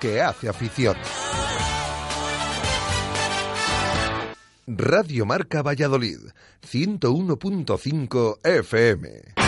que hace afición. Radio Marca Valladolid, 101.5 FM.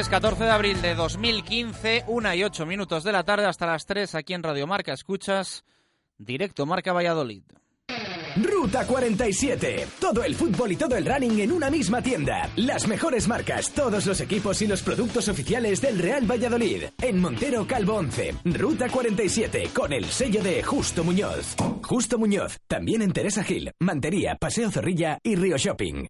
Martes 14 de abril de 2015, una y ocho minutos de la tarde hasta las 3 aquí en Radio Marca. Escuchas directo Marca Valladolid. Ruta 47. Todo el fútbol y todo el running en una misma tienda. Las mejores marcas, todos los equipos y los productos oficiales del Real Valladolid. En Montero Calvo 11. Ruta 47 con el sello de Justo Muñoz. Justo Muñoz. También en Teresa Gil, Mantería, Paseo Zorrilla y Río Shopping.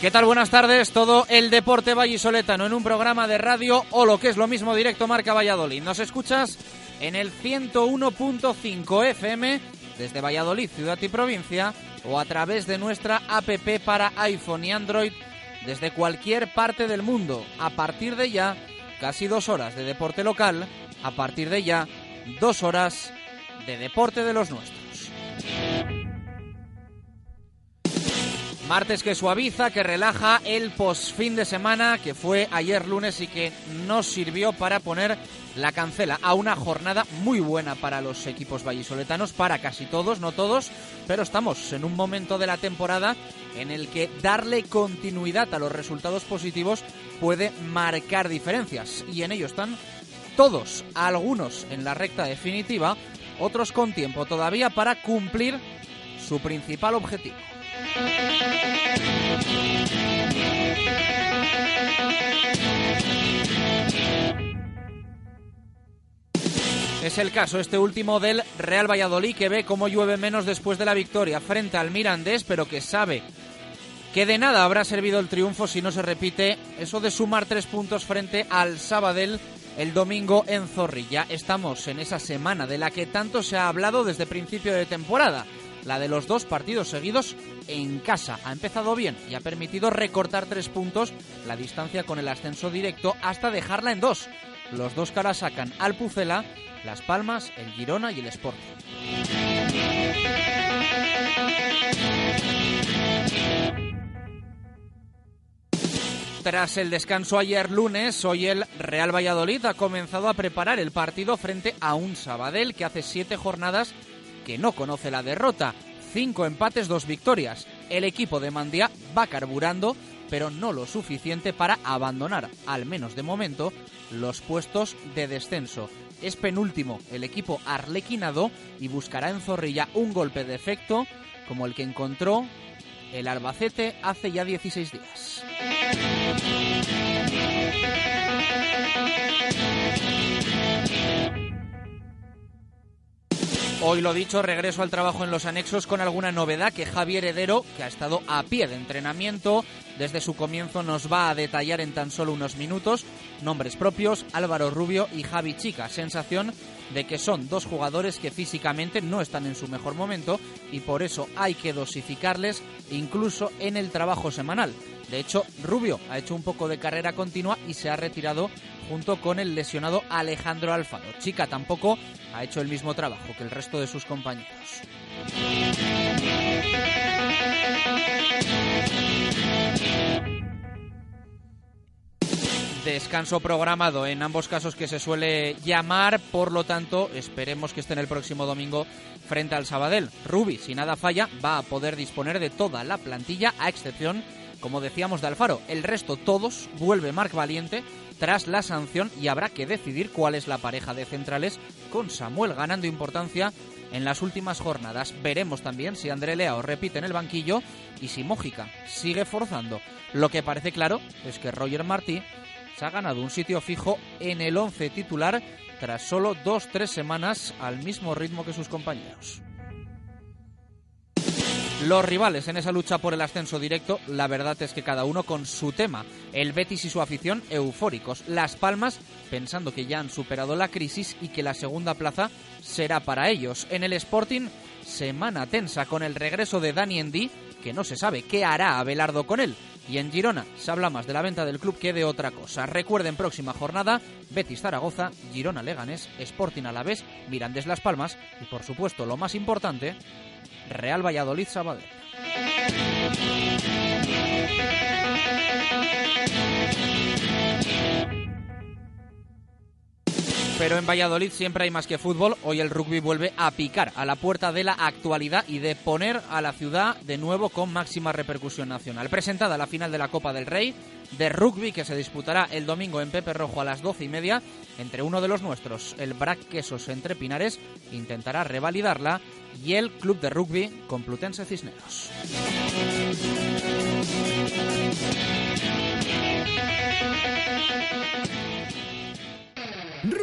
¿Qué tal? Buenas tardes. Todo el deporte vallisoletano en un programa de radio o lo que es lo mismo directo Marca Valladolid. Nos escuchas en el 101.5 FM desde Valladolid, ciudad y provincia o a través de nuestra APP para iPhone y Android desde cualquier parte del mundo. A partir de ya, casi dos horas de deporte local. A partir de ya, dos horas de deporte de los nuestros. Martes que suaviza, que relaja el post-fin de semana que fue ayer lunes y que nos sirvió para poner la cancela a una jornada muy buena para los equipos vallisoletanos, para casi todos, no todos, pero estamos en un momento de la temporada en el que darle continuidad a los resultados positivos puede marcar diferencias y en ello están todos, algunos en la recta definitiva, otros con tiempo todavía para cumplir su principal objetivo. Es el caso este último del Real Valladolid que ve cómo llueve menos después de la victoria frente al Mirandés, pero que sabe que de nada habrá servido el triunfo si no se repite eso de sumar tres puntos frente al Sabadell el domingo en Zorrilla. Estamos en esa semana de la que tanto se ha hablado desde principio de temporada la de los dos partidos seguidos en casa. Ha empezado bien y ha permitido recortar tres puntos la distancia con el ascenso directo hasta dejarla en dos. Los dos caras sacan al Pucela, Las Palmas, el Girona y el Sporting. Tras el descanso ayer lunes, hoy el Real Valladolid ha comenzado a preparar el partido frente a un Sabadell que hace siete jornadas que no conoce la derrota. Cinco empates, dos victorias. El equipo de Mandía va carburando, pero no lo suficiente para abandonar, al menos de momento, los puestos de descenso. Es penúltimo el equipo arlequinado y buscará en Zorrilla un golpe de efecto como el que encontró el Albacete hace ya 16 días. Hoy lo dicho, regreso al trabajo en los anexos con alguna novedad que Javier Heredero, que ha estado a pie de entrenamiento desde su comienzo, nos va a detallar en tan solo unos minutos. Nombres propios, Álvaro Rubio y Javi Chica. Sensación de que son dos jugadores que físicamente no están en su mejor momento y por eso hay que dosificarles incluso en el trabajo semanal. De hecho, Rubio ha hecho un poco de carrera continua y se ha retirado junto con el lesionado Alejandro Alfaro. Chica tampoco ha hecho el mismo trabajo que el resto de sus compañeros. Descanso programado en ambos casos que se suele llamar, por lo tanto, esperemos que esté en el próximo domingo frente al Sabadell. Rubi, si nada falla, va a poder disponer de toda la plantilla, a excepción, como decíamos, de Alfaro. El resto, todos, vuelve Marc Valiente tras la sanción y habrá que decidir cuál es la pareja de centrales, con Samuel ganando importancia en las últimas jornadas. Veremos también si André Leao repite en el banquillo y si Mójica sigue forzando. Lo que parece claro es que Roger Martí se ha ganado un sitio fijo en el 11 titular tras solo dos tres semanas al mismo ritmo que sus compañeros. Los rivales en esa lucha por el ascenso directo, la verdad es que cada uno con su tema. El Betis y su afición eufóricos. Las Palmas pensando que ya han superado la crisis y que la segunda plaza será para ellos. En el Sporting, semana tensa con el regreso de Dani Endi, que no se sabe qué hará Abelardo con él. Y en Girona se habla más de la venta del club que de otra cosa. Recuerden, próxima jornada, Betis Zaragoza, Girona Leganés, Sporting Alavés, Mirandés Las Palmas y, por supuesto, lo más importante, Real Valladolid Sabadell. Pero en Valladolid siempre hay más que fútbol. Hoy el rugby vuelve a picar a la puerta de la actualidad y de poner a la ciudad de nuevo con máxima repercusión nacional. Presentada la final de la Copa del Rey de rugby que se disputará el domingo en Pepe Rojo a las doce y media entre uno de los nuestros, el Brac Quesos entre Pinares, intentará revalidarla y el Club de Rugby Complutense Cisneros.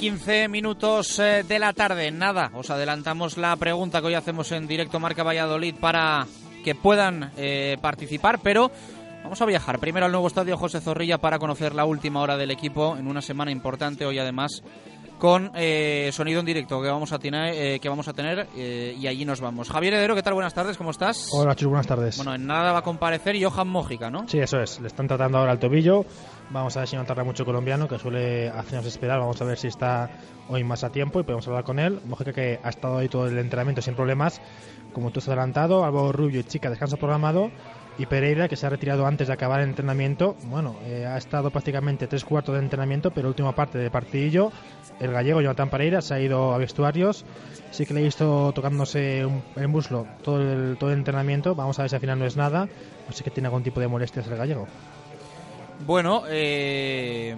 15 minutos eh, de la tarde. Nada, os adelantamos la pregunta que hoy hacemos en directo Marca Valladolid para que puedan eh, participar, pero vamos a viajar primero al nuevo estadio José Zorrilla para conocer la última hora del equipo en una semana importante. Hoy además con eh, sonido en directo que vamos a tener, eh, que vamos a tener eh, y allí nos vamos. Javier Heredero, ¿qué tal? Buenas tardes, ¿cómo estás? Hola, Chus, buenas tardes. Bueno, en nada va a comparecer Johan Mójica, ¿no? Sí, eso es. Le están tratando ahora el tobillo. Vamos a ver si no tarda mucho colombiano, que suele hacernos esperar. Vamos a ver si está hoy más a tiempo y podemos hablar con él. Mójica que ha estado ahí todo el entrenamiento sin problemas. Como tú has adelantado, Álvaro Rubio y Chica, descanso programado. Y Pereira, que se ha retirado antes de acabar el entrenamiento. Bueno, eh, ha estado prácticamente tres cuartos de entrenamiento, pero última parte de partidillo. El gallego Jonathan Pereira se ha ido a vestuarios. Sí que le he visto tocándose un, el muslo todo el, todo el entrenamiento. Vamos a ver si al final no es nada. No sé que tiene algún tipo de molestias el gallego. Bueno, eh,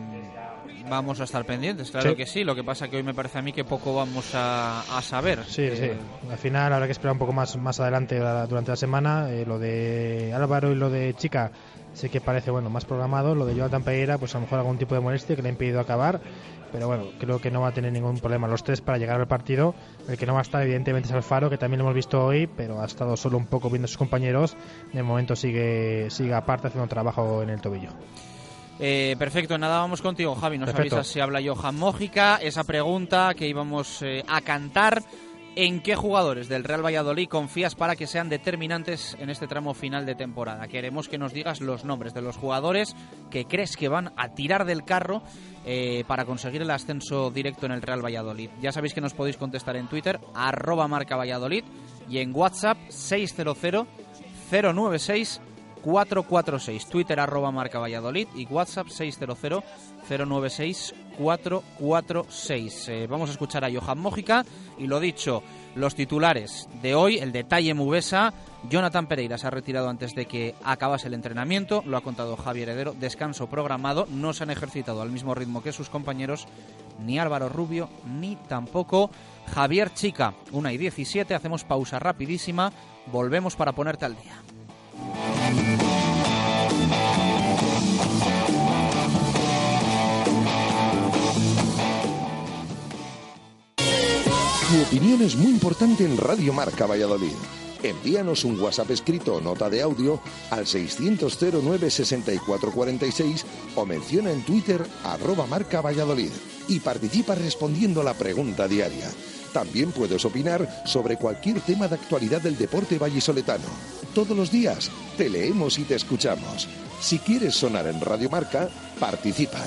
vamos a estar pendientes, claro Sí. que sí. Lo que pasa que hoy me parece a mí que poco vamos a, a saber. Sí, Eh, sí. Al final habrá que esperar un poco más, más adelante la- durante la semana. Eh, lo de Álvaro y lo de Chica sí que parece bueno más programado. Lo de Jonathan Pereira, pues a lo mejor algún tipo de molestia que le ha impedido acabar. Pero bueno, creo que no va a tener ningún problema los tres para llegar al partido. El que no va a estar, evidentemente, es Alfaro, que también lo hemos visto hoy, pero ha estado solo un poco viendo a sus compañeros. De momento sigue, sigue aparte haciendo trabajo en el tobillo. Eh, perfecto, nada, vamos contigo, Javi. Nos Perfecto. avisas si habla Johan Mójica. Esa pregunta que íbamos eh, a cantar. ¿En qué jugadores del Real Valladolid confías para que sean determinantes en este tramo final de temporada? Queremos que nos digas los nombres de los jugadores que crees que van a tirar del carro eh, para conseguir el ascenso directo en el Real Valladolid. Ya sabéis que nos podéis contestar en Twitter, arroba marca Valladolid, y en WhatsApp 600 096 446. Twitter arroba marca Valladolid y WhatsApp 600 096 446. Eh, vamos a escuchar a Johan Mójica y lo dicho, los titulares de hoy, el detalle Mubesa, Jonathan Pereira se ha retirado antes de que acabase el entrenamiento, lo ha contado Javier Heredero, descanso programado, no se han ejercitado al mismo ritmo que sus compañeros, ni Álvaro Rubio, ni tampoco Javier Chica. 1 y 17, hacemos pausa rapidísima, volvemos para ponerte al día. Tu opinión es muy importante en Radio Marca Valladolid. Envíanos un WhatsApp escrito o nota de audio al 600 09 6446 o menciona en Twitter arroba marca Valladolid y participa respondiendo a la pregunta diaria. También puedes opinar sobre cualquier tema de actualidad del deporte vallisoletano. Todos los días te leemos y te escuchamos. Si quieres sonar en Radio Marca, participa.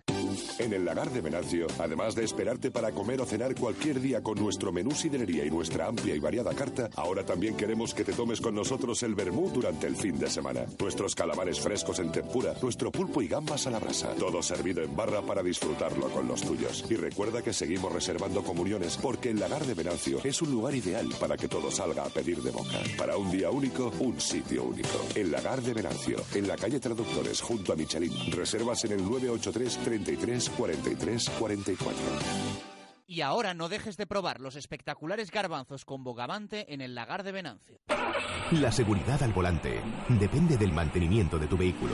En el Lagar de Venancio, además de esperarte para comer o cenar cualquier día con nuestro menú sidrería y nuestra amplia y variada carta, ahora también queremos que te tomes con nosotros el vermú durante el fin de semana. Nuestros calamares frescos en tempura, nuestro pulpo y gambas a la brasa, todo servido en barra para disfrutarlo con los tuyos. Y recuerda que seguimos reservando comuniones porque el Lagar de Venancio es un lugar ideal para que todo salga a pedir de boca. Para un día único, un sitio único. El Lagar de Venancio, en la calle Traductores, junto a Michelin. Reservas en el 983 33 43 44. Y ahora no dejes de probar los espectaculares garbanzos con bogavante en el lagar de Venancio. La seguridad al volante depende del mantenimiento de tu vehículo.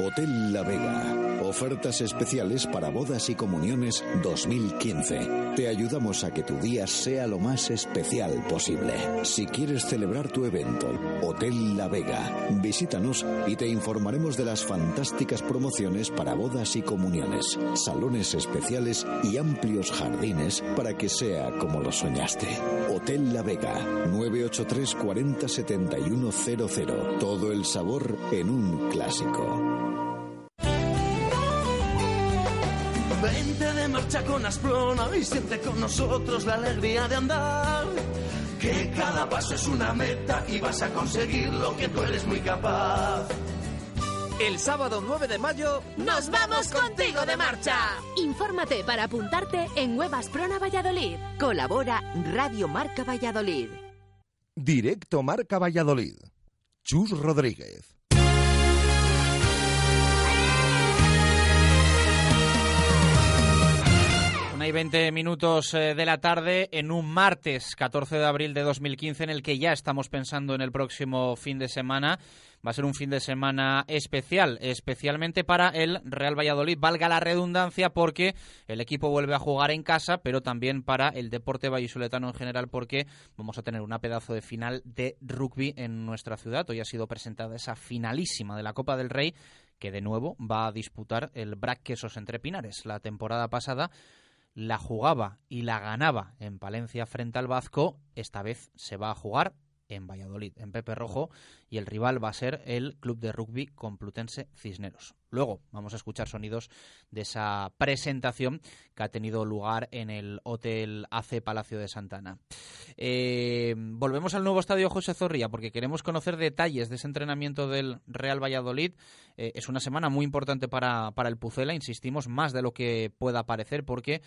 Hotel La Vega. Ofertas especiales para bodas y comuniones 2015. Te ayudamos a que tu día sea lo más especial posible. Si quieres celebrar tu evento, Hotel La Vega, visítanos y te informaremos de las fantásticas promociones para bodas y comuniones, salones especiales y amplios jardines para que sea como lo soñaste. Hotel La Vega, 983 40 71 00. Todo el sabor en un clásico. Vente de marcha con Asprona y siente con nosotros la alegría de andar. Que cada paso es una meta y vas a conseguir lo que tú eres muy capaz. El sábado 9 de mayo ¡Nos vamos contigo de marcha! Infórmate para apuntarte en Web Asprona Valladolid. Colabora Radio Marca Valladolid. Directo Marca Valladolid. Chus Rodríguez. Y 20 minutos eh, de la tarde en un martes 14 de abril de 2015 en el que ya estamos pensando en el próximo fin de semana. Va a ser un fin de semana especial, especialmente para el Real Valladolid, valga la redundancia, porque el equipo vuelve a jugar en casa, pero también para el deporte vallisoletano en general, porque vamos a tener una pedazo de final de rugby en nuestra ciudad. Hoy ha sido presentada esa finalísima de la Copa del Rey, que de nuevo va a disputar el Brac Quesos entre Pinares. La temporada pasada la jugaba y la ganaba en Palencia frente al Vasco, esta vez se va a jugar en Valladolid, en Pepe Rojo, y el rival va a ser el Club de Rugby Complutense Cisneros. Luego vamos a escuchar sonidos de esa presentación que ha tenido lugar en el Hotel AC Palacio de Santana. Eh, volvemos al nuevo estadio José Zorrilla porque queremos conocer detalles de ese entrenamiento del Real Valladolid. Eh, es una semana muy importante para, para el Pucela, insistimos, más de lo que pueda parecer porque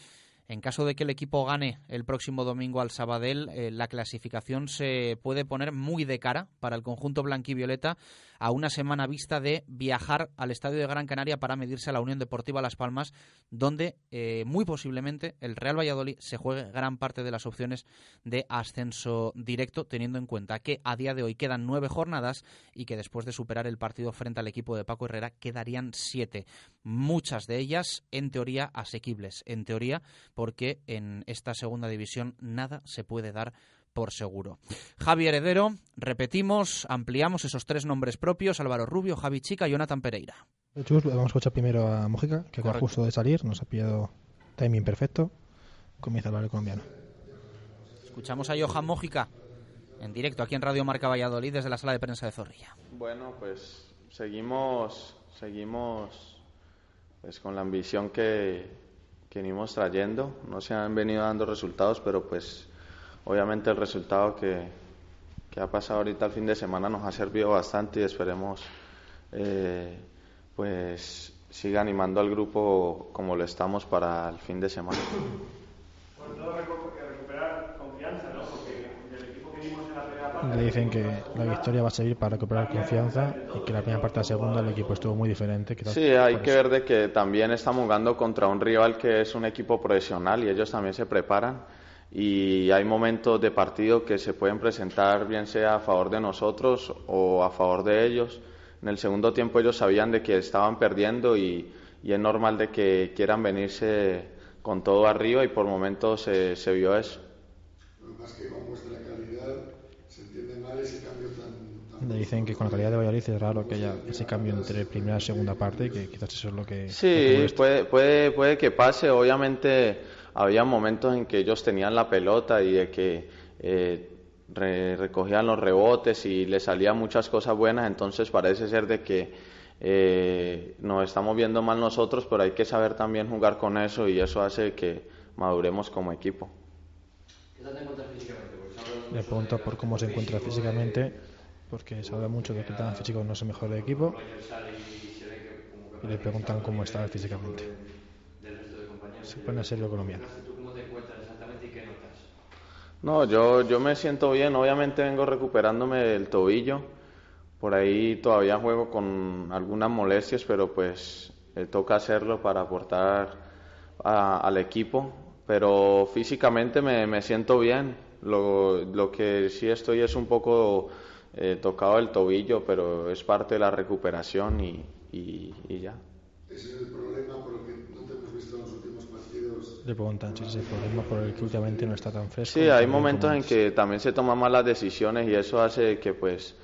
En caso de que el equipo gane el próximo domingo al Sabadell, eh, la clasificación se puede poner muy de cara para el conjunto blanquivioleta a una semana vista de viajar al Estadio de Gran Canaria para medirse a la Unión Deportiva Las Palmas, donde eh, muy posiblemente el Real Valladolid se juegue gran parte de las opciones de ascenso directo, teniendo en cuenta que a día de hoy quedan nueve jornadas y que después de superar el partido frente al equipo de Paco Herrera quedarían siete, muchas de ellas en teoría asequibles, en teoría porque en esta segunda división nada se puede dar por seguro. Javi Heredero, repetimos, ampliamos esos tres nombres propios, Álvaro Rubio, Javi Chica y Jonathan Pereira. vamos a escuchar primero a Mojica, que acaba justo de salir, nos ha pillado timing perfecto. Comienza a hablar el colombiano. Escuchamos a Johan Mojica en directo aquí en Radio Marca Valladolid desde la sala de prensa de Zorrilla. Bueno, pues seguimos, seguimos pues con la ambición que, que venimos trayendo. No se han venido dando resultados, pero pues obviamente el resultado que, que ha pasado ahorita el fin de semana nos ha servido bastante y esperemos eh, pues siga animando al grupo como lo estamos para el fin de semana. Le dicen que la victoria va a servir para recuperar confianza y que la primera parte de la segunda el equipo estuvo muy diferente. sí, hay que ver de que también estamos jugando contra un rival que es un equipo profesional y ellos también se preparan y hay momentos de partido que se pueden presentar bien sea a favor de nosotros o a favor de ellos. En el segundo tiempo ellos sabían de que estaban perdiendo y, es normal de que quieran venirse con todo arriba y por momentos se, se vio eso. Le dicen que con la calidad de Valladolid es raro que haya ese cambio entre primera y segunda parte y que quizás eso es lo que... Sí, puede, puede, puede que pase. Obviamente había momentos en que ellos tenían la pelota y de que eh, recogían los rebotes y les salían muchas cosas buenas, entonces parece ser de que eh, nos estamos viendo mal nosotros, pero hay que saber también jugar con eso y eso hace que maduremos como equipo. Le pregunto por cómo se encuentra físicamente porque se habla mucho de que el físico no es el mejor del equipo y le preguntan cómo está físicamente. Se pone a serio colombiano. No, yo, yo me siento bien, obviamente vengo recuperándome del tobillo, por ahí todavía juego con algunas molestias, pero pues eh, toca hacerlo para aportar al equipo, pero físicamente me, me siento bien, lo, lo que sí estoy es un poco eh, tocado el tobillo, pero es parte de la recuperación y, y, ya. ¿Ese es el problema por el que no te hemos visto en los últimos partidos? Le preguntan si es el problema por el que últimamente no está tan fresco. Sí, hay momentos en que también se toman malas decisiones y eso hace que pues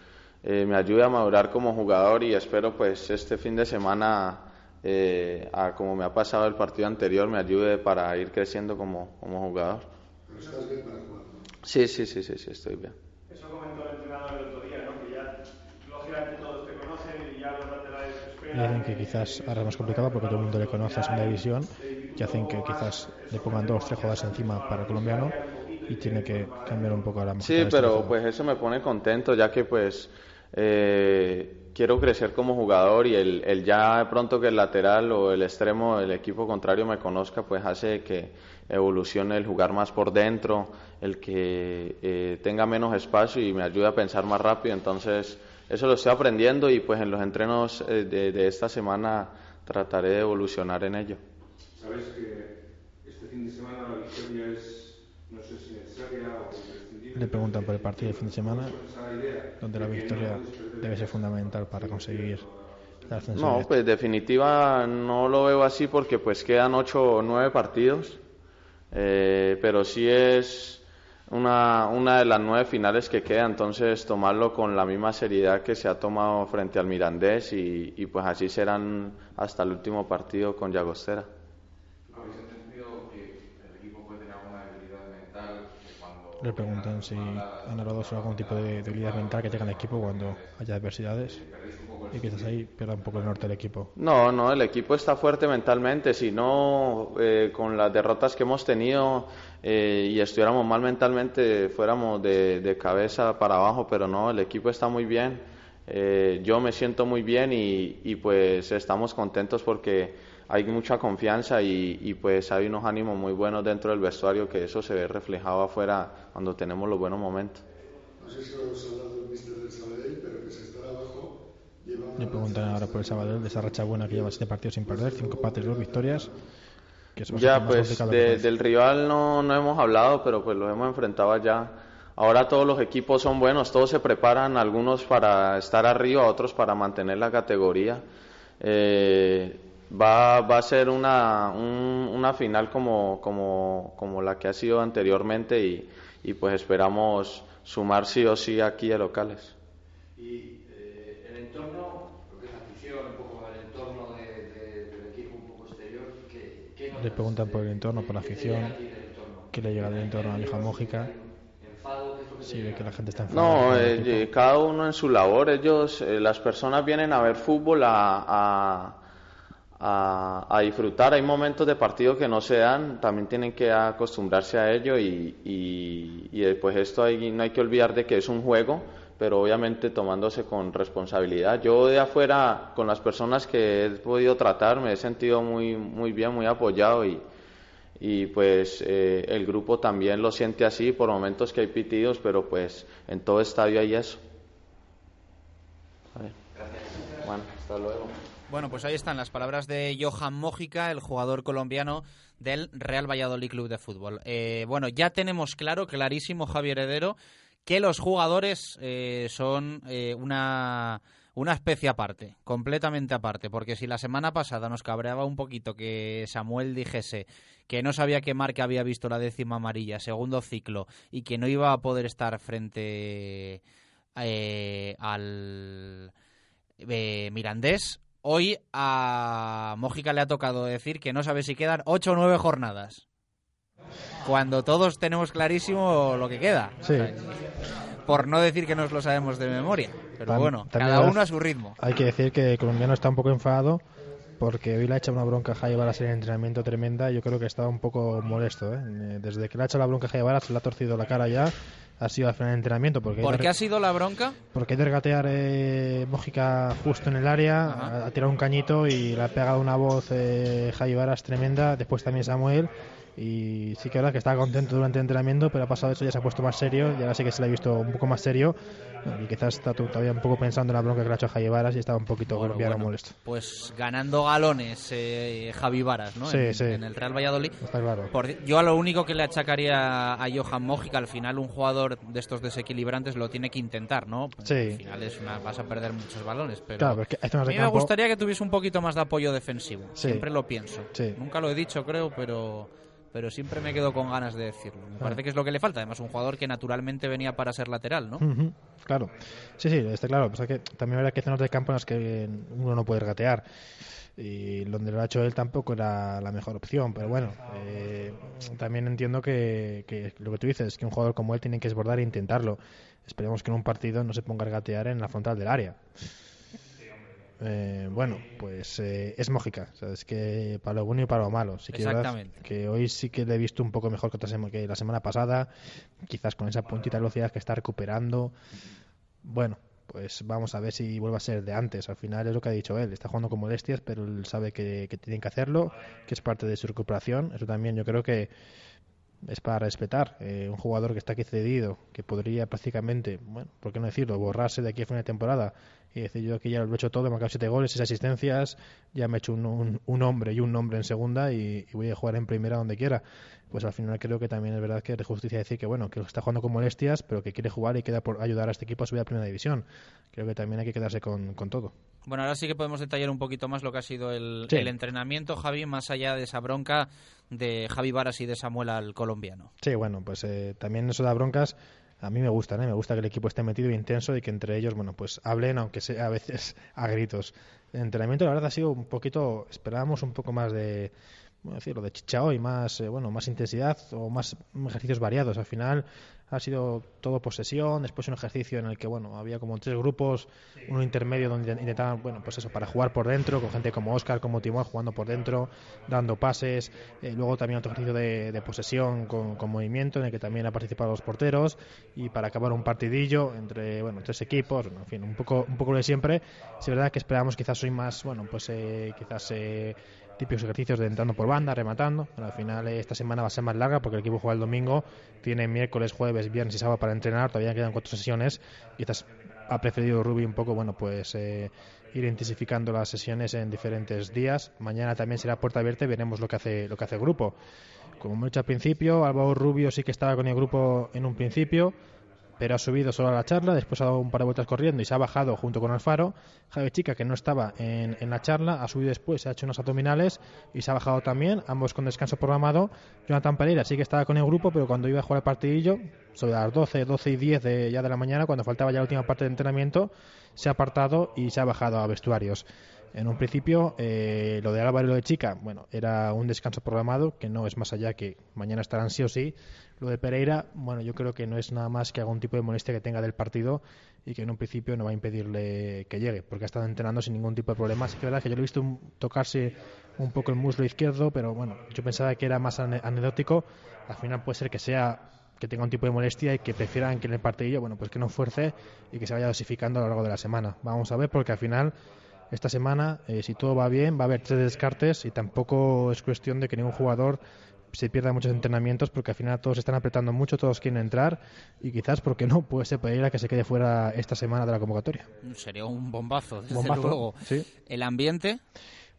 eh, me ayude a madurar como jugador y espero pues este fin de semana, eh, a, como me ha pasado el partido anterior, me ayude para ir creciendo como, como jugador. ¿Pero estás bien para jugar? Sí, sí, sí, sí, sí, estoy bien. Eso comentó el entrenador el otro día, ¿no? Que ya, lógicamente, todos te conocen y ya los laterales esperan. Que quizás ahora es más complicado porque todo el mundo le conoce a segunda división y hacen que quizás le pongan dos o tres jugadas encima para el colombiano y tiene que cambiar un poco a la Sí, pero pues eso me pone contento ya que pues eh, quiero crecer como jugador y el, el, ya pronto que el lateral o el extremo del equipo contrario me conozca pues hace que evolucione el jugar más por dentro, el que eh, tenga menos espacio y me ayude a pensar más rápido. Entonces, eso lo estoy aprendiendo y pues en los entrenos eh, de, de, esta semana trataré de evolucionar en ello. Sabes que este fin de semana la victoria es, no sé si necesaria o. Le preguntan por el partido de fin de semana, donde la victoria debe ser fundamental para conseguir la No, pues definitiva no lo veo así porque pues quedan ocho o nueve partidos eh, pero sí es una, una de las nueve finales que queda, entonces tomarlo con la misma seriedad que se ha tomado frente al Mirandés y, y pues así serán hasta el último partido con Llagostera. Le preguntan si han hablado sobre algún tipo de debilidad mental que tenga el equipo cuando haya adversidades y quizás ahí pierda un poco el norte del equipo. No, no, el equipo está fuerte mentalmente. Si no, eh, con las derrotas que hemos tenido eh, y estuviéramos mal mentalmente, fuéramos de, de, cabeza para abajo, pero no, el equipo está muy bien. Eh, yo me siento muy bien y pues estamos contentos porque hay mucha confianza y, y, pues hay unos ánimos muy buenos dentro del vestuario que eso se ve reflejado afuera cuando tenemos los buenos momentos. No sé si hablado del mister del Sabadell, pero que se está abajo. Le preguntan ahora por el Sabadell de esa racha buena que lleva siete partidos sin perder, cinco empates dos victorias. Que es ya, pues de, del rival no, no hemos hablado, pero pues lo hemos enfrentado ya. Ahora todos los equipos son buenos, todos se preparan, algunos para estar arriba, otros para mantener la categoría. Eh, va, va a ser una, un, una final como, como, como la que ha sido anteriormente y, y pues esperamos sumar sí o sí aquí a locales. Y eh, el entorno, lo que es la afición, un poco el entorno de, de, del equipo un poco exterior, ¿qué, qué Le preguntan por el entorno, por la afición, qué le llega del entorno a Vieja Mójica. Sí, de que la gente está enfadada. No, eh, cada uno en su labor. Ellos, eh, las personas vienen a ver fútbol a, a a, a, disfrutar. Hay momentos de partido que no se dan, también tienen que acostumbrarse a ello y, y, y después esto hay, no hay que olvidar de que es un juego, pero obviamente tomándose con responsabilidad. Yo de afuera, con las personas que he podido tratar, me he sentido muy, muy bien, muy apoyado y, y pues eh, el grupo también lo siente así por momentos que hay pitidos, pero pues en todo estadio hay eso. Bueno, hasta luego. Bueno, pues ahí están las palabras de Johan Mójica, el jugador colombiano del Real Valladolid Club de Fútbol. Eh, bueno, ya tenemos claro, clarísimo, Javier Heredero, que los jugadores eh, son eh, una, una especie aparte, completamente aparte, porque si la semana pasada nos cabreaba un poquito que Samuel dijese que no sabía qué marca había visto la décima amarilla, segundo ciclo, y que no iba a poder estar frente al Mirandés, Hoy a Mójica le ha tocado decir que no sabe si quedan ocho o nueve jornadas. Cuando todos tenemos clarísimo lo que queda. Sí. por no decir que nos lo sabemos de memoria. Pero bueno, cada uno a su ritmo. Hay que decir que el colombiano está un poco enfadado porque hoy le ha hecho una bronca a Jaime Varas en el entrenamiento tremenda. Yo creo que estaba un poco molesto. ¿eh? Desde que le ha hecho la bronca a Jaime Varas, se le ha torcido la cara ya ha sido al final del entrenamiento. Porque ¿Por qué ha sido la bronca? Porque hay de regatear eh, Mójica justo en el área, ha, tirado un cañito y le ha pegado una voz eh, Varas tremenda, después también Samuel y sí que verdad que estaba contento durante el entrenamiento, pero ha pasado eso, ya se ha puesto más serio, y ahora sí que se le ha visto un poco más serio, y quizás está todavía un poco pensando en la bronca que le ha hecho a Javi Varas y estaba un poquito bueno, molesto. Pues ganando galones eh, Javi Varas, ¿no? Sí, en, sí. en, el Real Valladolid. Está claro. Por, yo a lo único que le achacaría a Johan Mójica, al final un jugador de estos desequilibrantes lo tiene que intentar, ¿no? Sí. Al final es una, vas a perder muchos balones, pero claro, porque a mí me gustaría que tuviese un poquito más de apoyo defensivo. Sí. Siempre lo pienso. Nunca lo he dicho, creo, pero pero siempre me quedo con ganas de decirlo. Me parece que es lo que le falta. Además, un jugador que naturalmente venía para ser lateral, ¿no? Uh -huh. Claro. Sí, sí, está claro. Pues que también habrá que zonas de campo en las que uno no puede regatear. Y donde lo ha hecho él tampoco era la mejor opción. Pero bueno, eh, también entiendo que, que, lo que tú dices, que un jugador como él tiene que desbordar e intentarlo. Esperemos que en un partido no se ponga a regatear en la frontal del área. Eh, bueno, pues eh, es Mójica, es que para lo bueno y para lo malo. Sí que Exactamente. que hoy sí que le he visto un poco mejor que, otra sema, que la semana pasada, quizás con esa puntita de velocidad que está recuperando. Bueno, pues vamos a ver si vuelve a ser de antes. Al final es lo que ha dicho él, está jugando con molestias, pero él sabe que, que tienen que hacerlo, que es parte de su recuperación. Eso también yo creo que es para respetar. Eh, un jugador que está aquí cedido, que podría prácticamente, bueno, ¿por qué no decirlo?, borrarse de aquí a fin de temporada y decir yo que ya lo he hecho todo, he marcado siete goles, seis asistencias, ya me he hecho un, un, un hombre y un nombre en segunda y, y, voy a jugar en primera donde quiera. Pues al final creo que también es verdad que es de justicia decir que bueno, que está jugando con molestias, pero que quiere jugar y queda por ayudar a este equipo a subir a primera división. Creo que también hay que quedarse con, con todo. Bueno, ahora sí que podemos detallar un poquito más lo que ha sido el, Sí. el entrenamiento, Javi, más allá de esa bronca de Javi Varas y de Samuel al colombiano. Sí, bueno, pues eh, también eso da broncas. A mí me gustan, ¿eh? me gusta que el equipo esté metido e intenso y que entre ellos, bueno, pues hablen, aunque sea a veces a gritos. El entrenamiento, la verdad, ha sido un poquito, esperábamos un poco más de, bueno, decirlo, de chicha hoy, más, eh, bueno, más intensidad o más ejercicios variados. Al final ha sido todo posesión, después un ejercicio en el que, bueno, había como tres grupos, uno intermedio donde intentaban, bueno, pues eso, para jugar por dentro, con gente como Oscar, como Timón, jugando por dentro, dando pases, eh, luego también otro ejercicio de, de posesión con, con, movimiento, en el que también han participado los porteros, y para acabar un partidillo entre, bueno, tres equipos, bueno, en fin, un poco, un poco lo de siempre. Es verdad que esperábamos quizás hoy más, bueno, pues eh, quizás... Eh, típicos ejercicios de entrando por banda, rematando. Bueno, al final eh, esta semana va a ser más larga porque el equipo juega el domingo, tiene miércoles, jueves, viernes y sábado para entrenar, todavía quedan cuatro sesiones. Quizás ha preferido Rubi un poco, bueno, pues eh, ir intensificando las sesiones en diferentes días. Mañana también será puerta abierta y veremos lo que hace, lo que hace el grupo. Como hemos dicho al principio, Álvaro Rubio sí que estaba con el grupo en un principio pero ha subido solo a la charla, después ha dado un par de vueltas corriendo y se ha bajado junto con Alfaro. Javi Chica, que no estaba en, en la charla, ha subido después, ha hecho unos abdominales y se ha bajado también, ambos con descanso programado. Jonathan Pereira sí que estaba con el grupo, pero cuando iba a jugar el partidillo, sobre las 12, 12 y 10 de, ya de la mañana, cuando faltaba ya la última parte de entrenamiento, se ha apartado y se ha bajado a vestuarios. En un principio, eh, lo de Álvaro y lo de Chica, bueno, era un descanso programado, que no es más allá que mañana estarán sí o sí. Lo de Pereira, bueno, yo creo que no es nada más que algún tipo de molestia que tenga del partido y que en un principio no va a impedirle que llegue, porque ha estado entrenando sin ningún tipo de problema. Sí que verdad que yo lo he visto tocarse un poco el muslo izquierdo, pero bueno, yo pensaba que era más anecdótico. Al final puede ser que sea que tenga un tipo de molestia y que prefieran que en el partido, bueno, pues que no fuerce y que se vaya dosificando a lo largo de la semana. Vamos a ver, porque al final esta semana, eh, si todo va bien, va a haber tres descartes y tampoco es cuestión de que ningún jugador se pierda muchos entrenamientos porque al final todos están apretando mucho, todos quieren entrar y quizás porque no puede ser Pereira que se quede fuera esta semana de la convocatoria. Sería un bombazo, desde Bombazo, luego. sí. El ambiente,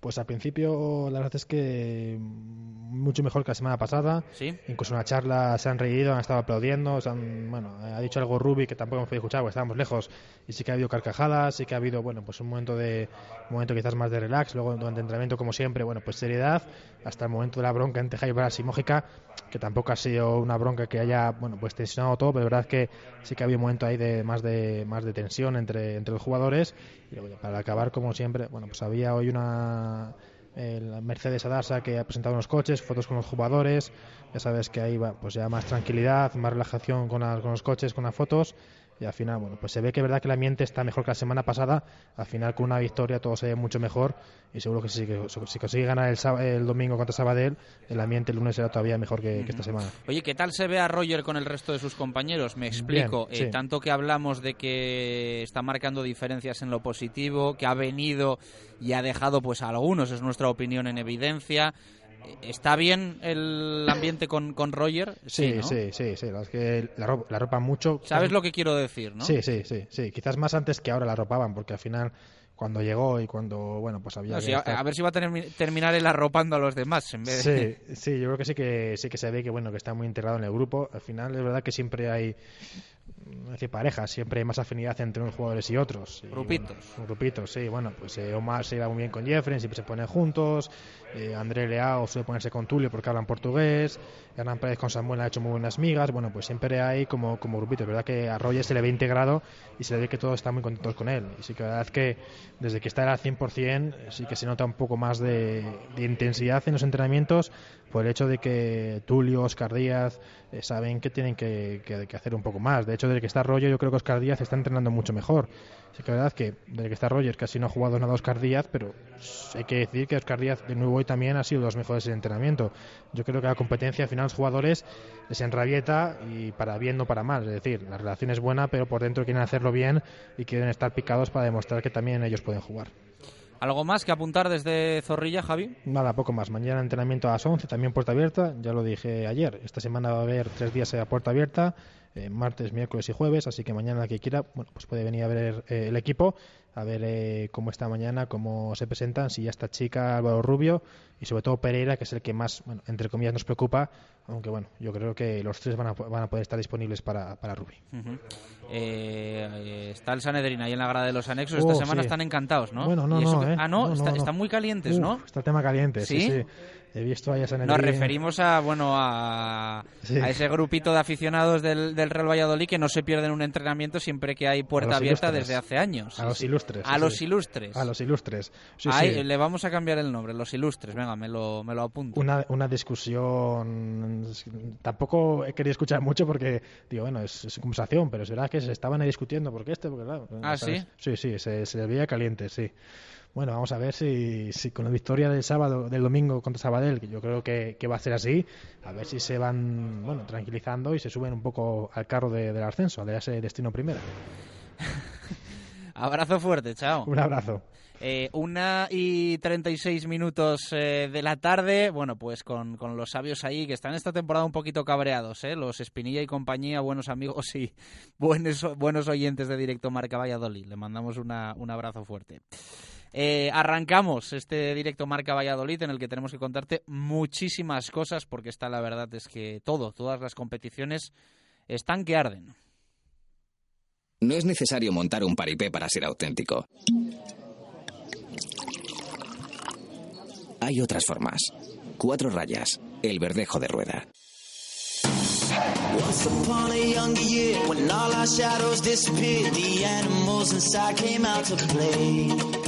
Pues al principio la verdad es que mucho mejor que la semana pasada. Sí. Incluso en la charla se han reído, han estado aplaudiendo, se han- bueno, ha dicho algo Rubi que tampoco hemos podido escuchar porque estábamos lejos y sí que ha habido carcajadas, sí que ha habido, bueno, pues un momento de un momento quizás más de relax, luego durante el entrenamiento como siempre, bueno, pues seriedad, hasta el momento de la bronca entre Jaibras y Mójica, que tampoco ha sido una bronca que haya, bueno, pues tensionado todo, pero es verdad que sí que ha habido un momento ahí de más de más de tensión entre entre los jugadores. Y para acabar como siempre, bueno, pues había hoy una Mercedes Adasa que ha presentado unos coches, fotos con los jugadores, ya sabes que ahí va pues ya más tranquilidad, más relajación con, la- con los coches, con las fotos y al final, bueno, pues se ve que es verdad que el ambiente está mejor que la semana pasada, al final con una victoria todo se ve mucho mejor y seguro que si, que- si consigue ganar el, el domingo contra Sabadell, el ambiente el lunes será todavía mejor que, que esta semana. Oye, ¿qué tal se ve a Roger con el resto de sus compañeros? Me explico. Bien, sí. Eh, tanto que hablamos de que está marcando diferencias en lo positivo, que ha venido y ha dejado pues a algunos, es nuestra opinión, en evidencia. Eh, ¿Está bien el ambiente con, con Roger? Sí, ¿no? sí, sí, sí, la es que la, ro- la ropa mucho. ¿Sabes lo que quiero decir, no? Sí, sí, sí, sí, quizás más antes que ahora la ropaban, porque al final cuando llegó y cuando, bueno, pues había No, que sí, a, estar- a ver si va a tener- terminar él arropando a los demás en vez de... Sí, sí, yo creo que sí que sí que se ve que bueno que está muy integrado en el grupo. Al final es verdad que siempre hay no decir parejas, siempre hay más afinidad entre unos jugadores y otros. Y, Grupitos. bueno, grupitos, sí, bueno, pues eh, Omar se lleva muy bien con Jeffrey, siempre se ponen juntos. eh, André Leao suele ponerse con Tulio porque hablan portugués. Hernán Pérez con Samuel ha hecho muy buenas migas. Bueno, pues siempre hay como, como grupitos. Es verdad que a Roger se le ve integrado y se le ve que todos están muy contentos con él. Y sí que la verdad es que desde que está al 100%, sí que se nota un poco más de, de intensidad en los entrenamientos por el hecho de que Tulio, Oscar Díaz eh, saben que tienen que, que- que hacer un poco más. De hecho, desde que está Roger, yo creo que Oscar Díaz está entrenando mucho mejor. Sí que es verdad que desde que está Roger casi no ha jugado nada Oscar Díaz, pero hay que decir que Oscar Díaz de nuevo hoy también ha sido de los mejores en entrenamiento. Yo creo que la competencia al final los jugadores les enrabieta y para bien no para mal. Es decir, la relación es buena, pero por dentro quieren hacerlo bien y quieren estar picados para demostrar que también ellos pueden jugar. ¿Algo más que apuntar desde Zorrilla, Javi? Nada, poco más. Mañana entrenamiento a las 11, también puerta abierta. Ya lo dije ayer. Esta semana va a haber tres días a puerta abierta, eh, martes, miércoles y jueves. Así que mañana el que quiera, bueno, pues puede venir a ver eh, el equipo, a ver eh, cómo está mañana, cómo se presentan, si ya está Chica, Álvaro Rubio y sobre todo Pereira, que es el que más, bueno, entre comillas, nos preocupa. Aunque bueno, yo creo que los tres van a, van a poder estar disponibles para, para Rubio. Eh, está el Sanedrín ahí en la grada de los anexos. Oh, Esta semana sí. están encantados, ¿no? Bueno, no, ¿Y eso no, que- ¿eh? Ah, no, No, está- no. están muy calientes, Uf, ¿no? Está el tema caliente, sí, ¿Sí? sí. He visto a San Nos referimos a bueno a, Sí. a ese grupito de aficionados del, del Real Valladolid que no se pierden un entrenamiento siempre que hay puerta abierta ilustres. desde hace años. A los ilustres. A sí, los ilustres. A los ilustres. Sí, Ahí. Le vamos a cambiar el nombre, los ilustres. Venga, me lo, me lo apunto. Una, una discusión. Tampoco he querido escuchar mucho porque, digo, bueno, es, es conversación, pero es verdad que se estaban ahí discutiendo porque este, porque claro. Ah, ¿sabes? ¿sí? Sí, sí, se, se veía caliente, sí. Bueno, vamos a ver si, si con la victoria del sábado, del domingo contra Sabadell, que yo creo que, que va a ser así, a ver si se van, bueno, tranquilizando y se suben un poco al carro de- del ascenso, de ese destino primero. Abrazo fuerte, chao. Un abrazo. Eh, una y 36 minutos eh, de la tarde, bueno, pues con, con, los sabios ahí que están esta temporada un poquito cabreados, ¿eh? los Espinilla y compañía, buenos amigos y buenos, buenos oyentes de Directo Marca Valladolid. Le mandamos una, un abrazo fuerte. Eh, arrancamos este directo Marca Valladolid en el que tenemos que contarte muchísimas cosas porque está la verdad es que todo, todas las competiciones están que arden. No es necesario montar un paripé para ser auténtico. Hay otras formas. Cuatro rayas. El verdejo de rueda. Once upon a younger year, when all our shadows disappeared, the animals inside came out to play.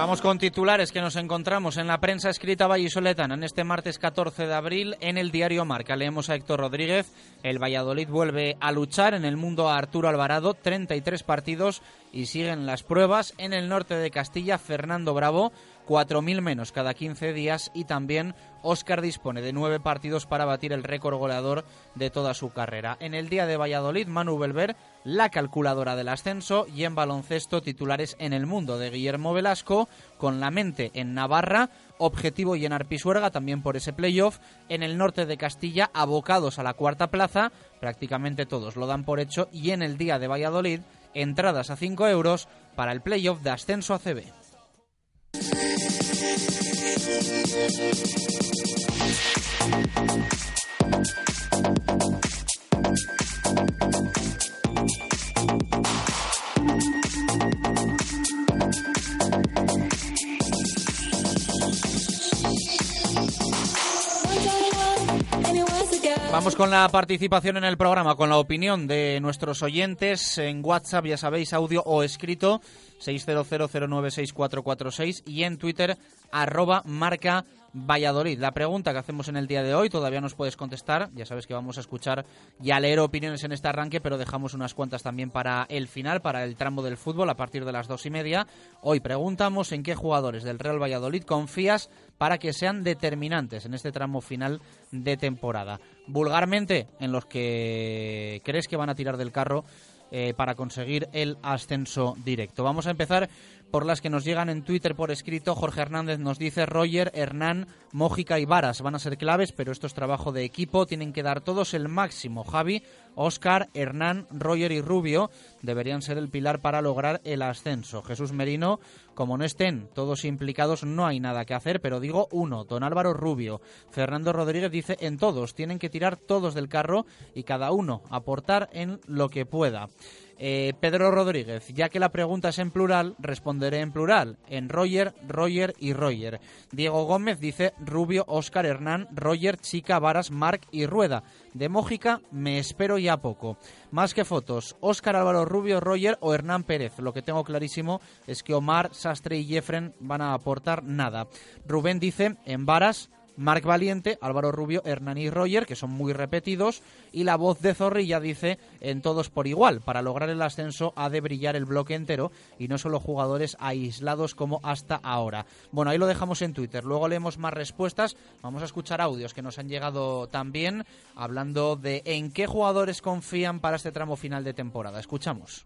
Vamos con titulares que nos encontramos en la prensa escrita vallisoletana en este martes 14 de abril en el diario Marca. Leemos a Héctor Rodríguez. El Valladolid vuelve a luchar en el mundo a Arturo Alvarado. 33 partidos y siguen las pruebas. En el norte de Castilla, Fernando Bravo. 4.000 menos cada 15 días y también Óscar dispone de nueve partidos para batir el récord goleador de toda su carrera. En el día de Valladolid, Manu Belver, la calculadora del ascenso y en baloncesto titulares en el mundo de Guillermo Velasco, con la mente en Navarra, objetivo llenar Pisuerga también por ese playoff, en el norte de Castilla abocados a la cuarta plaza, prácticamente todos lo dan por hecho y en el día de Valladolid, entradas a 5 euros para el playoff de ascenso ACB. Thank you. Vamos con la participación en el programa, con la opinión de nuestros oyentes en WhatsApp, ya sabéis, audio o escrito, 600096446 y en Twitter, arroba marca Valladolid. La pregunta que hacemos en el día de hoy todavía nos puedes contestar. Ya sabes que vamos a escuchar y a leer opiniones en este arranque, pero dejamos unas cuantas también para el final, para el tramo del fútbol a partir de las dos y media. Hoy preguntamos en qué jugadores del Real Valladolid confías para que sean determinantes en este tramo final de temporada. Vulgarmente, en los que crees que van a tirar del carro eh, para conseguir el ascenso directo. Vamos a empezar por las que nos llegan en Twitter por escrito. Jorge Hernández nos dice Roger, Hernán, Mójica y Varas van a ser claves, pero esto es trabajo de equipo, tienen que dar todos el máximo. Javi, Oscar, Hernán, Roger y Rubio deberían ser el pilar para lograr el ascenso. Jesús Merino, como no estén todos implicados, no hay nada que hacer, pero digo uno, don Álvaro Rubio. Fernando Rodríguez dice en todos, tienen que tirar todos del carro y cada uno aportar en lo que pueda. Eh, Pedro Rodríguez, ya que la pregunta es en plural, responderé en plural, en Roger, Roger y Roger. Diego Gómez dice Rubio, Óscar, Hernán, Roger, Chica, Varas, Marc y Rueda. De Mójica me espero ya poco. Más que fotos, Óscar Álvaro Rubio, Roger o Hernán Pérez. Lo que tengo clarísimo es que Omar, Sastre y Jeffren van a aportar nada. Rubén dice en Varas, Marc Valiente, Álvaro Rubio, Hernán y Roger, que son muy repetidos, y la voz de Zorrilla dice en todos por igual. Para lograr el ascenso ha de brillar el bloque entero y no solo jugadores aislados como hasta ahora. Bueno, ahí lo dejamos en Twitter. Luego leemos más respuestas. Vamos a escuchar audios que nos han llegado también hablando de en qué jugadores confían para este tramo final de temporada. Escuchamos.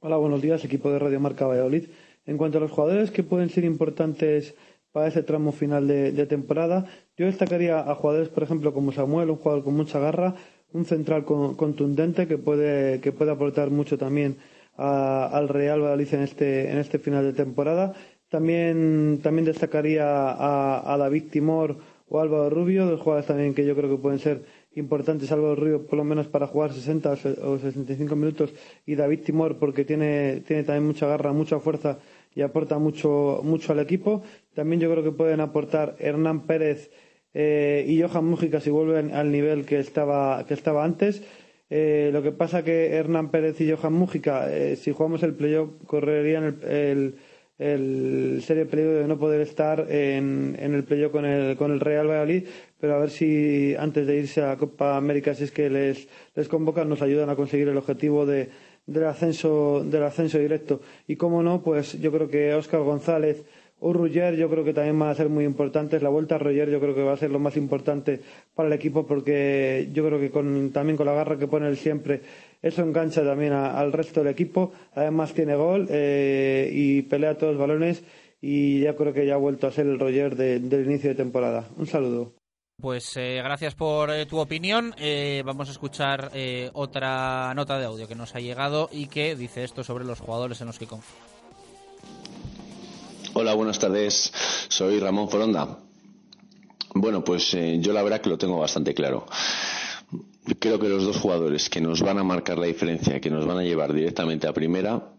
Hola, buenos días, equipo de Radio Marca Valladolid. En cuanto a los jugadores que pueden ser importantes para ese tramo final de, temporada. Yo destacaría a jugadores, por ejemplo, como Samuel, un jugador con mucha garra, un central contundente que puede, que puede aportar mucho también al Real Valladolid en este, en este final de temporada. También, también destacaría a, David Timor o Álvaro Rubio, dos jugadores también que yo creo que pueden ser importantes. Álvaro Rubio, por lo menos para jugar 60 o 65 minutos, y David Timor, porque tiene, tiene también mucha garra, mucha fuerza y aporta mucho, mucho al equipo. También yo creo que pueden aportar Hernán Pérez eh, y Johan Mújica si vuelven al nivel que estaba, que estaba antes. Eh, lo que pasa que Hernán Pérez y Johan Mújica, eh, si jugamos el playoff, correrían el, serio peligro de no poder estar en, el playoff con el, con el Real Valladolid, pero a ver si antes de irse a la Copa América, si es que les, les convocan, nos ayudan a conseguir el objetivo de, del ascenso del ascenso directo. Y cómo no, pues yo creo que Óscar González o Roger yo creo que también van a ser muy importantes. La vuelta a Roger yo creo que va a ser lo más importante para el equipo porque yo creo que con, también con la garra que pone él siempre eso engancha también al resto del equipo. Además tiene gol eh, y pelea todos los balones y ya creo que ya ha vuelto a ser el Roger del inicio de temporada. Un saludo. Pues eh, gracias por eh, tu opinión. vamos a escuchar otra nota de audio que nos ha llegado y que dice esto sobre los jugadores en los que confía. Hola, buenas tardes. Soy Ramón Foronda. Bueno, pues yo la verdad que lo tengo bastante claro creo que los dos jugadores que nos van a marcar la diferencia, que nos van a llevar directamente a primera,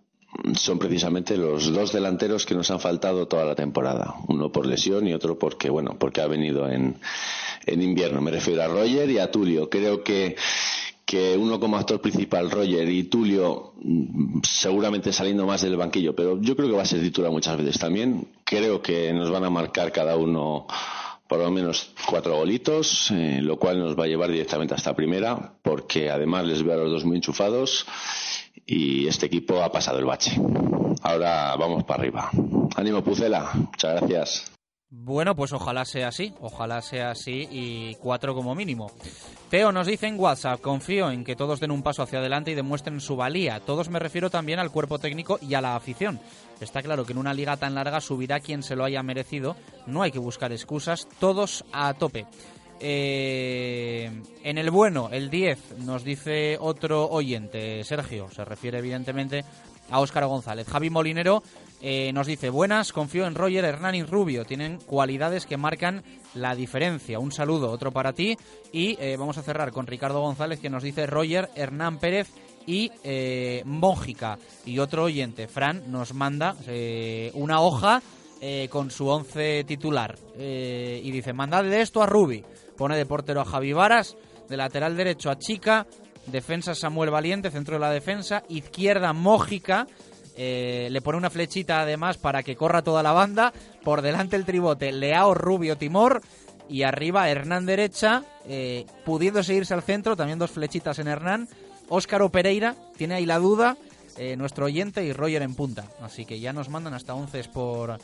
son precisamente los dos delanteros que nos han faltado toda la temporada. Uno por lesión y otro porque, bueno, porque ha venido en, en invierno. Me refiero a Roger y a Tulio. Creo que, que uno como actor principal, Roger, y Tulio, mm, seguramente saliendo más del banquillo, pero yo creo que va a ser titular muchas veces también. Creo que nos van a marcar cada uno por lo menos cuatro golitos, eh, lo cual nos va a llevar directamente hasta primera, porque además les veo a los dos muy enchufados y este equipo ha pasado el bache. Ahora vamos para arriba. Ánimo Pucela, muchas gracias. Bueno, pues ojalá sea así, ojalá sea así y cuatro como mínimo. Teo nos dice en WhatsApp, confío en que todos den un paso hacia adelante y demuestren su valía. Todos me refiero también al cuerpo técnico y a la afición. Está claro que en una liga tan larga subirá quien se lo haya merecido, no hay que buscar excusas, todos a tope. Eh, en el bueno, el 10, nos dice otro oyente, Sergio, se refiere evidentemente a Óscar González. Javi Molinero eh, nos dice, buenas, confío en Roger, Hernán y Rubio, tienen cualidades que marcan la diferencia. Un saludo, otro para ti. Y eh, vamos a cerrar con Ricardo González que nos dice Roger, Hernán Pérez y eh, Mójica. Y otro oyente, Fran, nos manda eh, una hoja con su once titular. y dice, mandadle esto a Rubi. Pone de portero a Javi Varas, de lateral derecho a Chica, defensa Samuel Valiente, centro de la defensa, izquierda Mójica, eh, le pone una flechita además para que corra toda la banda, por delante el tribote Leao Rubio Timor y arriba Hernán derecha, eh, pudiendo seguirse al centro, también dos flechitas en Hernán, Óscar Pereira, tiene ahí la duda, eh, nuestro oyente y Roger en punta, así que ya nos mandan hasta 11 por,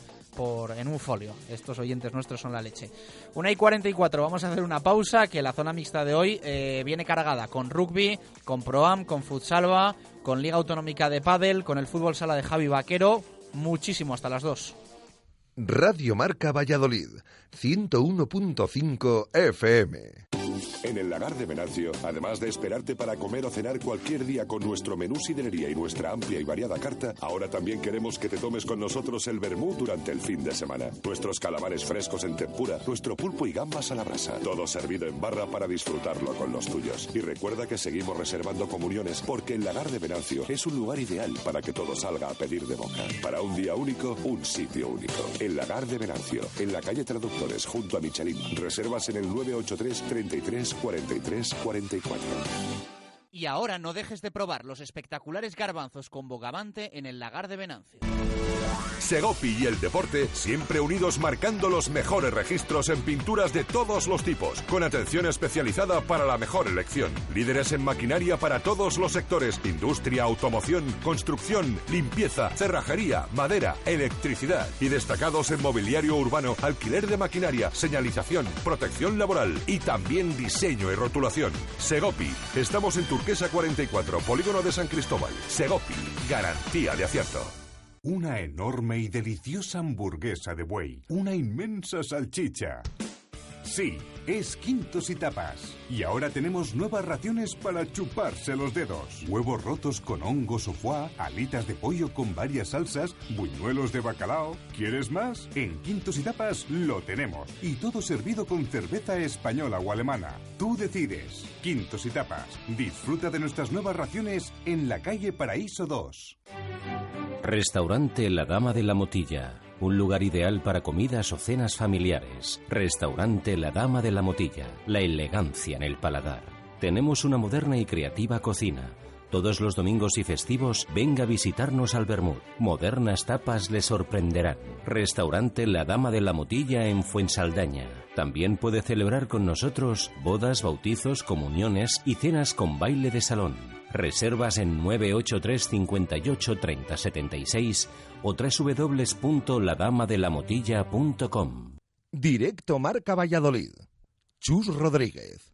en un folio. Estos oyentes nuestros son la leche. Una y 44, vamos a hacer una pausa, que la zona mixta de hoy eh, viene cargada con rugby, con Proam, con Futsalva, con Liga Autonómica de Padel, con el fútbol sala de Javi Vaquero, muchísimo hasta las dos. Radio Marca Valladolid, 101.5 FM. En el lagar de Venancio, además de esperarte para comer o cenar cualquier día con nuestro menú siderería y nuestra amplia y variada carta, ahora también queremos que te tomes con nosotros el vermú durante el fin de semana. Nuestros calamares frescos en tempura, nuestro pulpo y gambas a la brasa. Todo servido en barra para disfrutarlo con los tuyos. Y recuerda que seguimos reservando comuniones porque el lagar de Venancio es un lugar ideal para que todo salga a pedir de boca. Para un día único, un sitio único. El lagar de Venancio, en la calle Traductores, junto a Michelin. Reservas en el 983 33 43 44. Y ahora no dejes de probar los espectaculares garbanzos con bogavante en el lagar de Venancio. Segopi y el deporte siempre unidos marcando los mejores registros en pinturas de todos los tipos, con atención especializada para la mejor elección. Líderes en maquinaria para todos los sectores, industria, automoción, construcción, limpieza, cerrajería, madera, electricidad y destacados en mobiliario urbano, alquiler de maquinaria, señalización, protección laboral y también diseño y rotulación. Segopi, estamos en Turquesa 44, Polígono de San Cristóbal. Segopi, garantía de acierto. Una enorme y deliciosa hamburguesa de buey. Una inmensa salchicha. Sí, es Quintos y Tapas. Y ahora tenemos nuevas raciones para chuparse los dedos. Huevos rotos con hongos o foie, alitas de pollo con varias salsas, buñuelos de bacalao. ¿Quieres más? En Quintos y Tapas lo tenemos. Y todo servido con cerveza española o alemana. Tú decides. Quintos y Tapas. Disfruta de nuestras nuevas raciones en la calle Paraíso 2. Restaurante La Dama de la Motilla. Un lugar ideal para comidas o cenas familiares. Restaurante La Dama de la Motilla. La elegancia en el paladar. Tenemos una moderna y creativa cocina Todos los domingos y festivos venga a visitarnos al Bermud. Modernas tapas le sorprenderán. Restaurante La Dama de la Motilla en Fuensaldaña. También puede celebrar con nosotros bodas, bautizos, comuniones y cenas con baile de salón. Reservas en 983 58 30 76 o www.ladamadelamotilla.com. Directo Marca Valladolid. Chus Rodríguez.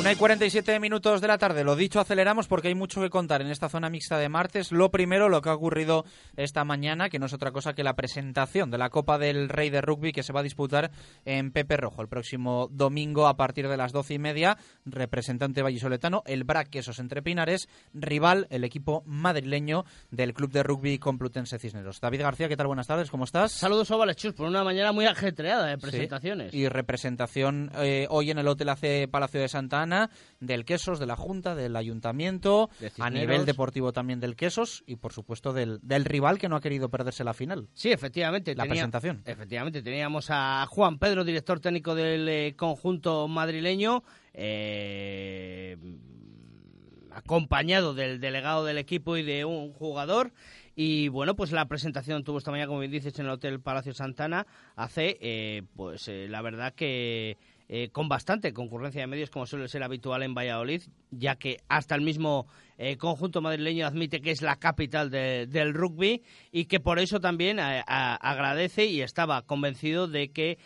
Una y 47 minutos de la tarde. Lo dicho, aceleramos porque hay mucho que contar en esta zona mixta de martes. Lo primero, lo que ha ocurrido esta mañana, que no es otra cosa que la presentación de la Copa del Rey de Rugby que se va a disputar en Pepe Rojo el próximo domingo a partir de las doce y media. Representante vallisoletano, el BRAC Quesos Entre Pinares, rival, el equipo madrileño del Club de Rugby Complutense Cisneros. David García, ¿qué tal? Buenas tardes, ¿cómo estás? Saludos, Ovales Chus, por una mañana muy ajetreada de presentaciones. Sí, y representación eh, hoy en el Hotel AC Palacio de Santa Del Quesos, de la Junta, del Ayuntamiento, a nivel deportivo también del Quesos y por supuesto del, del, rival que no ha querido perderse la final. Sí, efectivamente. La presentación. Efectivamente, teníamos a Juan Pedro, director técnico del eh, conjunto madrileño. Eh, acompañado del delegado del equipo y de un jugador. Y bueno, pues la presentación tuvo esta mañana, como bien dices, en el Hotel Palacio Santana. Hace, eh, pues eh, la verdad que eh, con bastante concurrencia de medios, como suele ser habitual en Valladolid, ya que hasta el mismo eh, conjunto madrileño admite que es la capital del rugby y que por eso también eh, agradece y estaba convencido de que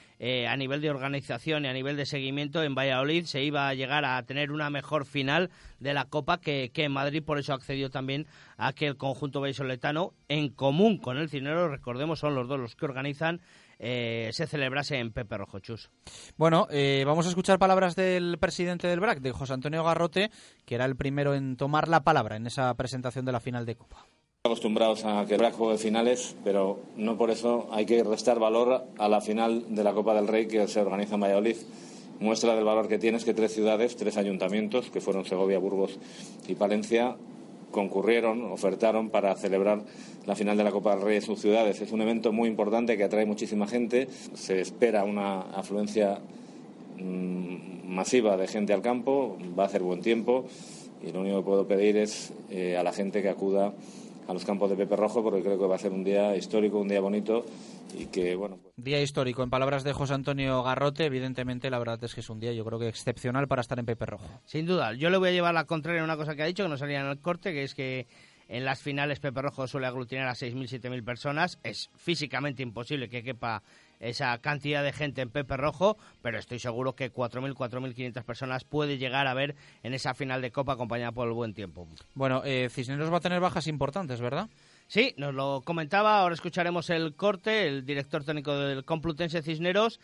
a nivel de organización y a nivel de seguimiento en Valladolid se iba a llegar a tener una mejor final de la Copa que, que en Madrid, por eso accedió también a que el conjunto vallisoletano, en común con el Cinero, recordemos, son los dos los que organizan eh, se celebrase en Pepe Rojo Chus. Bueno, eh, vamos a escuchar palabras del presidente del BRAC, de José Antonio Garrote, que era el primero en tomar la palabra en esa presentación de la final de Copa. Acostumbrados a que el BRAC juegue finales, pero no por eso hay que restar valor a la final de la Copa del Rey que se organiza en Valladolid. Muestra del valor que tiene es que tres ciudades, tres ayuntamientos, que fueron Segovia, Burgos y Palencia, concurrieron, ofertaron para celebrar la final de la Copa del Rey en sus ciudades. Es un evento muy importante que atrae muchísima gente. Se espera una afluencia mm, masiva de gente al campo. Va a hacer buen tiempo y lo único que puedo pedir es eh, a la gente que acuda a los campos de Pepe Rojo porque creo que va a ser un día histórico, un día bonito y que bueno. Pues día histórico, en palabras de José Antonio Garrote, evidentemente la verdad es que es un día yo creo que excepcional para estar en Pepe Rojo. Sin duda, yo le voy a llevar la contraria en una cosa que ha dicho que no salía en el corte, que es que en las finales Pepe Rojo suele aglutinar a 6.000, 7.000 personas. Es físicamente imposible que quepa esa cantidad de gente en Pepe Rojo, pero estoy seguro que 4.000, 4.500 personas puede llegar a ver en esa final de Copa acompañada por el buen tiempo. Bueno, eh, Cisneros va a tener bajas importantes, ¿verdad? Sí, nos lo comentaba, ahora escucharemos el corte, el director técnico del Complutense Cisneros.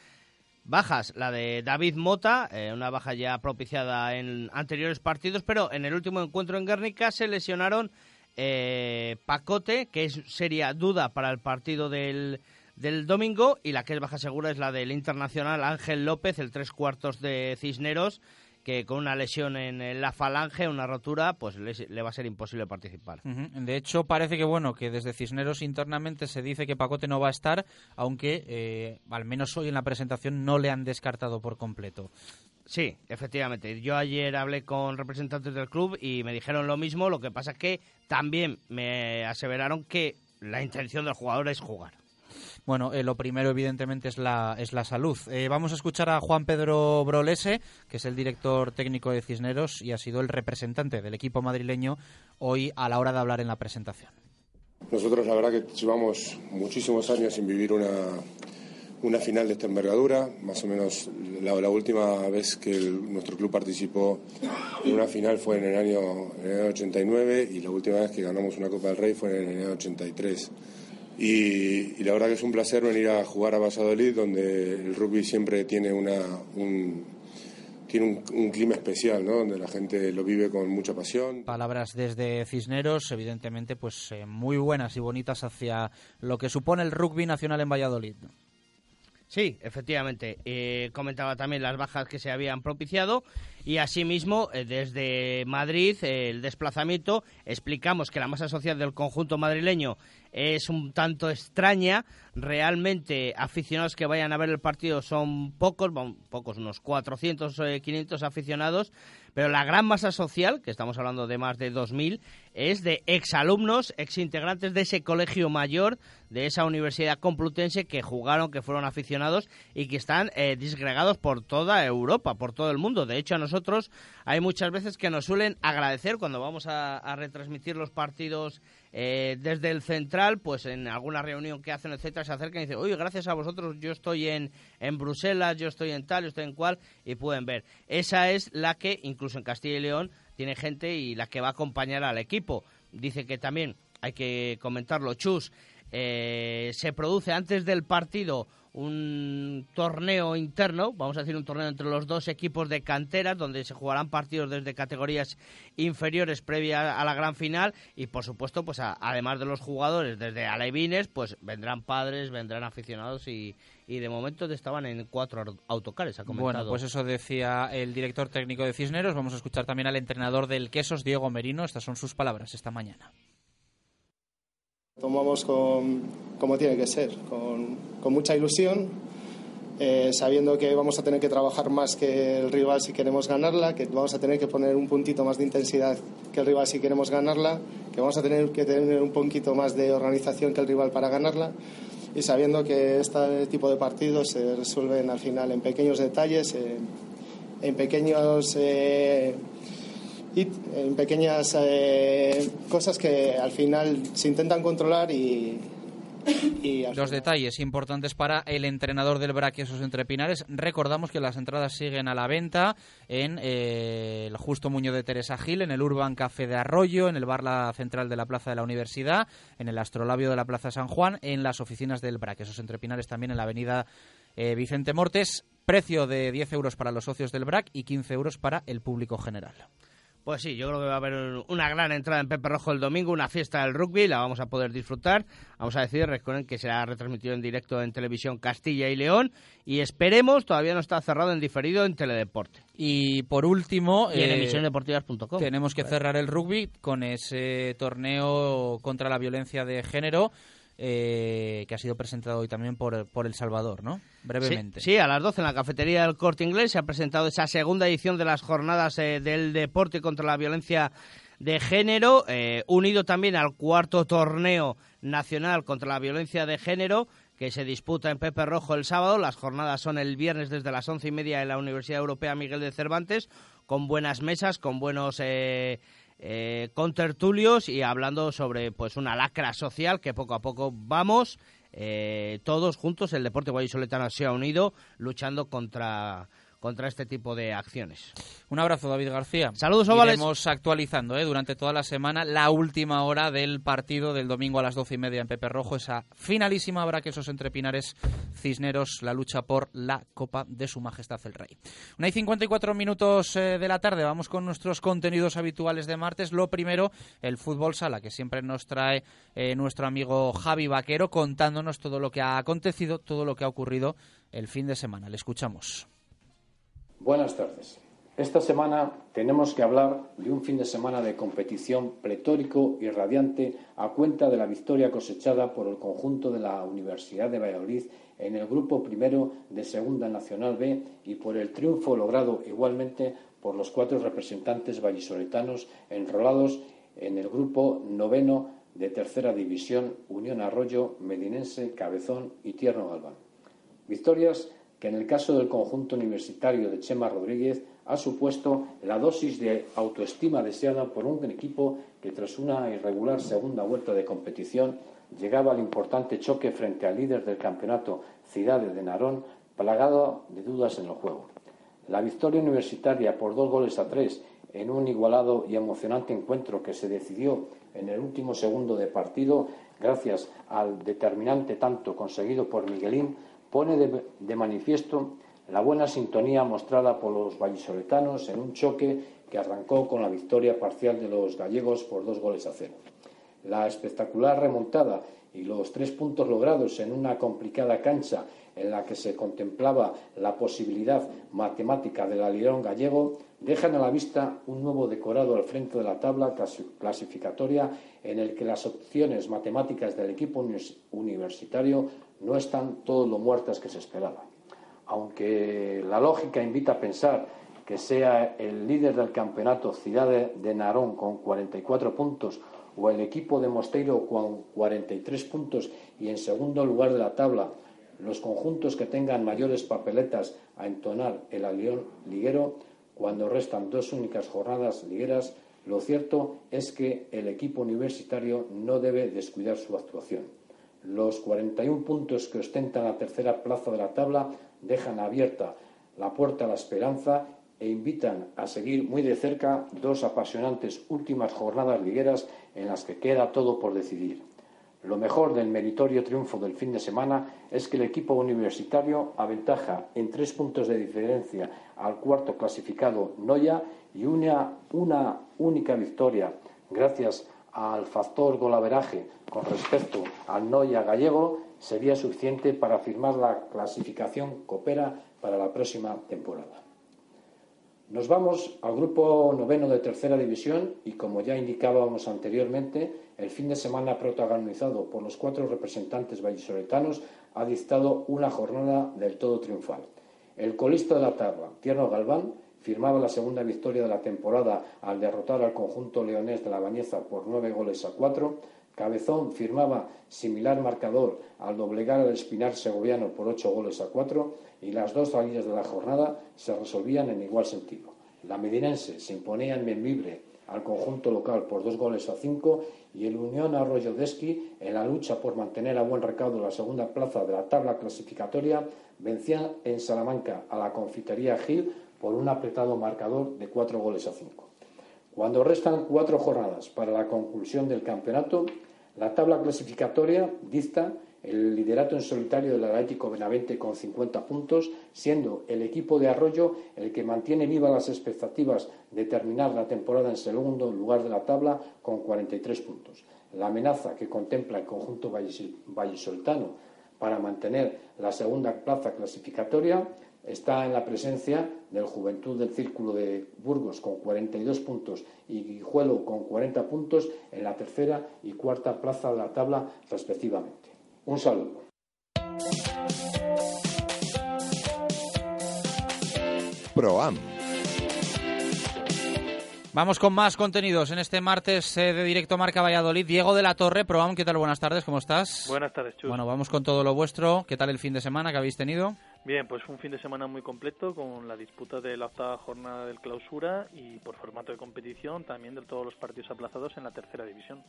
Bajas, la de David Mota, eh, una baja ya propiciada en anteriores partidos, pero en el último encuentro en Guernica se lesionaron eh, Pacote, que es, sería duda para el partido del, del domingo, y la que es baja segura es la del internacional Ángel López, el tres cuartos de Cisneros, que con una lesión en la falange, una rotura, pues le, va a ser imposible participar. De hecho, parece que bueno que desde Cisneros internamente se dice que Pacote no va a estar, aunque eh, al menos hoy en la presentación no le han descartado por completo. Sí, efectivamente. Yo ayer hablé con representantes del club y me dijeron lo mismo. Lo que pasa es que también me aseveraron que la intención del jugador es jugar. Bueno, eh, lo primero evidentemente es la, es la salud. Eh, vamos a escuchar a Juan Pedro Brolese, que es el director técnico de Cisneros y ha sido el representante del equipo madrileño hoy a la hora de hablar en la presentación. Nosotros la verdad que llevamos muchísimos años sin vivir una, una final de esta envergadura, más o menos la, última vez que nuestro club participó en una final fue en el, año, en el año 89 y la última vez que ganamos una Copa del Rey fue en el año 83. Y, la verdad que es un placer venir a jugar a Valladolid, donde el rugby siempre tiene una, tiene un, clima especial, ¿no? Donde la gente lo vive con mucha pasión. Palabras desde Cisneros, evidentemente, pues eh, muy buenas y bonitas hacia lo que supone el rugby nacional en Valladolid. Sí, efectivamente. Eh, comentaba también las bajas que se habían propiciado y asimismo eh, desde Madrid el desplazamiento explicamos que la masa social del conjunto madrileño es un tanto extraña. Realmente aficionados que vayan a ver el partido son pocos, pocos, unos 400 o 500 aficionados, pero la gran masa social, que estamos hablando de más de 2.000, es de exalumnos, exintegrantes de ese colegio mayor, de esa Universidad Complutense que jugaron, que fueron aficionados y que están eh, disgregados por toda Europa, por todo el mundo. De hecho, a nosotros hay muchas veces que nos suelen agradecer cuando vamos a retransmitir los partidos eh, desde el central, pues en alguna reunión que hacen, etcétera, se acercan y dicen, oye, gracias a vosotros yo estoy en, en Bruselas, yo estoy en tal, yo estoy en cual, y pueden ver. Esa es la que, incluso en Castilla y León, tiene gente y la que va a acompañar al equipo. Dice que también, hay que comentarlo, Chus, eh, se produce antes del partido un torneo interno, vamos a decir un torneo entre los dos equipos de canteras, donde se jugarán partidos desde categorías inferiores previa a la gran final. Y por supuesto, pues además de los jugadores desde alevines, pues vendrán padres, vendrán aficionados y, y de momento estaban en cuatro autocares, ha comentado. Bueno, pues eso decía el director técnico de Cisneros, vamos a escuchar también al entrenador del Quesos, Diego Merino, estas son sus palabras esta mañana tomamos con, como tiene que ser, con, mucha ilusión, eh, sabiendo que vamos a tener que trabajar más que el rival si queremos ganarla, que vamos a tener que poner un puntito más de intensidad que el rival si queremos ganarla, que vamos a tener que tener un poquito más de organización que el rival para ganarla y sabiendo que este tipo de partidos se resuelven al final en pequeños detalles, en pequeños... Eh, y en pequeñas eh, cosas que al final se intentan controlar y, Los detalles importantes para el entrenador del BRAC y esos entrepinares. Recordamos que las entradas siguen a la venta en eh, el Justo Muñoz de Teresa Gil, en el Urban Café de Arroyo, en el bar La Central de la Plaza de la Universidad, en el Astrolabio de la Plaza San Juan, en las oficinas del BRAC. Esos entrepinares también en la avenida eh, Vicente Mortes. Precio de 10 euros para los socios del BRAC y 15 euros para el público general. Pues sí, yo creo que va a haber una gran entrada en Pepe Rojo el domingo, una fiesta del rugby, la vamos a poder disfrutar. Vamos a decir, recuerden que será retransmitido en directo en televisión Castilla y León y esperemos, todavía no está cerrado en diferido en Teledeporte. Y por último, y en eh, emisionesdeportivas.com. Tenemos que cerrar el rugby con ese torneo contra la violencia de género eh, que ha sido presentado hoy también por, por El Salvador, ¿no? Brevemente. Sí, a las 12 en la cafetería del Corte Inglés se ha presentado esa segunda edición de las jornadas eh, del deporte contra la violencia de género, eh, unido también al cuarto torneo nacional contra la violencia de género que se disputa en Pepe Rojo el sábado. Las jornadas son el viernes desde las once y media en la Universidad Europea Miguel de Cervantes, con buenas mesas, con buenos con tertulios y hablando sobre pues una lacra social que poco a poco vamos eh, todos juntos, el deporte guayisoletano se ha unido luchando contra contra este tipo de acciones. Un abrazo, David García. Saludos, Ovales. Iremos actualizando ¿eh? durante toda la semana la última hora del partido del domingo a las doce y media en Pepe Rojo. Esa finalísima habrá que esos entre Pinares Cisneros, la lucha por la Copa de Su Majestad el Rey. Una y 54 minutos eh, de la tarde. Vamos con nuestros contenidos habituales de martes. Lo primero, el fútbol sala, que siempre nos trae eh, nuestro amigo Javi Vaquero contándonos todo lo que ha acontecido, todo lo que ha ocurrido el fin de semana. Le escuchamos. Buenas tardes. Esta semana tenemos que hablar de un fin de semana de competición pletórico y radiante a cuenta de la victoria cosechada por el conjunto de la Universidad de Valladolid en el grupo primero de Segunda Nacional B y por el triunfo logrado igualmente por los cuatro representantes vallisoletanos enrolados en el grupo noveno de Tercera División Unión Arroyo, Medinense, Cabezón y Tierno Galván. Victorias que en el caso del conjunto universitario de Chema Rodríguez ha supuesto la dosis de autoestima deseada por un equipo que tras una irregular segunda vuelta de competición llegaba al importante choque frente al líder del campeonato Ciudad de Narón, plagado de dudas en el juego. La victoria universitaria por dos goles a tres en un igualado y emocionante encuentro que se decidió en el último segundo de partido gracias al determinante tanto conseguido por Miguelín pone de, manifiesto la buena sintonía mostrada por los vallisoletanos en un choque que arrancó con la victoria parcial de los gallegos por dos goles a cero. La espectacular remontada y los tres puntos logrados en una complicada cancha en la que se contemplaba la posibilidad matemática del alirón gallego dejan a la vista un nuevo decorado al frente de la tabla clasificatoria en el que las opciones matemáticas del equipo universitario no están todo lo muertas que se esperaba. Aunque la lógica invita a pensar que sea el líder del campeonato Ciudad de Narón con 44 puntos o el equipo de Mosteiro con 43 puntos y en segundo lugar de la tabla los conjuntos que tengan mayores papeletas a entonar el alión liguero cuando restan dos únicas jornadas ligueras, lo cierto es que el equipo universitario no debe descuidar su actuación. Los 41 puntos que ostentan la tercera plaza de la tabla dejan abierta la puerta a la esperanza e invitan a seguir muy de cerca dos apasionantes últimas jornadas ligueras en las que queda todo por decidir. Lo mejor del meritorio triunfo del fin de semana es que el equipo universitario aventaja en tres puntos de diferencia al cuarto clasificado Noya y una, una única victoria gracias al factor golaveraje con respecto al Noya gallego sería suficiente para firmar la clasificación Coopera para la próxima temporada. Nos vamos al grupo noveno de tercera división y como ya indicábamos anteriormente, el fin de semana protagonizado por los cuatro representantes vallisoletanos ha dictado una jornada del todo triunfal. El colista de la tabla, Tierno Galván, firmaba la segunda victoria de la temporada al derrotar al conjunto leonés de la Bañeza por nueve goles a cuatro. Cabezón firmaba similar marcador al doblegar al Espinar segoviano por ocho goles a cuatro y las dos salidas de la jornada se resolvían en igual sentido. La Medinense se imponía en Membibre al conjunto local por dos goles a cinco y el Unión Arroyo Desqui, en la lucha por mantener a buen recaudo la segunda plaza de la tabla clasificatoria, vencía en Salamanca a la Confitería Gil por un apretado marcador de cuatro goles a cinco. Cuando restan cuatro jornadas para la conclusión del campeonato, la tabla clasificatoria dicta el liderato en solitario del Atlético Benavente con 50 puntos, siendo el equipo de Arroyo el que mantiene vivas las expectativas de terminar la temporada en segundo lugar de la tabla con 43 puntos. La amenaza que contempla el conjunto vallisoltano para mantener la segunda plaza clasificatoria está en la presencia del Juventud del Círculo de Burgos con 42 puntos y Guijuelo con 40 puntos en la tercera y cuarta plaza de la tabla respectivamente. Un saludo. Proam. Vamos con más contenidos en este martes eh, de Directo Marca Valladolid. Diego de la Torre, Proam, ¿qué tal? Buenas tardes, ¿cómo estás? Buenas tardes, Chus. Bueno, vamos con todo lo vuestro. ¿Qué tal el fin de semana que habéis tenido? Bien, pues un fin de semana muy completo con la disputa de la octava jornada del clausura y por formato de competición también de todos los partidos aplazados en la tercera división.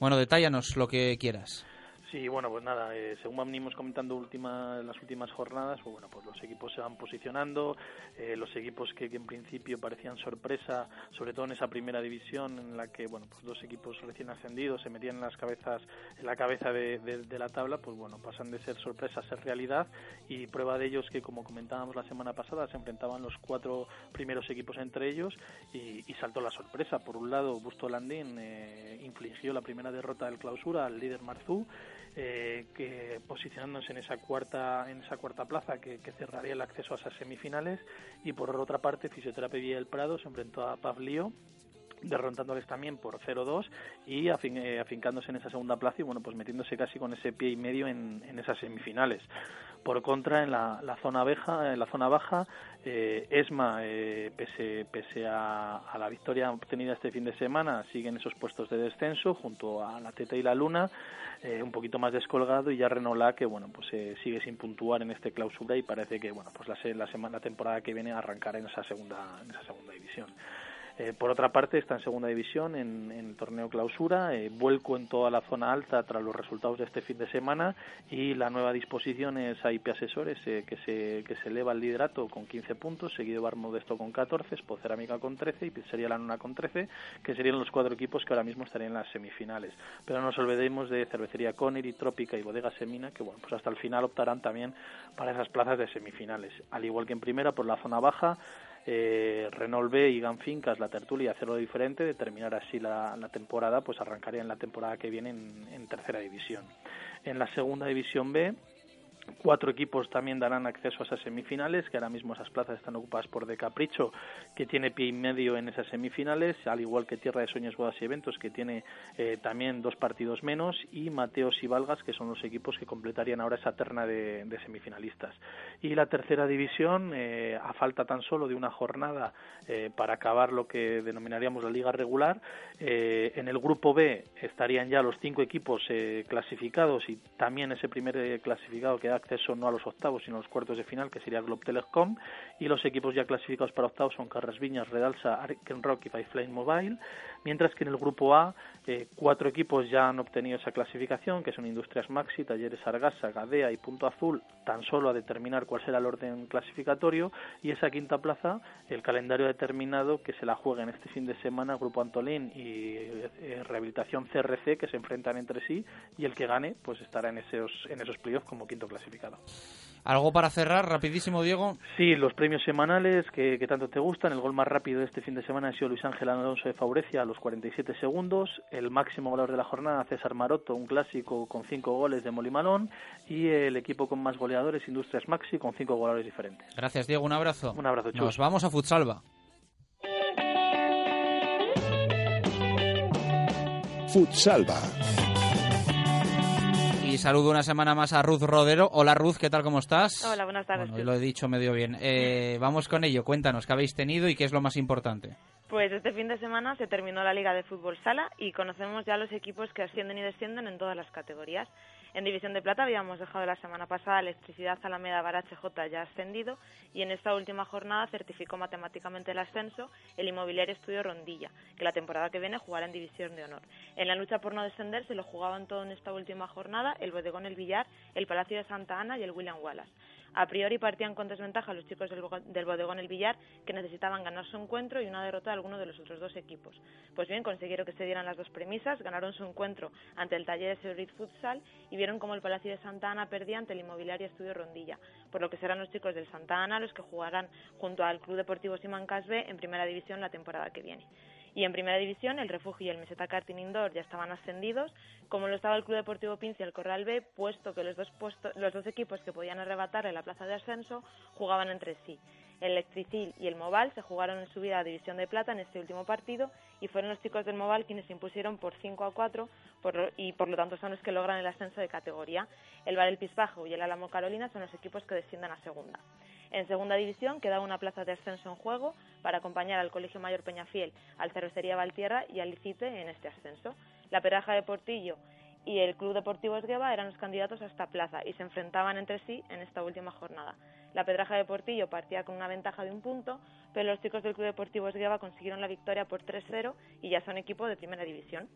Bueno, detállanos lo que quieras. Sí, bueno, pues nada, eh, según venimos comentando última, las últimas jornadas, pues bueno, pues los equipos se van posicionando, eh, los equipos que, en principio parecían sorpresa, sobre todo en esa primera división en la que, bueno, pues dos equipos recién ascendidos se metían en las cabezas, en la cabeza de, la tabla, pues bueno, pasan de ser sorpresa a ser realidad y prueba de ello es que, como comentábamos la semana pasada, se enfrentaban los cuatro primeros equipos entre ellos y, saltó la sorpresa. Por un lado, Busto Landín eh, infligió la primera derrota del clausura al líder Marzú, eh, que posicionándose en esa cuarta en esa cuarta plaza que, cerraría el acceso a esas semifinales. Y por otra parte Fisioterapia el Prado se enfrentó a Pavlio derrotándoles también por 0-2 y eh, afincándose en esa segunda plaza y bueno pues metiéndose casi con ese pie y medio en, esas semifinales. Por contra en la, zona baja en la zona baja eh, Esma eh, pese, pese a, la victoria obtenida este fin de semana sigue en esos puestos de descenso junto a la Teta y la Luna eh, un poquito más descolgado y ya Renola que bueno pues sigue sin puntuar en este clausura y parece que bueno pues la, la semana la temporada que viene arrancará en esa segunda en esa segunda división Eh, por otra parte, está en segunda división en, el torneo clausura, eh, vuelco en toda la zona alta tras los resultados de este fin de semana y la nueva disposición es IP Asesores, eh, que, se, que se eleva el liderato con 15 puntos, seguido Bar Modesto con 14, Cerámica con 13 y Pizzería La Nuna con 13, que serían los cuatro equipos que ahora mismo estarían en las semifinales. Pero no nos olvidemos de Cervecería Connery, Trópica y Bodega Semina, que bueno, pues hasta el final optarán también para esas plazas de semifinales. Al igual que en primera, por la zona baja, eh, Renault B y Ganfincas la tertulia hacerlo diferente, de terminar así la, temporada, pues arrancaría en la temporada que viene en tercera división. En la segunda división B, Cuatro equipos también darán acceso a esas semifinales, que ahora mismo esas plazas están ocupadas por De Capricho, que tiene pie y medio en esas semifinales, al igual que Tierra de Sueños, Bodas y Eventos, que tiene eh, también dos partidos menos, y Mateos y Valgas, que son los equipos que completarían ahora esa terna de, semifinalistas. Y la tercera división, eh, a falta tan solo de una jornada eh, para acabar lo que denominaríamos la liga regular, en el grupo B estarían ya los cinco equipos clasificados y también ese primer clasificado que acceso no a los octavos, sino a los cuartos de final, que sería Globe Telecom, y los equipos ya clasificados para octavos son Carras Viñas, Redalsa, Arken Rock y Flame Mobile, mientras que en el grupo A eh, cuatro equipos ya han obtenido esa clasificación, que son Industrias Maxi, Talleres Argasa, Gadea y Punto Azul, tan solo a determinar cuál será el orden clasificatorio, y esa quinta plaza, el calendario determinado que se la juega en este fin de semana Grupo Antolín y eh, Rehabilitación CRC, que se enfrentan entre sí, y el que gane pues estará en esos, en esos playoffs como quinto clasificado. ¿Algo para cerrar, rapidísimo, Diego? Sí, los premios semanales que, tanto te gustan. El gol más rápido de este fin de semana ha sido Luis Ángel Alonso de Faurecia a los 47 segundos. El máximo goleador de la jornada, César Maroto, un clásico con cinco goles de Molimalón. Y el equipo con más goleadores, Industrias Maxi, con cinco goleadores diferentes. Gracias, Diego. Un abrazo. Un abrazo, chus. Nos vamos a Futsalva. Futsalva y saludo una semana más a Ruth Rodero. Hola Ruth, ¿qué tal? ¿Cómo estás? Hola, buenas tardes. lo he dicho medio bien. Eh, vamos con ello, cuéntanos, ¿qué habéis tenido y qué es lo más importante? Pues este fin de semana se terminó la Liga de Fútbol Sala y conocemos ya los equipos que ascienden y descienden en todas las categorías. En División de Plata habíamos dejado la semana pasada Electricidad Alameda Barache J ya ascendido y en esta última jornada certificó matemáticamente el ascenso el Inmobiliario Estudio Rondilla, que la temporada que viene jugará en División de Honor. En la lucha por no descender se lo jugaban todo en esta última jornada el Bodegón El Villar, el Palacio de Santa Ana y el William Wallace. A priori partían con desventaja los chicos del, Bodegón El Villar, que necesitaban ganar su encuentro y una derrota de alguno de los otros dos equipos. Pues bien, consiguieron que se dieran las dos premisas, ganaron su encuentro ante el taller de Segurid Futsal y vieron cómo el Palacio de Santa Ana perdía ante el Inmobiliario Estudio Rondilla, por lo que serán los chicos del Santa Ana los que jugarán junto al Club Deportivo Simancas B en Primera División la temporada que viene. Y en primera división, el Refugio y el Meseta Karting Indoor ya estaban ascendidos, como lo estaba el Club Deportivo Pinci y el Corral B, puesto que los dos, los dos equipos que podían arrebatarle la plaza de ascenso jugaban entre sí. El Electricil y el Moval se jugaron en subida a División de Plata en este último partido y fueron los chicos del Moval quienes se impusieron por 5 a 4 y por lo tanto son los que logran el ascenso de categoría. El Val del Pispajo y el Álamo Carolina son los equipos que descienden a segunda. En segunda división queda una plaza de ascenso en juego para acompañar al Colegio Mayor Peñafiel, al Cervecería Valtierra y al Licite en este ascenso. La Peraja de Portillo y el Club Deportivo Esgueva eran los candidatos a esta plaza y se enfrentaban entre sí en esta última jornada. La Pedraja de Portillo partía con una ventaja de un punto, pero los chicos del Club Deportivo Esgueva consiguieron la victoria por 3-0 y ya son equipo de primera división.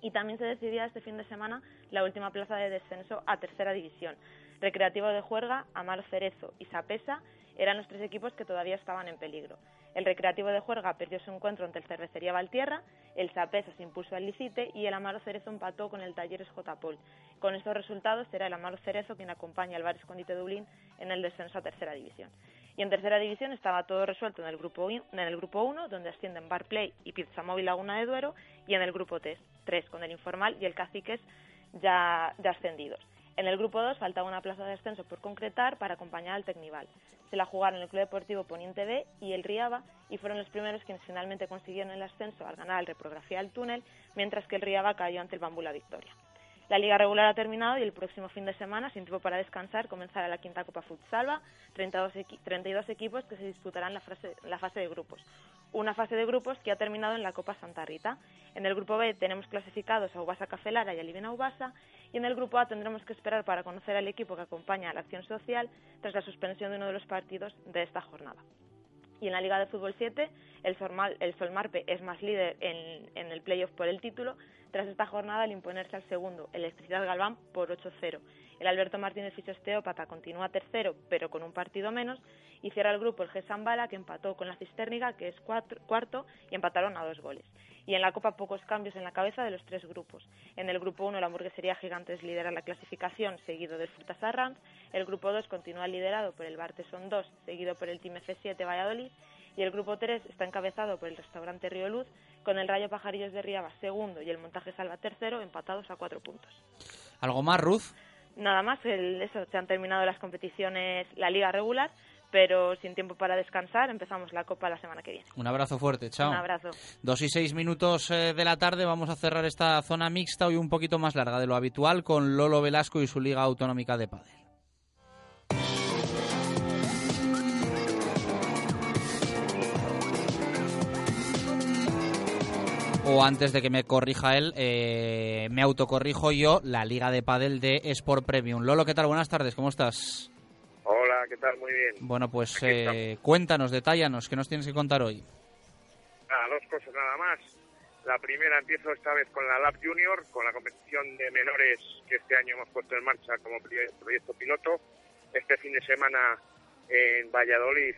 Y también se decidía este fin de semana la última plaza de descenso a tercera división. Recreativo de Juerga, Amaro Cerezo y Sapesa eran los tres equipos que todavía estaban en peligro. El Recreativo de Juerga perdió su encuentro ante el Cervecería Valtierra, el Sapesa se impuso al Licite y el Amaro Cerezo empató con el Talleres J. Paul. Con estos resultados será el Amaro Cerezo quien acompaña al Bar Escondite Dublín en el descenso a tercera división. Y en tercera división estaba todo resuelto en el grupo, en el grupo 1, donde ascienden Barplay y Pizza Móvil Laguna de Duero, y en el grupo 3, con el Informal y el Caciques ya, ya ascendidos. En el grupo 2 faltaba una plaza de ascenso por concretar para acompañar al Tecnival. Se la jugaron el Club Deportivo Poniente B y el Riaba y fueron los primeros quienes finalmente consiguieron el ascenso al ganar el Reprografía del Túnel, mientras que el Riaba cayó ante el Bambú La Victoria. La liga regular ha terminado y el próximo fin de semana, sin tiempo para descansar, comenzará la quinta Copa Futsalva, 32, 32 equipos que se disputarán la, la fase de grupos. Una fase de grupos que ha terminado en la Copa Santa Rita. En el grupo B tenemos clasificados a Ubasa Cafelara y a Livina Ubasa y en el grupo A tendremos que esperar para conocer al equipo que acompaña a la acción social tras la suspensión de uno de los partidos de esta jornada. Y en la Liga de Fútbol 7, el, Solmar, el Solmarpe es más líder en, en el playoff por el título, tras esta jornada al imponerse al segundo, Electricidad Galván, por 8-0. El Alberto Martínez Fisiosteópata continúa tercero, pero con un partido menos, y cierra el grupo el G. Bala, que empató con la Cisterniga, que es cuarto, y empataron a dos goles. Y en la Copa pocos cambios en la cabeza de los tres grupos. En el grupo 1 la hamburguesería Gigantes lidera la clasificación, seguido del Frutas Arranz. El grupo 2 continúa liderado por el Barteson 2, seguido por el Team F7 Valladolid. Y el grupo 3 está encabezado por el restaurante Río Luz, con el Rayo Pajarillos de Riaba segundo y el Montaje Salva tercero, empatados a cuatro puntos. ¿Algo más, Ruth? Nada más, el, eso, se han terminado las competiciones, la liga regular pero sin tiempo para descansar, empezamos la Copa la semana que viene. Un abrazo fuerte, chao. Un abrazo. Dos y seis minutos eh, de la tarde, vamos a cerrar esta zona mixta hoy un poquito más larga de lo habitual con Lolo Velasco y su Liga Autonómica de Padel. O antes de que me corrija él, eh, me autocorrijo yo, la Liga de Padel de Sport Premium. Lolo, ¿qué tal? Buenas tardes, ¿cómo estás? Hola, ¿qué tal? Muy bien. Bueno, pues eh, cuéntanos, detállanos, ¿qué nos tienes que contar hoy? Nada, dos cosas nada más. La primera empiezo esta vez con la Lab Junior, con la competición de menores que este año hemos puesto en marcha como proyecto piloto. Este fin de semana en Valladolid,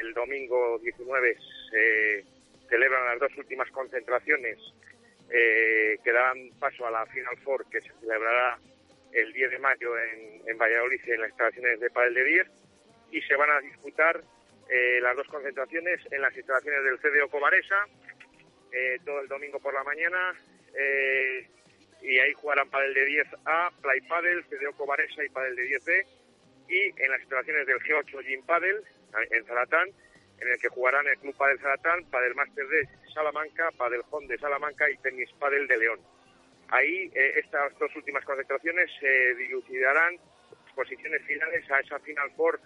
el domingo 19, se celebran las dos últimas concentraciones eh, que dan paso a la Final Four que se celebrará el 10 de mayo en, Valladolid en las instalaciones de Padel de 10 y se van a disputar eh, las dos concentraciones en las instalaciones del CDO Covaresa eh, todo el domingo por la mañana eh, y ahí jugarán Padel de 10A, Play Padel, CDO Covaresa y Padel de 10B y en las instalaciones del G8 Gym Padel en Zaratán en el que jugarán el Club Padel Zaratán, Padel Master de Salamanca, Padel Home de Salamanca y Tenis Padel de León. Ahí eh, estas dos últimas concentraciones se dilucidarán posiciones finales a esa Final Four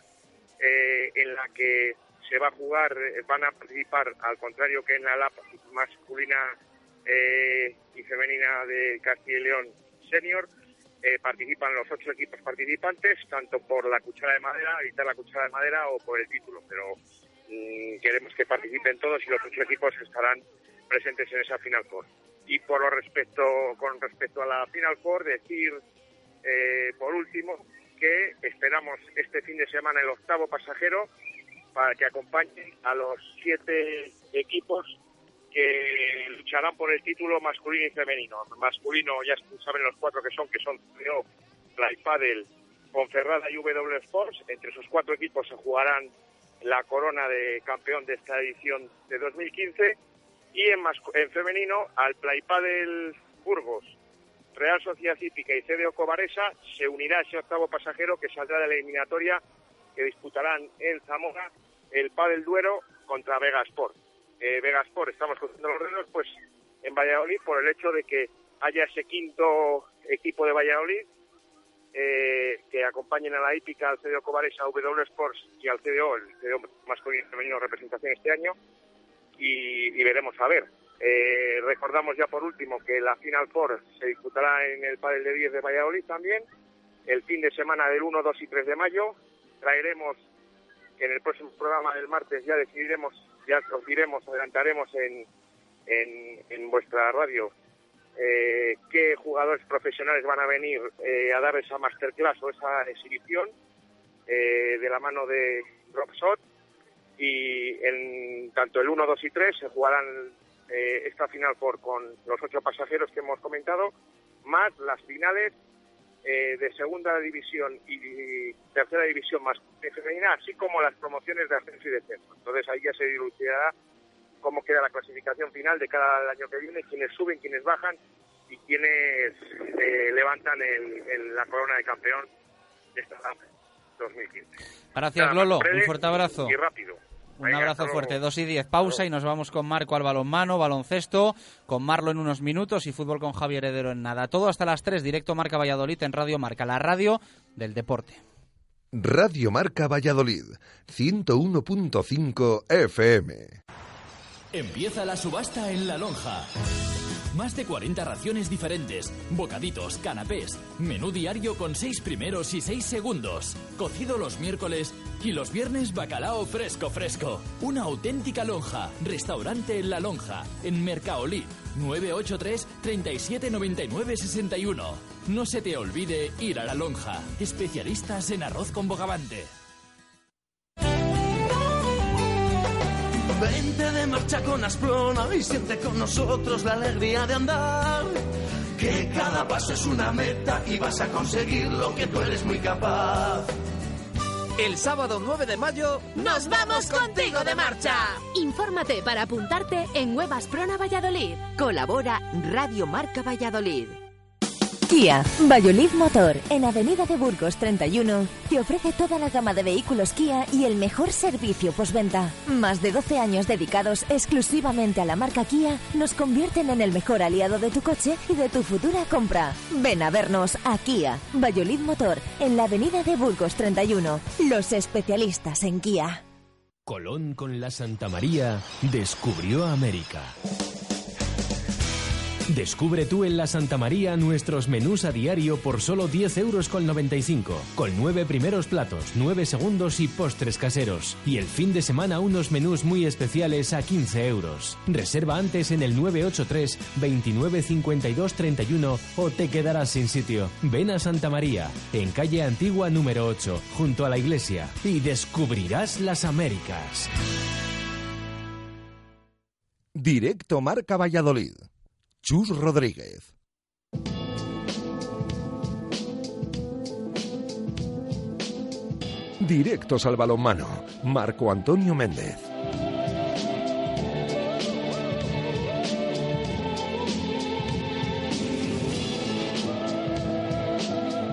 eh, en la que se va a jugar, eh, van a participar, al contrario que en la LAP masculina y femenina de Castilla y León Senior, participan los ocho equipos participantes, tanto por la cuchara de madera, evitar la cuchara de madera o por el título, pero queremos que participen todos y los ocho equipos estarán presentes en esa Final Four. Y por lo respecto, con respecto a la Final Four, decir, eh, por último, que esperamos este fin de semana el octavo pasajero para que acompañe a los siete equipos que lucharán por el título masculino y femenino. Masculino, ya saben los cuatro que son, que son CEO, Play Padel, Ponferrada y W Sports. Entre esos cuatro equipos se jugarán la corona de campeón de esta edición de 2015 y en, en femenino al Playpadel Burgos, Real Sociedad Cívica y CDO Covaresa se unirá ese octavo pasajero que saldrá de la eliminatoria que disputarán en Zamora el Padel Duero contra Vegasport. Eh, Vegasport, estamos cogiendo los dedos, pues en Valladolid por el hecho de que haya ese quinto equipo de Valladolid eh, que acompañen a la hípica al CDO Covaresa, W Sports y al CDO, el CDO masculino y femenino representación este año, y, veremos a ver. Eh, recordamos ya por último que la Final Four se disputará en el Padel de 10 de Valladolid también, el fin de semana del 1, 2 y 3 de mayo. Traeremos, en el próximo programa del martes ya decidiremos, ya os diremos, adelantaremos en, en, vuestra radio eh, qué jugadores profesionales van a venir eh, a dar esa masterclass o esa exhibición de la mano de Dropshot y en tanto el 1, 2 y 3 se jugarán eh, esta final por con los ocho pasajeros que hemos comentado, más las finales eh, de segunda división y, tercera división más femenina, así como las promociones de ascenso y descenso. Entonces ahí ya se dilucidará cómo queda la clasificación final de cada año que viene, quiénes suben, quiénes bajan y quiénes eh, levantan el, la corona de campeón de esta 2015. Gracias, Lolo. Un fuerte abrazo. Y rápido. Un abrazo fuerte, 2 y 10, pausa y nos vamos con Marco al balonmano, baloncesto, con Marlo en unos minutos y fútbol con Javier Heredero en nada. Todo hasta las 3, directo Marca Valladolid en Radio Marca, la radio del deporte. Radio Marca Valladolid, 101.5 FM. Empieza la subasta en La Lonja. Más de 40 raciones diferentes, bocaditos, canapés, menú diario con 6 primeros y 6 segundos, cocido los miércoles y los viernes bacalao fresco fresco. Una auténtica lonja, restaurante La Lonja, en Mercaolí, 983 3799 61. No se te olvide ir a La Lonja, especialistas en arroz con bogavante. Vente de marcha con Asprona y siente con nosotros la alegría de andar. Que cada paso es una meta y vas a conseguir lo que tú eres muy capaz. El sábado 9 de mayo ¡Nos vamos contigo de marcha! Infórmate para apuntarte en Web Asprona Valladolid. Colabora Radio Marca Valladolid. Kia, Valladolid Motor, en Avenida de Burgos 31, te ofrece toda la gama de vehículos Kia y el mejor servicio postventa. Más de 12 años dedicados exclusivamente a la marca Kia nos convierten en el mejor aliado de tu coche y de tu futura compra. Ven a vernos a Kia, Valladolid Motor, en la Avenida de Burgos 31, los especialistas en Kia. Colón con la Santa María descubrió América. Descubre tú en la Santa María nuestros menús a diario por solo 10 euros con 95, con 9 primeros platos, 9 segundos y postres caseros. Y el fin de semana unos menús muy especiales a 15 euros. Reserva antes en el 983 29 52 31 o te quedarás sin sitio. Ven a Santa María, en calle Antigua número 8, junto a la iglesia, y descubrirás las Américas. Directo Marca Valladolid. Chus Rodríguez. Directos al balonmano. Marco Antonio Méndez.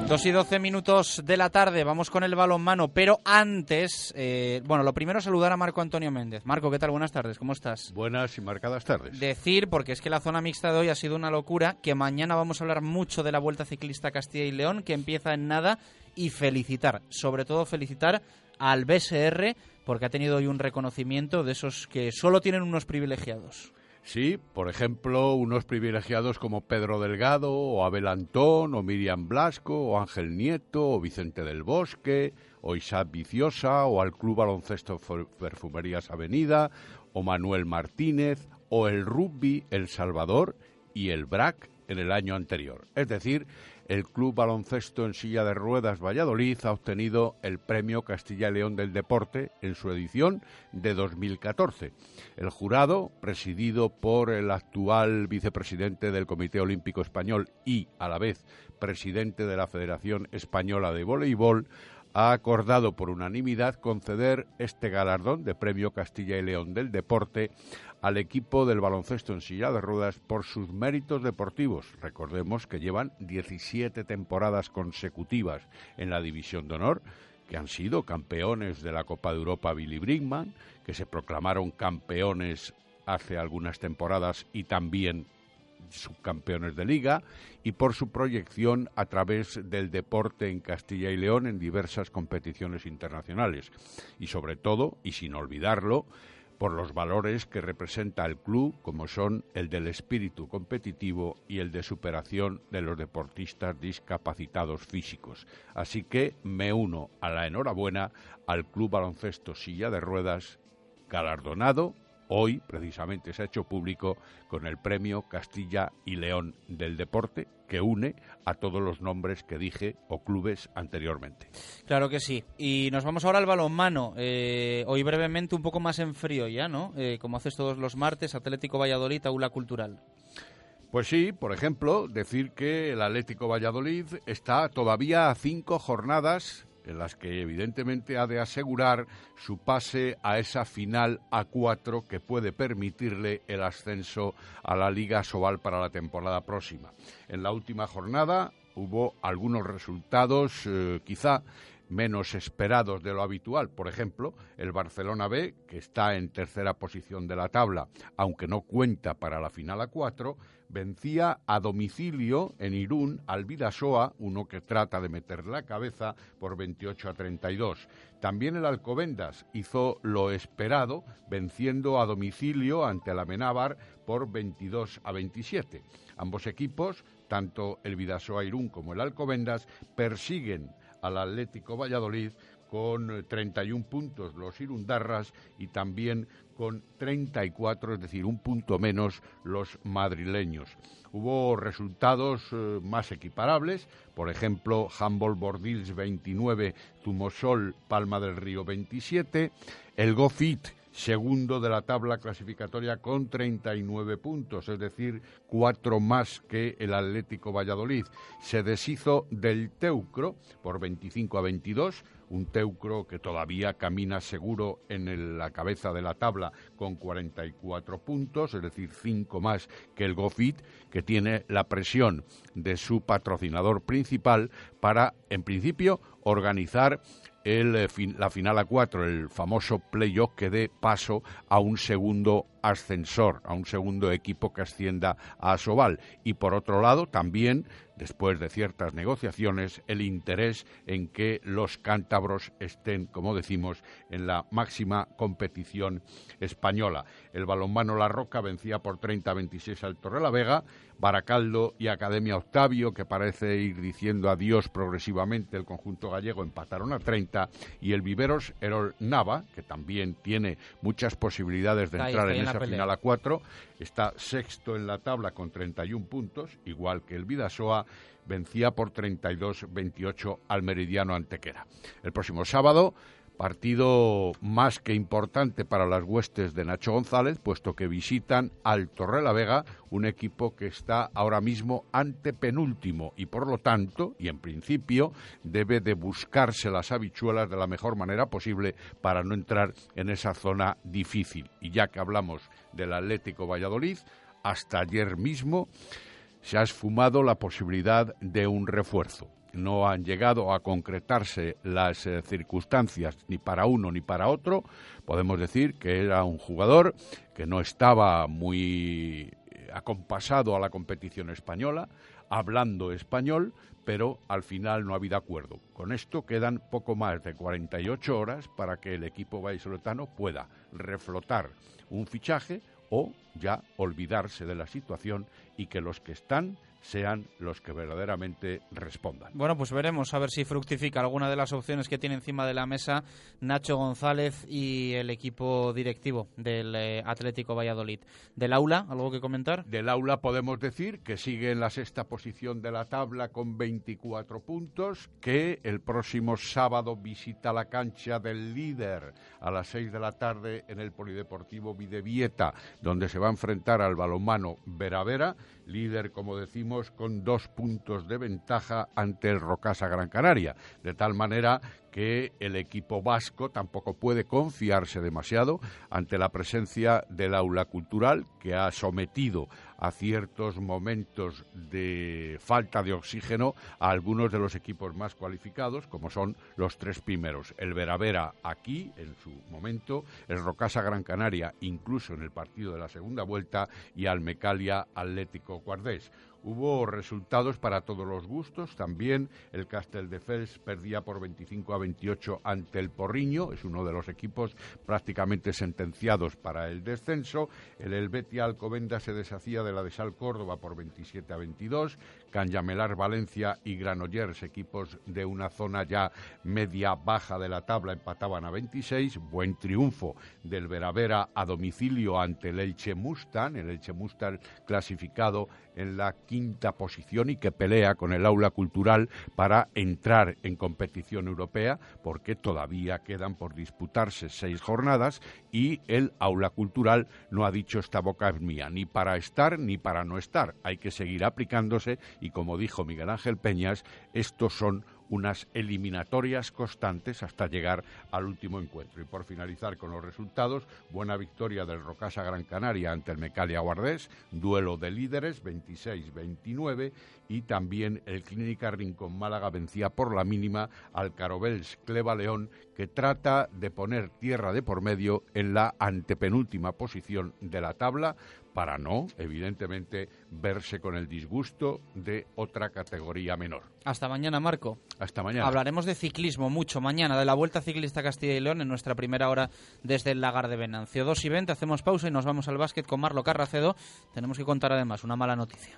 Dos y doce minutos de la tarde, vamos con el balonmano, pero antes, eh, bueno, lo primero saludar a Marco Antonio Méndez. Marco, ¿qué tal? Buenas tardes, ¿cómo estás? Buenas y marcadas tardes. Decir, porque es que la zona mixta de hoy ha sido una locura, que mañana vamos a hablar mucho de la Vuelta Ciclista Castilla y León, que empieza en nada, y felicitar, sobre todo felicitar al BSR, porque ha tenido hoy un reconocimiento de esos que solo tienen unos privilegiados. Sí, por ejemplo, unos privilegiados como Pedro Delgado, o Abel Antón, o Miriam Blasco, o Ángel Nieto, o Vicente del Bosque, o Isaac Viciosa, o al Club Baloncesto Perfumerías Avenida, o Manuel Martínez, o el Rugby El Salvador y el BRAC en el año anterior. Es decir, el Club Baloncesto en Silla de Ruedas Valladolid ha obtenido el Premio Castilla y León del Deporte en su edición de 2014. El jurado, presidido por el actual vicepresidente del Comité Olímpico Español y, a la vez, presidente de la Federación Española de Voleibol, ha acordado por unanimidad conceder este galardón de Premio Castilla y León del Deporte al equipo del baloncesto en silla de ruedas por sus méritos deportivos. Recordemos que llevan 17 temporadas consecutivas en la División de Honor, que han sido campeones de la Copa de Europa Billy Brinkman, que se proclamaron campeones hace algunas temporadas y también subcampeones de liga y por su proyección a través del deporte en Castilla y León en diversas competiciones internacionales y sobre todo, y sin olvidarlo, por los valores que representa el club, como son el del espíritu competitivo y el de superación de los deportistas discapacitados físicos. Así que me uno a la enhorabuena al Club Baloncesto Silla de Ruedas, galardonado hoy precisamente se ha hecho público con el premio Castilla y León del Deporte, que une a todos los nombres que dije o clubes anteriormente. Claro que sí. Y nos vamos ahora al balonmano. Eh, hoy brevemente un poco más en frío ya, ¿no? Eh, como haces todos los martes, Atlético Valladolid, Aula Cultural. Pues sí, por ejemplo, decir que el Atlético Valladolid está todavía a cinco jornadas en las que evidentemente ha de asegurar su pase a esa final A4 que puede permitirle el ascenso a la Liga Sobal para la temporada próxima. En la última jornada hubo algunos resultados eh, quizá menos esperados de lo habitual. Por ejemplo, el Barcelona B, que está en tercera posición de la tabla, aunque no cuenta para la final a cuatro, vencía a domicilio en Irún al Vidasoa, uno que trata de meter la cabeza por 28 a 32. También el Alcobendas hizo lo esperado, venciendo a domicilio ante el Amenábar por 22 a 27. Ambos equipos, tanto el Vidasoa Irún como el Alcobendas, persiguen al Atlético Valladolid con 31 puntos los Irundarras y también con 34, es decir, un punto menos los madrileños. Hubo resultados eh, más equiparables, por ejemplo, Humboldt Bordils 29, Tumosol Palma del Río 27, el Gofit segundo de la tabla clasificatoria con 39 puntos, es decir, cuatro más que el Atlético Valladolid. Se deshizo del Teucro por 25 a 22, un Teucro que todavía camina seguro en la cabeza de la tabla con 44 puntos, es decir, cinco más que el Gofit, que tiene la presión de su patrocinador principal para, en principio, organizar el, eh, la final a cuatro, el famoso playoff que dé paso a un segundo ascensor, a un segundo equipo que ascienda a Asobal. Y por otro lado, también, después de ciertas negociaciones, el interés en que los cántabros estén, como decimos, en la máxima competición española. El balonmano La Roca vencía por 30-26 al Torrelavega, Baracaldo y Academia Octavio, que parece ir diciendo adiós progresivamente el conjunto gallego, empataron a 30 y el Viveros Erol Nava, que también tiene muchas posibilidades de entrar en, esa final a 4, está sexto en la tabla con 31 puntos, igual que el Vidasoa, vencía por 32-28 al Meridiano Antequera. El próximo sábado Partido más que importante para las huestes de Nacho González, puesto que visitan al Vega, un equipo que está ahora mismo ante penúltimo y por lo tanto, y en principio, debe de buscarse las habichuelas de la mejor manera posible para no entrar en esa zona difícil. Y ya que hablamos del Atlético Valladolid, hasta ayer mismo se ha esfumado la posibilidad de un refuerzo no han llegado a concretarse las eh, circunstancias ni para uno ni para otro, podemos decir que era un jugador que no estaba muy eh, acompasado a la competición española, hablando español, pero al final no ha habido acuerdo. Con esto quedan poco más de 48 horas para que el equipo vallisoletano pueda reflotar un fichaje o ya olvidarse de la situación y que los que están sean los que verdaderamente respondan. Bueno, pues veremos a ver si fructifica alguna de las opciones que tiene encima de la mesa Nacho González y el equipo directivo del eh, Atlético Valladolid. ¿Del aula, algo que comentar? Del aula podemos decir que sigue en la sexta posición de la tabla con 24 puntos, que el próximo sábado visita la cancha del líder a las 6 de la tarde en el Polideportivo Videvieta, donde se va a enfrentar al balonmano Vera Vera líder, como decimos, con dos puntos de ventaja ante el Rocasa Gran Canaria, de tal manera que el equipo vasco tampoco puede confiarse demasiado ante la presencia del aula cultural que ha sometido a ciertos momentos de falta de oxígeno a algunos de los equipos más cualificados, como son los tres primeros. El Veravera aquí, en su momento, el Rocasa Gran Canaria, incluso en el partido de la segunda vuelta, y Almecalia Atlético Guardés. Hubo resultados para todos los gustos. También el Castel de Fels perdía por 25 a 28 ante el Porriño. Es uno de los equipos prácticamente sentenciados para el descenso. El Helvetia Alcobenda se deshacía de la de Sal Córdoba por 27 a 22. Canyamelar Valencia y Granollers, equipos de una zona ya media-baja de la tabla, empataban a 26. Buen triunfo del Veravera a domicilio ante el Elche Mustang. El Elche Mustang clasificado en la quinta posición y que pelea con el aula cultural para entrar en competición europea, porque todavía quedan por disputarse seis jornadas y el aula cultural no ha dicho esta boca es mía, ni para estar ni para no estar. Hay que seguir aplicándose como dijo Miguel Ángel Peñas, estos son unas eliminatorias constantes hasta llegar al último encuentro. Y por finalizar con los resultados, buena victoria del Rocasa Gran Canaria ante el Mecalia Guardés, duelo de líderes 26-29 y también el Clínica Rincón Málaga vencía por la mínima al Carobels Cleva León que trata de poner tierra de por medio en la antepenúltima posición de la tabla para no, evidentemente, verse con el disgusto de otra categoría menor. Hasta mañana, Marco. Hasta mañana. Hablaremos de ciclismo mucho mañana, de la Vuelta Ciclista Castilla y León en nuestra primera hora desde el Lagar de Venancio. 2 y 20, hacemos pausa y nos vamos al básquet con Marlo Carracedo. Tenemos que contar además una mala noticia.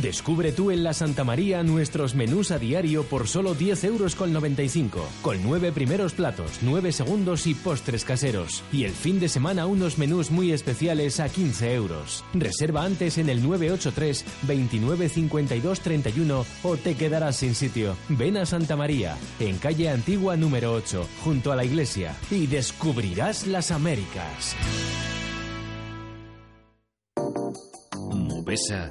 Descubre tú en la Santa María nuestros menús a diario por solo 10 euros con 95, con nueve primeros platos, 9 segundos y postres caseros. Y el fin de semana unos menús muy especiales a 15 euros. Reserva antes en el 983 29 52 31 o te quedarás sin sitio. Ven a Santa María, en calle Antigua número 8, junto a la iglesia, y descubrirás las Américas. Mubesa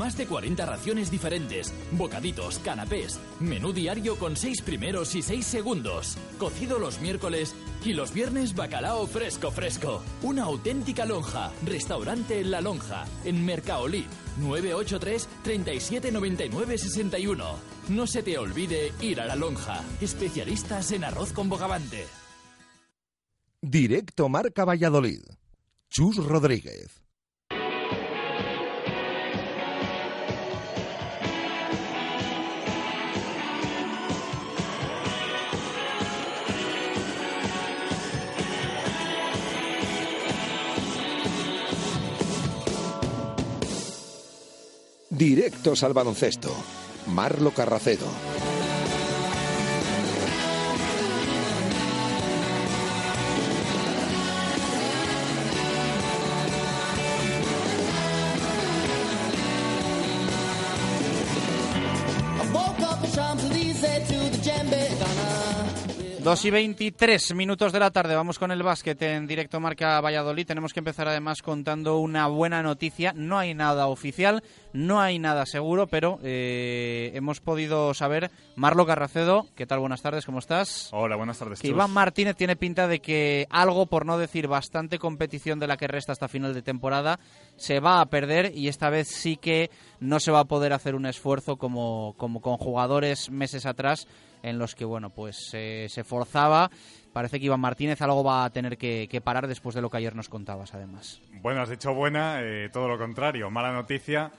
Más de 40 raciones diferentes, bocaditos, canapés, menú diario con 6 primeros y 6 segundos, cocido los miércoles y los viernes bacalao fresco fresco. Una auténtica lonja, restaurante La Lonja, en Mercaolí, 983 3799 61. No se te olvide ir a La Lonja, especialistas en arroz con bogavante. Directo Marca Valladolid. Chus Rodríguez. Directos al baloncesto. Marlo Carracedo. Dos y 23 minutos de la tarde, vamos con el básquet en directo Marca Valladolid. Tenemos que empezar además contando una buena noticia. No hay nada oficial, no hay nada seguro, pero eh, hemos podido saber. Marlo Carracedo, ¿qué tal? Buenas tardes, ¿cómo estás? Hola, buenas tardes. Que Iván Martínez tiene pinta de que algo, por no decir bastante competición de la que resta hasta final de temporada, se va a perder y esta vez sí que no se va a poder hacer un esfuerzo como, como con jugadores meses atrás en los que bueno pues eh, se forzaba. Parece que Iván Martínez algo va a tener que, que, parar después de lo que ayer nos contabas, además. Bueno, has dicho buena, eh, todo lo contrario, mala noticia.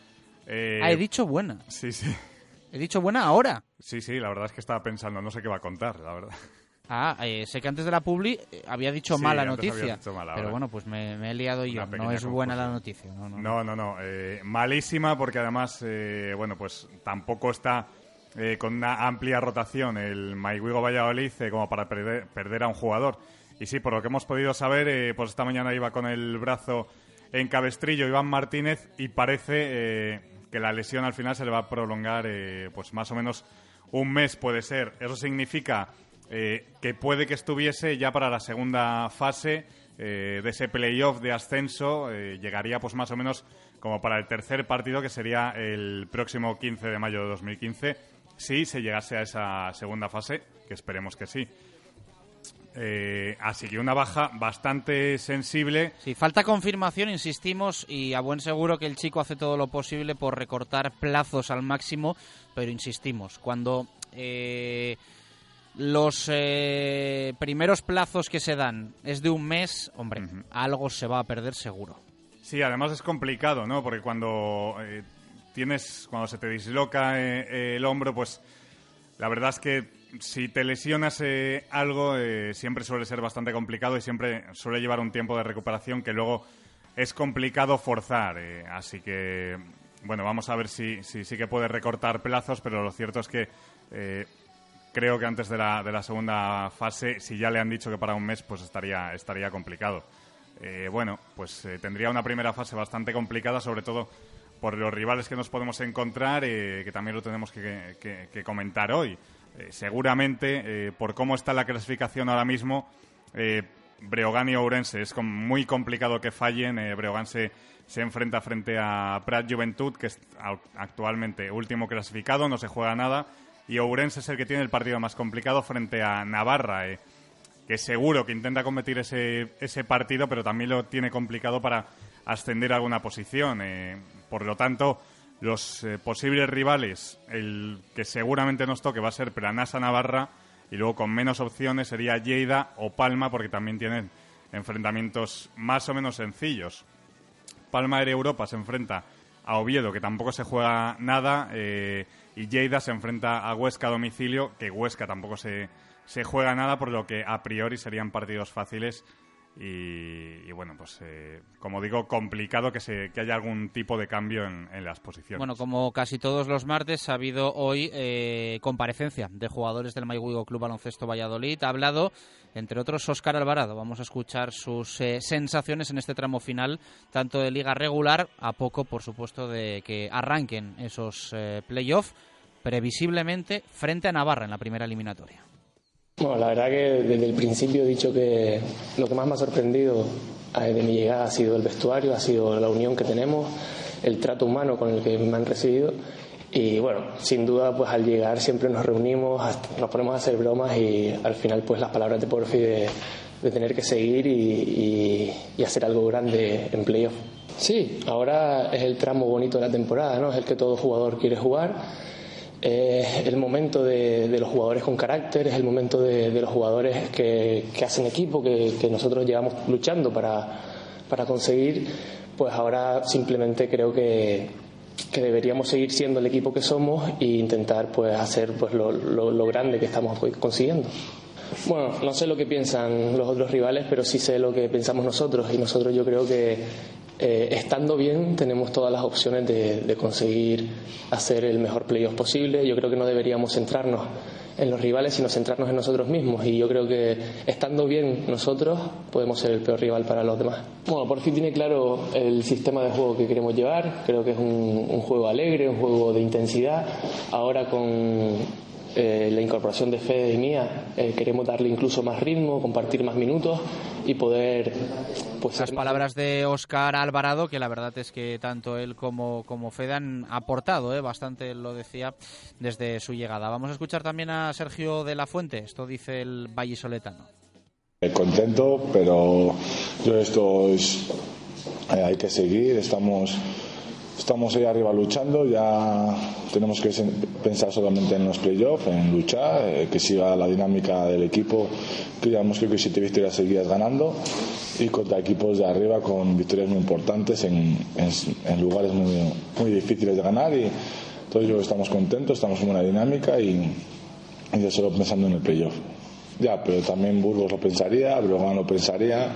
Eh... Ah, he dicho buena. Sí, sí. He dicho buena ahora. Sí, sí, la verdad es que estaba pensando, no sé qué va a contar, la verdad. Ah, eh, sé que antes de la publi había dicho sí, mala noticia. Dicho mala, pero bueno, pues me, me, he liado yo. No es buena la noticia. No, no, no. no, no eh, malísima porque además, eh, bueno, pues tampoco está eh, con una amplia rotación el Maiguigo Valladolid eh, como para perder, a un jugador. Y sí, por lo que hemos podido saber, eh, pues esta mañana iba con el brazo en cabestrillo Iván Martínez y parece que la lesión al final se le va a prolongar pues más o menos un mes puede ser. Eso significa que puede que estuviese ya para la segunda fase de ese playoff de ascenso. llegaría pues más o menos como para el tercer partido que sería el próximo 15 de mayo de 2015 si se llegase a esa segunda fase, que esperemos que sí. Eh, así que una baja bastante sensible. Sí, falta confirmación, insistimos, y a buen seguro que el chico hace todo lo posible por recortar plazos al máximo, pero insistimos, cuando eh, los eh, primeros plazos que se dan es de un mes, hombre, algo se va a perder seguro. Sí, además es complicado, ¿no? Porque cuando eh, tienes, cuando se te disloca eh, el hombro, pues la verdad es que si te lesionas algo siempre suele ser bastante complicado y siempre suele llevar un tiempo de recuperación que luego es complicado forzar. así que, bueno, vamos a ver si sí si, que puede recortar plazos, pero lo cierto es que creo que antes de la, de la segunda fase, si ya le han dicho que para un mes, pues estaría, estaría complicado. Eh, bueno, pues eh, tendría una primera fase bastante complicada, sobre todo por los rivales que nos podemos encontrar, eh, que también lo tenemos que, comentar hoy. seguramente, por cómo está la clasificación ahora mismo, Breogán y Ourense es muy complicado que fallen. Breogán se, se, enfrenta frente a Prat Juventud, que es actualmente último clasificado, no se juega nada y Ourense es el que tiene el partido más complicado frente a Navarra, eh, que seguro que intenta competir ese, ese partido, pero también lo tiene complicado para ascender a alguna posición. Eh. por lo tanto, los eh, posibles rivales, el que seguramente nos toque va a ser Planasa Navarra y luego con menos opciones sería Lleida o Palma porque también tienen enfrentamientos más o menos sencillos. Palma de Europa se enfrenta a Oviedo, que tampoco se juega nada y Lleida se enfrenta a Huesca a domicilio, que Huesca tampoco se, se juega nada, por lo que a priori serían partidos fáciles y, bueno, pues eh, como digo, complicado que, se, que haya algún tipo de cambio en, las posiciones. Bueno, como casi todos los martes, ha habido hoy eh, comparecencia de jugadores del Mayhuigo Club Baloncesto Valladolid. Ha hablado, entre otros, Óscar Alvarado. Vamos a escuchar sus eh, sensaciones en este tramo final, tanto de liga regular, a poco, por supuesto, de que arranquen esos playoffs, previsiblemente frente a Navarra en la primera eliminatoria. Bueno, la verdad que desde el principio he dicho que lo que más me ha sorprendido eh, de mi llegada ha sido el vestuario, ha sido la unión que tenemos, el trato humano con el que me han recibido. Y bueno, sin duda, pues al llegar siempre nos reunimos, nos ponemos a hacer bromas y al final, pues las palabras de Porfi de, tener que seguir y, y, hacer algo grande en playoff. Sí, ahora es el tramo bonito de la temporada, ¿no? Es el que todo jugador quiere jugar es el momento de, los jugadores con carácter, es el momento de, los jugadores que, hacen equipo, que, nosotros llevamos luchando para, conseguir, pues ahora simplemente creo que, deberíamos seguir siendo el equipo que somos e intentar pues hacer pues lo, lo grande que estamos consiguiendo. Bueno, no sé lo que piensan los otros rivales, pero sí sé lo que pensamos nosotros y nosotros yo creo que eh, estando bien tenemos todas las opciones de, conseguir hacer el mejor playoff posible. Yo creo que no deberíamos centrarnos en los rivales, sino centrarnos en nosotros mismos. Y yo creo que estando bien nosotros podemos ser el peor rival para los demás. Bueno, por fin tiene claro el sistema de juego que queremos llevar. Creo que es un, un juego alegre, un juego de intensidad. Ahora con eh, la incorporación de Fede y mía, eh, queremos darle incluso más ritmo, compartir más minutos y poder... Pues, Las palabras de Oscar Alvarado, que la verdad es que tanto él como, como Fede han aportado, eh, bastante lo decía, desde su llegada. Vamos a escuchar también a Sergio de la Fuente, esto dice el vallisoletano. Contento, pero yo esto es... hay que seguir, estamos Estamos ahí arriba luchando, ya tenemos que pensar solamente en los playoffs, en luchar, eh, que siga la dinámica del equipo, que llevamos creo que siete victorias seguidas ganando y contra equipos de arriba con victorias muy importantes en, lugares muy, difíciles de ganar y entonces estamos contentos, estamos en una dinámica y, y solo pensando en el playoff. Ya, pero también Burgos lo pensaría, Brogan lo pensaría,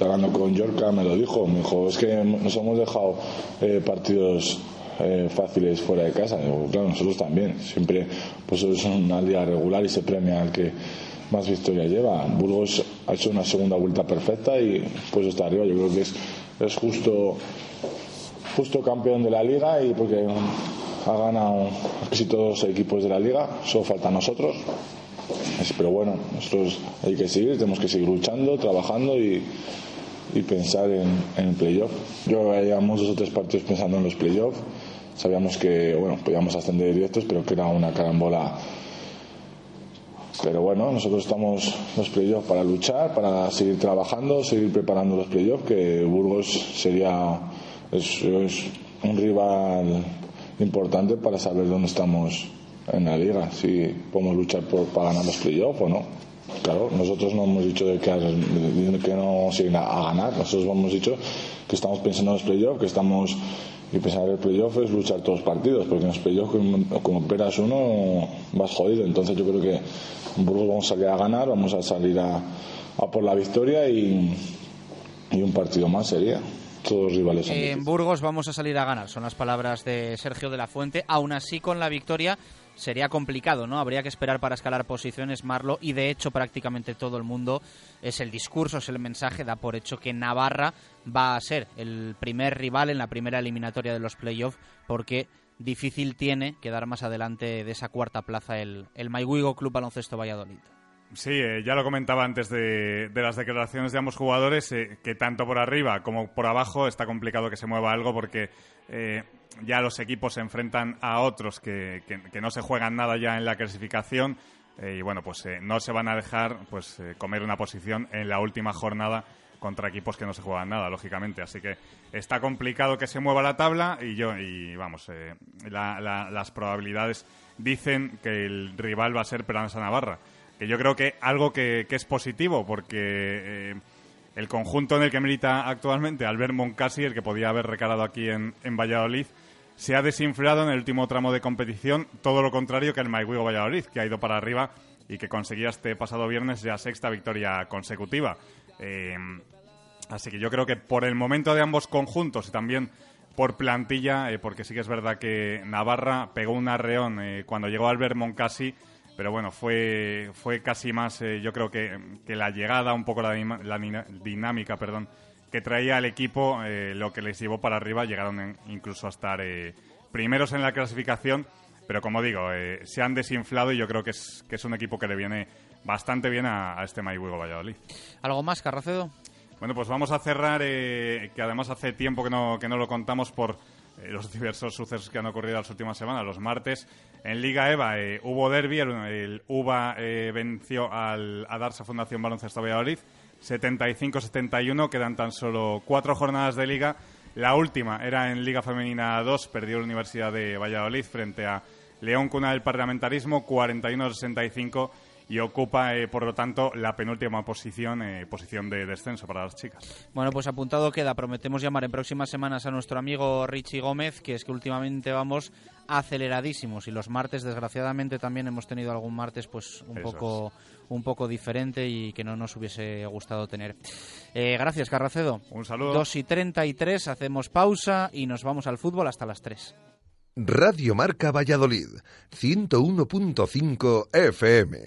hablando con Yorka, me lo dijo, me dijo, es que nos hemos dejado eh, partidos eh, fáciles fuera de casa. claro, nosotros también. Siempre pues es una liga regular y se premia al que más victoria lleva. Burgos ha hecho una segunda vuelta perfecta y pues está arriba. Yo creo que es, es justo, justo campeón de la liga y porque ha ganado casi todos los equipos de la liga, solo falta nosotros. Pero bueno, nosotros hay que seguir, tenemos que seguir luchando, trabajando y, y pensar en, el playoff. Yo llevamos dos o tres partidos pensando en los playoffs. Sabíamos que bueno, podíamos ascender directos, pero que era una carambola. Pero bueno, nosotros estamos los playoffs para luchar, para seguir trabajando, seguir preparando los playoffs, que Burgos sería es, un rival importante para saber dónde estamos en la liga, si podemos luchar por, para ganar los playoffs o no. Claro, nosotros no hemos dicho de que, que no siguen a, a ganar, nosotros hemos dicho que estamos pensando en los playoffs, que estamos y pensar en el playoff es luchar todos los partidos, porque en los playoffs como, como esperas uno vas jodido. Entonces yo creo que en Burgos vamos a salir a ganar, vamos a salir a, a por la victoria y, y un partido más sería. Todos rivales En Burgos vamos a salir a ganar, son las palabras de Sergio de la Fuente. Aún así, con la victoria sería complicado, ¿no? Habría que esperar para escalar posiciones Marlo y de hecho prácticamente todo el mundo es el discurso, es el mensaje, da por hecho que Navarra va a ser el primer rival en la primera eliminatoria de los playoffs porque difícil tiene quedar más adelante de esa cuarta plaza el, el Club Baloncesto Valladolid. Sí, eh, ya lo comentaba antes de, de, las declaraciones de ambos jugadores, eh, que tanto por arriba como por abajo está complicado que se mueva algo porque eh, ya los equipos se enfrentan a otros que, que, no se juegan nada ya en la clasificación y bueno, pues no se van a dejar pues comer una posición en la última jornada contra equipos que no se juegan nada, lógicamente. Así que está complicado que se mueva la tabla y yo y vamos, la, la, las probabilidades dicen que el rival va a ser Peranza Navarra que yo creo que algo que, que es positivo, porque eh, el conjunto en el que milita actualmente Albert Moncasi, el que podía haber recalado aquí en, en, Valladolid, se ha desinflado en el último tramo de competición, todo lo contrario que el Maiguigo Valladolid, que ha ido para arriba y que conseguía este pasado viernes ya sexta victoria consecutiva. Eh, así que yo creo que por el momento de ambos conjuntos y también por plantilla, eh, porque sí que es verdad que Navarra pegó un arreón eh, cuando llegó Albert Moncasi, pero bueno, fue, fue casi más, eh, yo creo que, que, la llegada, un poco la, la dinámica, perdón, que traía al equipo, eh, lo que les llevó para arriba, llegaron en, incluso a estar eh, primeros en la clasificación, pero como digo, se han desinflado y yo creo que es, que es un equipo que le viene bastante bien a, a este Mayhuego Valladolid. ¿Algo más, Carracedo? Bueno, pues vamos a cerrar, que además hace tiempo que no, que no lo contamos por los diversos sucesos que han ocurrido las últimas semanas. Los martes en Liga EVA eh, hubo derby, el, el UBA eh, venció al, a Darsa Fundación Baloncesto Valladolid 75-71, quedan tan solo cuatro jornadas de liga. La última era en Liga Femenina 2, perdió la Universidad de Valladolid frente a León Cuna del Parlamentarismo 41-65 y ocupa, eh, por lo tanto, la penúltima posición, eh, posición de descenso para las chicas. Bueno, pues apuntado queda. Prometemos llamar en próximas semanas a nuestro amigo Richie Gómez, que es que últimamente vamos aceleradísimos y los martes, desgraciadamente, también hemos tenido algún martes pues un poco es. Un poco diferente y que no nos hubiese gustado tener. Eh, gracias, Carracedo. Un saludo. 2 y 33, hacemos pausa y nos vamos al fútbol hasta las 3. Radio Marca Valladolid, 101.5 FM.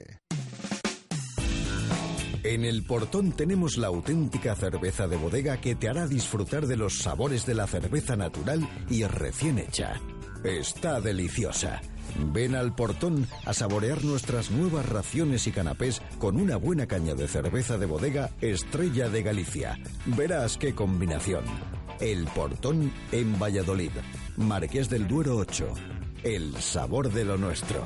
En el portón tenemos la auténtica cerveza de bodega que te hará disfrutar de los sabores de la cerveza natural y recién hecha. Está deliciosa. Ven al portón a saborear nuestras nuevas raciones y canapés con una buena caña de cerveza de bodega Estrella de Galicia. Verás qué combinación. El portón en Valladolid. Marqués del Duero 8. El sabor de lo nuestro.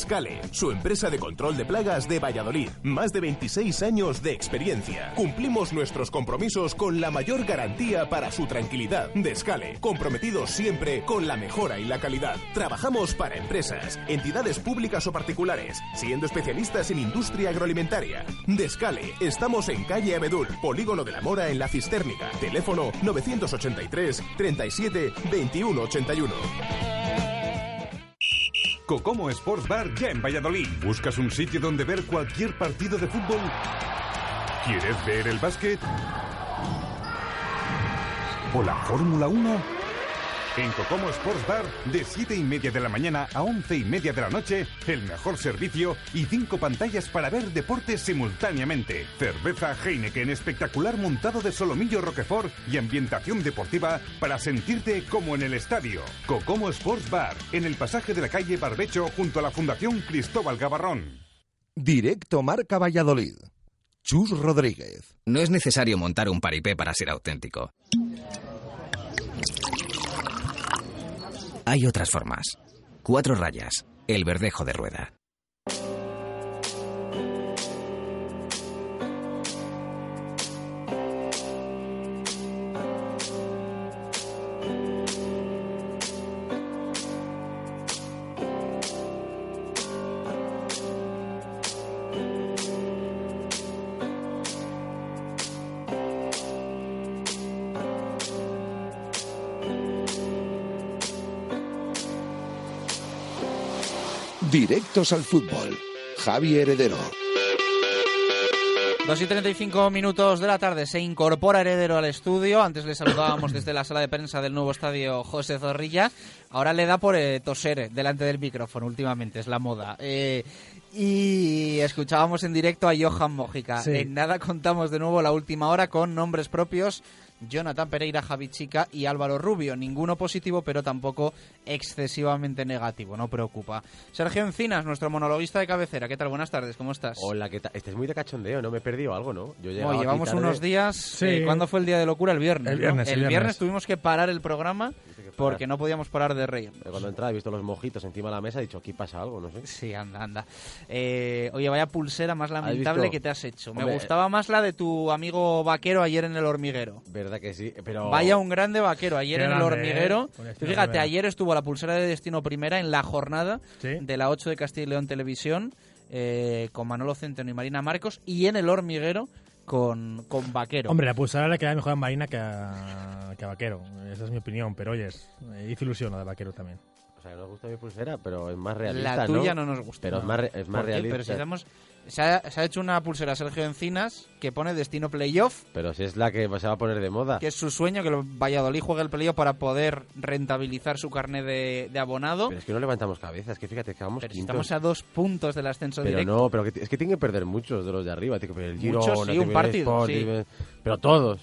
Descale, su empresa de control de plagas de Valladolid. Más de 26 años de experiencia. Cumplimos nuestros compromisos con la mayor garantía para su tranquilidad. Descale, comprometidos siempre con la mejora y la calidad. Trabajamos para empresas, entidades públicas o particulares, siendo especialistas en industria agroalimentaria. Descale, estamos en calle Abedul, Polígono de la Mora en la Cistérnica. Teléfono 983 37 21 81. Cocomo Sports Bar ya en Valladolid. ¿Buscas un sitio donde ver cualquier partido de fútbol? ¿Quieres ver el básquet? ¿O la Fórmula 1? En Cocomo Sports Bar, de 7 y media de la mañana a 11 y media de la noche, el mejor servicio y cinco pantallas para ver deportes simultáneamente. Cerveza Heineken espectacular montado de solomillo Roquefort y ambientación deportiva para sentirte como en el estadio. Cocomo Sports Bar, en el pasaje de la calle Barbecho junto a la Fundación Cristóbal Gavarrón. Directo Marca Valladolid. Chus Rodríguez. No es necesario montar un paripé para ser auténtico. Hay otras formas. Cuatro rayas. El verdejo de rueda. Directos al fútbol. Javi Heredero. 2 y 35 minutos de la tarde se incorpora Heredero al estudio. Antes le saludábamos desde la sala de prensa del nuevo estadio José Zorrilla. Ahora le da por eh, toser delante del micrófono últimamente, es la moda. Eh, y escuchábamos en directo a Johan Mójica. Sí. En nada contamos de nuevo la última hora con nombres propios. Jonathan Pereira, Javi Chica y Álvaro Rubio. Ninguno positivo, pero tampoco excesivamente negativo, no preocupa. Sergio Encinas, nuestro monologuista de cabecera. ¿Qué tal? Buenas tardes, ¿cómo estás? Hola, ¿qué tal? Este es muy de cachondeo, ¿no? Me he perdido algo, ¿no? Yo No, llevamos tarde. unos días. Sí. eh, ¿Cuándo fue el día de locura? El viernes. El ¿no? viernes, el El viernes viernes. tuvimos que parar el programa porque no podíamos parar de reír. Pero Cuando entraba he visto los mojitos encima de la mesa he dicho, aquí pasa algo, no sé. Sí, anda, anda. Eh, oye, vaya pulsera más lamentable que te has hecho. Me gustaba más la de tu amigo vaquero ayer en el hormiguero. Verdad que sí, pero... Vaya un grande vaquero ayer Qué en el grande, hormiguero. ¿eh? Tú Destino fíjate, Primera. ayer estuvo la pulsera de Destino Primera en la jornada Sí. de la 8 de Castilla y León Televisión eh, con Manolo Centeno y Marina Marcos y en el hormiguero con, con vaquero. Hombre, la pulsera le queda mejor a Marina que a, que a Vaquero. Esa es mi opinión, pero oyes, hizo ilusión la de Vaquero también. O sea, que nos gusta mi pulsera, pero es más realista, La tuya no, nos gusta. Pero es más, es más realista. Pero si estamos- se, ha, se ha hecho una pulsera Sergio Encinas que pone Destino Playoff, Pero si es la que se va a poner de moda. que es su sueño, que el Valladolid juegue el playoff para poder rentabilizar su carnet de, de abonado. Pero es que no levantamos cabeza, es que fíjate que vamos Pero quintos. estamos a dos puntos del ascenso Pero directo. no, pero que es que tienen que perder muchos de los de arriba. Tío, el Girona, Muchos, sí, un partido, sí. Pero todos.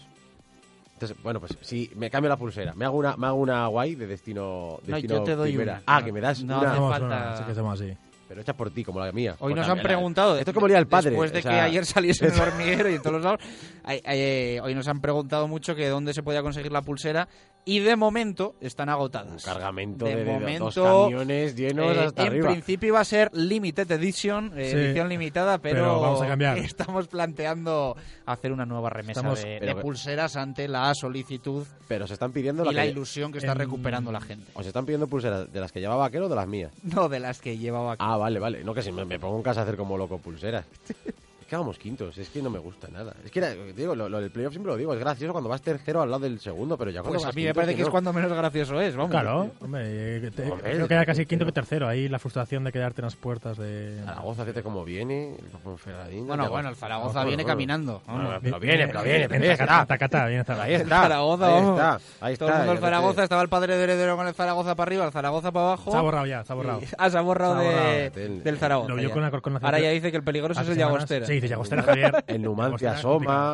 Entonces, bueno, pues si me cambio la pulsera, me hago una, me hago una guay de destino, No, destino yo te doy primera. una. Ah, No, que me das no una. hace Hacemos falta- una, sí que hacemos así. Pero hecha por ti, como la mía. Hoy Pues nos han preguntado. Esto es como el día del padre. Después de o sea, que ayer saliese en el hormiguero y en todos los lados. ay- ay, eh, hoy nos han preguntado mucho que dónde se podía conseguir la pulsera. Y de momento están agotadas. cargamento de, de, momento, dos camiones llenos eh, hasta en arriba. principio iba a ser limited edition, eh, Sí, edición limitada, pero, pero vamos a cambiar. estamos planteando hacer una nueva remesa Estamos- de, pulseras ante la solicitud Pero se están pidiendo y la que- ilusión que está en- recuperando la gente. ¿Os están pidiendo pulseras de las que llevaba vaquero o de las mías? No de las que llevaba aquí. Ah, vale, vale. No, que si me, pongo en casa a hacer como loco pulseras. Es que vamos quintos, es que no me gusta nada. Es que, era- digo, lo, lo del playoff siempre lo digo, es gracioso cuando vas tercero al lado del segundo, pero ya cuando Pues a mí me quinto parece que es cuando menos gracioso es, vamos. Claro, hombre, eh, te- Hombre, creo que era casi quinto que tercero. Ahí la frustración de quedarte en las puertas de... Zaragoza, fíjate cómo viene, el Ponferradina, Bueno, bueno, el Zaragoza Bueno, viene bueno. caminando. Bueno, vamos. pero viene, pero viene, pero ahí Tacata, está. tacata, viene Zaragoza. Ahí está, Zaragoza, ahí vamos. está, ahí Todo el está, mundo el Zaragoza, estaba el padre de heredero con el Zaragoza para arriba, el Zaragoza para abajo. Se ha borrado ya, se ha borrado. Y- ah, se ha borrado, Se ha borrado. de- Del- del Zaragoza. Lo vio ya. con una corconación. Ahora ya dice que el peligroso es Hace el semanas. Llagostera. Sí, dice Llagostera, Javier. El Numancia Llagostera,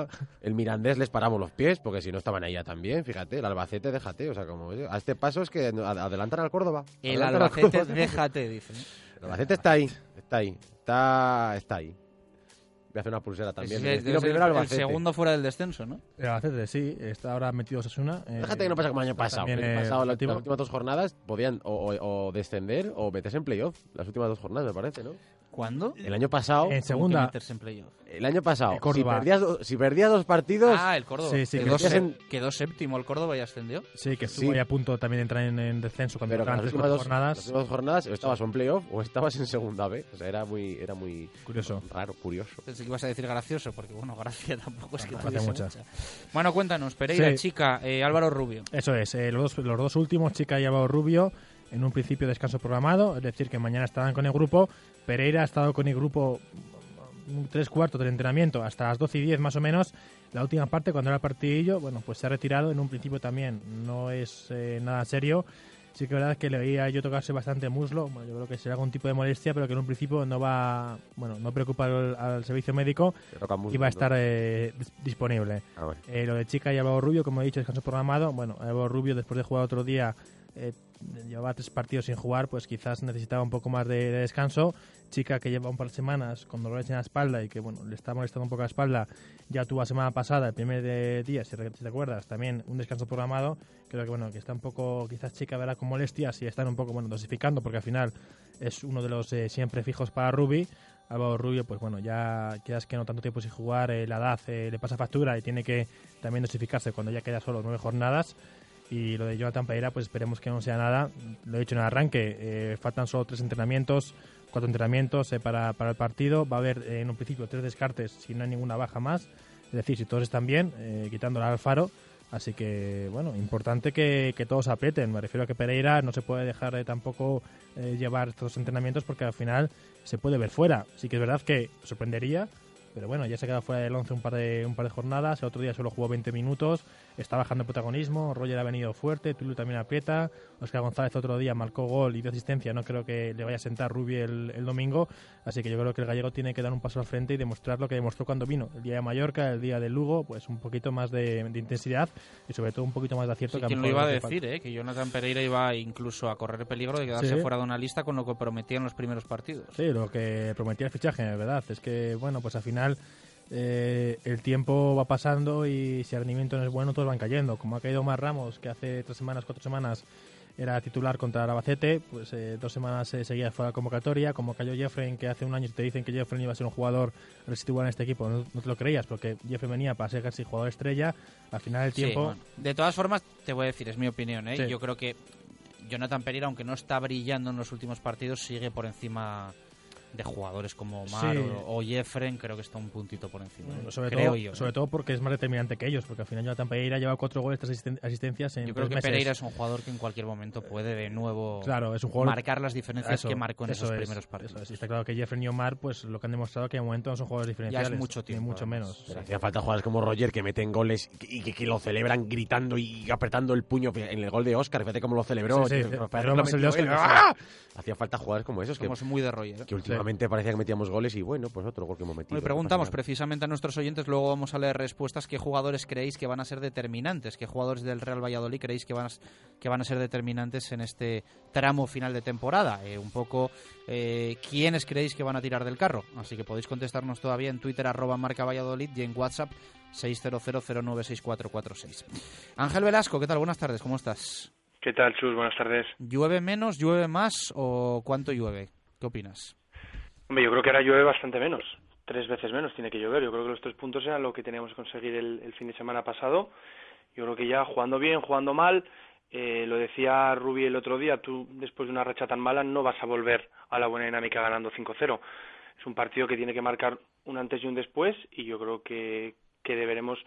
asoma, el Mirandés les paramos los pies, porque si no estaban ahí ya también, fíjate, el Albacete déjate, o sea, como a este paso es que ad- adelantan al Córdoba. El Albacete, Córdoba. déjate, dice. El Albacete está ahí, está ahí, está, está ahí. Voy a hacer una pulsera también. El, segundo fuera del descenso, ¿no? El Albacete, sí, está ahora metido Osasuna. eh, Déjate que no pasa como el año pasado. también, El año eh, pasado, las, último. las últimas dos jornadas podían o, o- o descender o meterse en playoff. Las últimas dos jornadas, me parece, ¿no? ¿Cuándo? El año pasado. En ¿Cómo que segunda. en? El año pasado. El Si perdías, do- si perdías dos partidos. Ah, el Córdoba. Sí, sí, quedó, que- sé- quedó séptimo el Córdoba y ascendió. Sí, que estuvo Sí. ahí a punto también de entrar en, en descenso cuando Pero las últimas, dos, jornadas. las últimas dos jornadas o estabas en playoff o estabas en segunda B. O sea, era muy, era muy Curioso. raro, curioso. Pensé que ibas a decir gracioso, porque bueno, gracia tampoco es que Hace tuviese muchas. mucha. Bueno, cuéntanos, Pereira, Sí. chica, eh, Álvaro Rubio. Eso es, eh, los, dos, los dos últimos, Chica y Álvaro Rubio, en un principio descanso programado, es decir, que mañana estarán con el grupo. Pereira ha estado con el grupo tres cuartos del entrenamiento hasta las 12 y 10 más o menos. La última parte, cuando era el partidillo, bueno, pues se ha retirado. En un principio también no es eh, nada serio. Sí que es verdad que le veía yo tocarse bastante muslo. Bueno, yo creo que será algún tipo de molestia, pero que en un principio no va, bueno, no preocupa al, al servicio médico y va a estar eh, dis- disponible. Ah. Eh, lo de Chica y Álvaro Rubio, como he dicho, descanso programado. Bueno, Álvaro Rubio, después de jugar otro día, eh, llevaba tres partidos sin jugar, pues quizás necesitaba un poco más de, de descanso. Chica que lleva un par de semanas con dolores en la espalda y que bueno le está molestando un poco la espalda, ya tuvo la semana pasada, el primer día, si te acuerdas, también un descanso programado. Creo que bueno que está un poco, quizás Chica verá con molestias y están un poco bueno dosificando porque al final es uno de los eh, siempre fijos para Ruby. Álvaro Rubio, pues bueno, ya quedas que no tanto tiempo sin jugar, eh, la edad eh, le pasa factura y tiene que también dosificarse cuando ya queda solo nueve jornadas. Y lo de Jonathan Pereira, pues esperemos que no sea nada. Lo he dicho en el arranque, eh, faltan solo tres entrenamientos, cuatro entrenamientos eh, para, para el partido. Va a haber eh, en un principio tres descartes si no hay ninguna baja más. Es decir, si todos están bien, eh, quitándola al Alfaro. Así que, bueno, importante que, que todos aprieten. Me refiero a que Pereira no se puede dejar de tampoco eh, llevar estos entrenamientos porque al final se puede ver fuera. Sí que es verdad que sorprendería, pero bueno, ya se ha quedado fuera del 11 un par de, un par de jornadas. El otro día solo jugó 20 minutos. Está bajando el protagonismo. Roger ha venido fuerte. Tulu también aprieta. Oscar González otro día marcó gol y dio asistencia. No creo que le vaya a sentar Rubi el, el domingo. Así que yo creo que el gallego tiene que dar un paso al frente y demostrar lo que demostró cuando vino. El día de Mallorca, el día de Lugo, pues un poquito más de, de intensidad y sobre todo un poquito más de acierto. Sí, que a ¿Quién lo iba a decir, eh? Que Jonathan Pereira iba incluso a correr peligro de quedarse Sí. fuera de una lista con lo que prometía en los primeros partidos. Sí, lo que prometía el fichaje, de verdad. Es que, bueno, pues al final eh, el tiempo va pasando y si el rendimiento no es bueno, todos van cayendo. Como ha caído Omar Ramos, que hace tres semanas, cuatro semanas era titular contra el Albacete, pues eh, dos semanas eh, seguía fuera de convocatoria. Como cayó Jeffrey, que hace un año te dicen que Jeffrey iba a ser un jugador residual en este equipo, no, no te lo creías, porque Jeffrey venía para ser casi jugador estrella. Al final el Sí, tiempo... bueno. De todas formas, te voy a decir, es mi opinión, ¿eh? Sí. Yo creo que Jonathan Pereira, aunque no está brillando en los últimos partidos, sigue por encima de jugadores como Omar Sí. o, o Jeffren, creo que está un puntito por encima. ¿eh? Sobre, creo todo, yo. ¿eh? sobre todo porque es más determinante que ellos, porque al final Jonathan Pereira lleva cuatro goles, tres asisten- asistencias en Yo creo tres que meses. Pereira es un jugador que en cualquier momento puede de nuevo Claro, es un jugador marcar las diferencias Eso, que marcó en eso esos es, primeros partidos. es. Está claro que Jeffrey y Omar, pues lo que han demostrado que de momento no son jugadores diferenciales. mucho ni tiempo, mucho menos. Pero hacía falta jugadores como Roger que meten goles y que, que lo celebran gritando y apretando el puño en el gol de Oscar. Fíjate cómo lo celebró. Sí, sí, que que- ¡Ah! Hacía falta jugadores como esos que, Somos muy de Roger. ¿eh? que últimamente parecía que metíamos goles y bueno, pues otro gol que hemos metido. No preguntamos precisamente a nuestros oyentes, luego vamos a leer respuestas. ¿Qué jugadores creéis que van a ser determinantes? ¿Qué jugadores del Real Valladolid creéis que van a, que van a ser determinantes en este tramo final de temporada? Eh, un poco, eh, ¿quiénes creéis que van a tirar del carro? Así que podéis contestarnos todavía en Twitter, arroba marca Valladolid y en WhatsApp 600096446. Ángel Velasco, ¿qué tal? Buenas tardes, ¿cómo estás? ¿Qué tal, Chus? Buenas tardes. ¿Llueve menos, llueve más o cuánto llueve? ¿Qué opinas? Yo creo que ahora llueve bastante menos. Tres veces menos tiene que llover. Yo creo que los tres puntos eran lo que teníamos que conseguir el, el fin de semana pasado. Yo creo que ya jugando bien, jugando mal, eh, lo decía Rubi el otro día, tú después de una racha tan mala no vas a volver a la buena dinámica ganando 5-0. Es un partido que tiene que marcar un antes y un después y yo creo que, que deberemos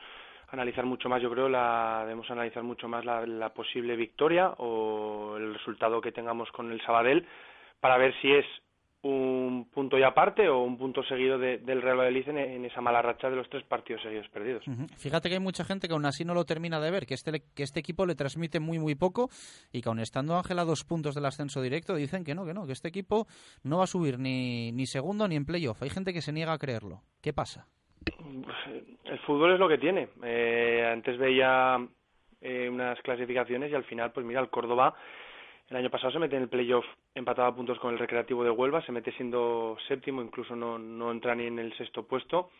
analizar mucho más, yo creo, la, debemos analizar mucho más la, la posible victoria o el resultado que tengamos con el Sabadell para ver si es un punto y aparte o un punto seguido de- del Real Valladolid en, en esa mala racha de los tres partidos seguidos perdidos. Fíjate que hay mucha gente que aún así no lo termina de ver, que este, que este equipo le transmite muy muy poco y que aun estando Ángel a dos puntos del ascenso directo dicen que no, que no, que este equipo no va a subir ni, ni segundo ni en playoff. Hay gente que se niega a creerlo. ¿Qué pasa? El fútbol es lo que tiene. Eh, antes veía eh, unas clasificaciones y al final, pues mira, el Córdoba el año pasado se mete en el playoff empatado a puntos con el Recreativo de Huelva, se mete siendo séptimo, incluso no, no entra ni en el sexto puesto.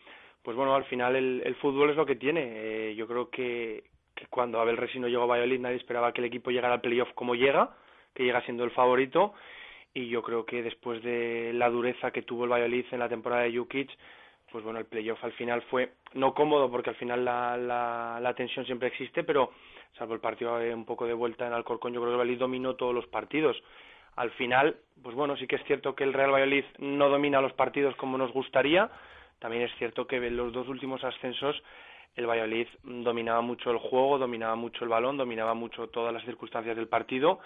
Pues bueno, al final el, el fútbol es lo que tiene. Eh, yo creo que, cuando Abel Resino llegó a Valladolid nadie esperaba que el equipo llegara al playoff como llega, que llega siendo el favorito. Y yo creo que después de la dureza que tuvo el Valladolid en la temporada de Jukic, pues bueno, el playoff al final fue no cómodo porque al final la, la, la tensión siempre existe, pero salvo el partido eh, un poco de vuelta en Alcorcón, yo creo que el Valladolid dominó todos los partidos. Al final, pues bueno, sí que es cierto que el Real Valladolid no domina los partidos como nos gustaría, también es cierto que en los dos últimos ascensos el Valladolid dominaba mucho el juego, dominaba mucho el balón, dominaba mucho todas las circunstancias del partido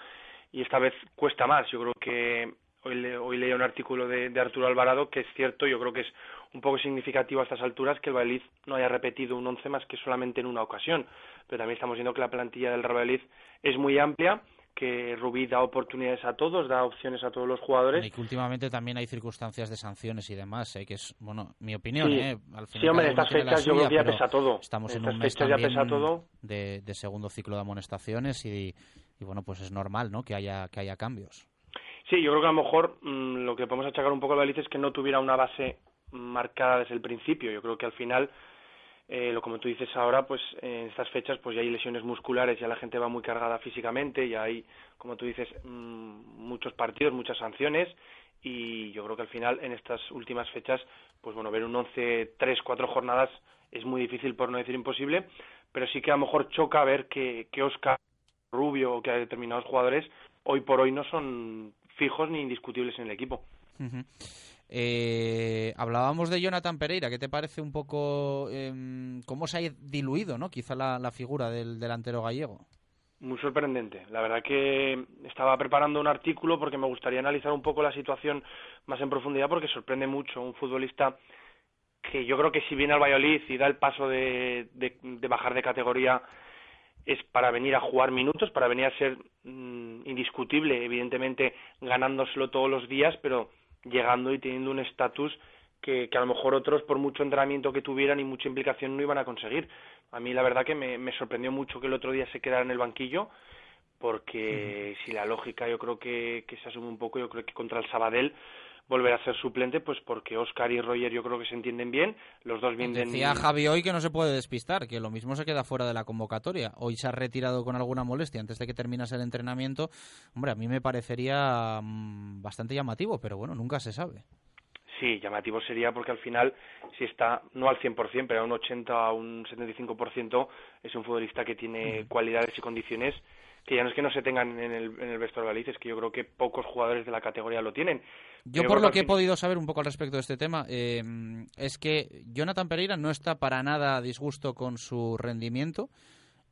y esta vez cuesta más. Yo creo que hoy, le, hoy leía un artículo de, de, Arturo Alvarado que es cierto, yo creo que es un poco significativo a estas alturas que el Valladolid no haya repetido un once más que solamente en una ocasión, pero también estamos viendo que la plantilla del Valladolid es muy amplia que Rubí da oportunidades a todos, da opciones a todos los jugadores. Y que últimamente también hay circunstancias de sanciones y demás, ¿eh? que es, bueno, mi opinión, sí. ¿eh? Al final sí, hombre, estas fechas yo creo que ya pesa todo. Estamos en, en un mes ya pesa todo. De, de, segundo ciclo de amonestaciones y, y, bueno, pues es normal, ¿no?, que haya, que haya cambios. Sí, yo creo que a lo mejor mmm, lo que podemos achacar un poco a Valladolid es que no tuviera una base marcada desde el principio. Yo creo que al final eh, lo como tú dices ahora, pues en estas fechas pues ya hay lesiones musculares, ya la gente va muy cargada físicamente, ya hay, como tú dices, mmm, muchos partidos, muchas sanciones y yo creo que al final en estas últimas fechas, pues bueno, ver un 11, 3, 4 jornadas es muy difícil por no decir imposible, pero sí que a lo mejor choca ver que, que Oscar Rubio o que determinados jugadores hoy por hoy no son fijos ni indiscutibles en el equipo. Uh -huh. Eh, hablábamos de Jonathan Pereira, ¿qué te parece un poco eh, cómo se ha diluido, no? Quizá la, la, figura del delantero gallego. Muy sorprendente. La verdad que estaba preparando un artículo porque me gustaría analizar un poco la situación más en profundidad porque sorprende mucho un futbolista que yo creo que si viene al Valladolid y da el paso de, de, de bajar de categoría es para venir a jugar minutos, para venir a ser mmm, indiscutible, evidentemente ganándoselo todos los días, pero llegando y teniendo un estatus que, que, a lo mejor otros, por mucho entrenamiento que tuvieran y mucha implicación, no iban a conseguir. A mí la verdad que me, me sorprendió mucho que el otro día se quedara en el banquillo, porque si la lógica yo creo que, que se asume un poco, yo creo que contra el Sabadell volver a ser suplente, pues porque Oscar y Roger yo creo que se entienden bien, los dos vienen... Decía Javi hoy que no se puede despistar, que lo mismo se queda fuera de la convocatoria. Hoy se ha retirado con alguna molestia antes de que terminase el entrenamiento. Hombre, a mí me parecería mmm, bastante llamativo, pero bueno, nunca se sabe. Sí, llamativo sería porque al final, si está no al 100%, pero a un 80 a un 75%, es un futbolista que tiene cualidades y condiciones que ya no es que no se tengan en el, en el vestuario Valladolid, es que yo creo que pocos jugadores de la categoría lo tienen. Yo, por lo que he podido saber un poco al respecto de este tema, eh, es que Jonathan Pereira no está para nada a disgusto con su rendimiento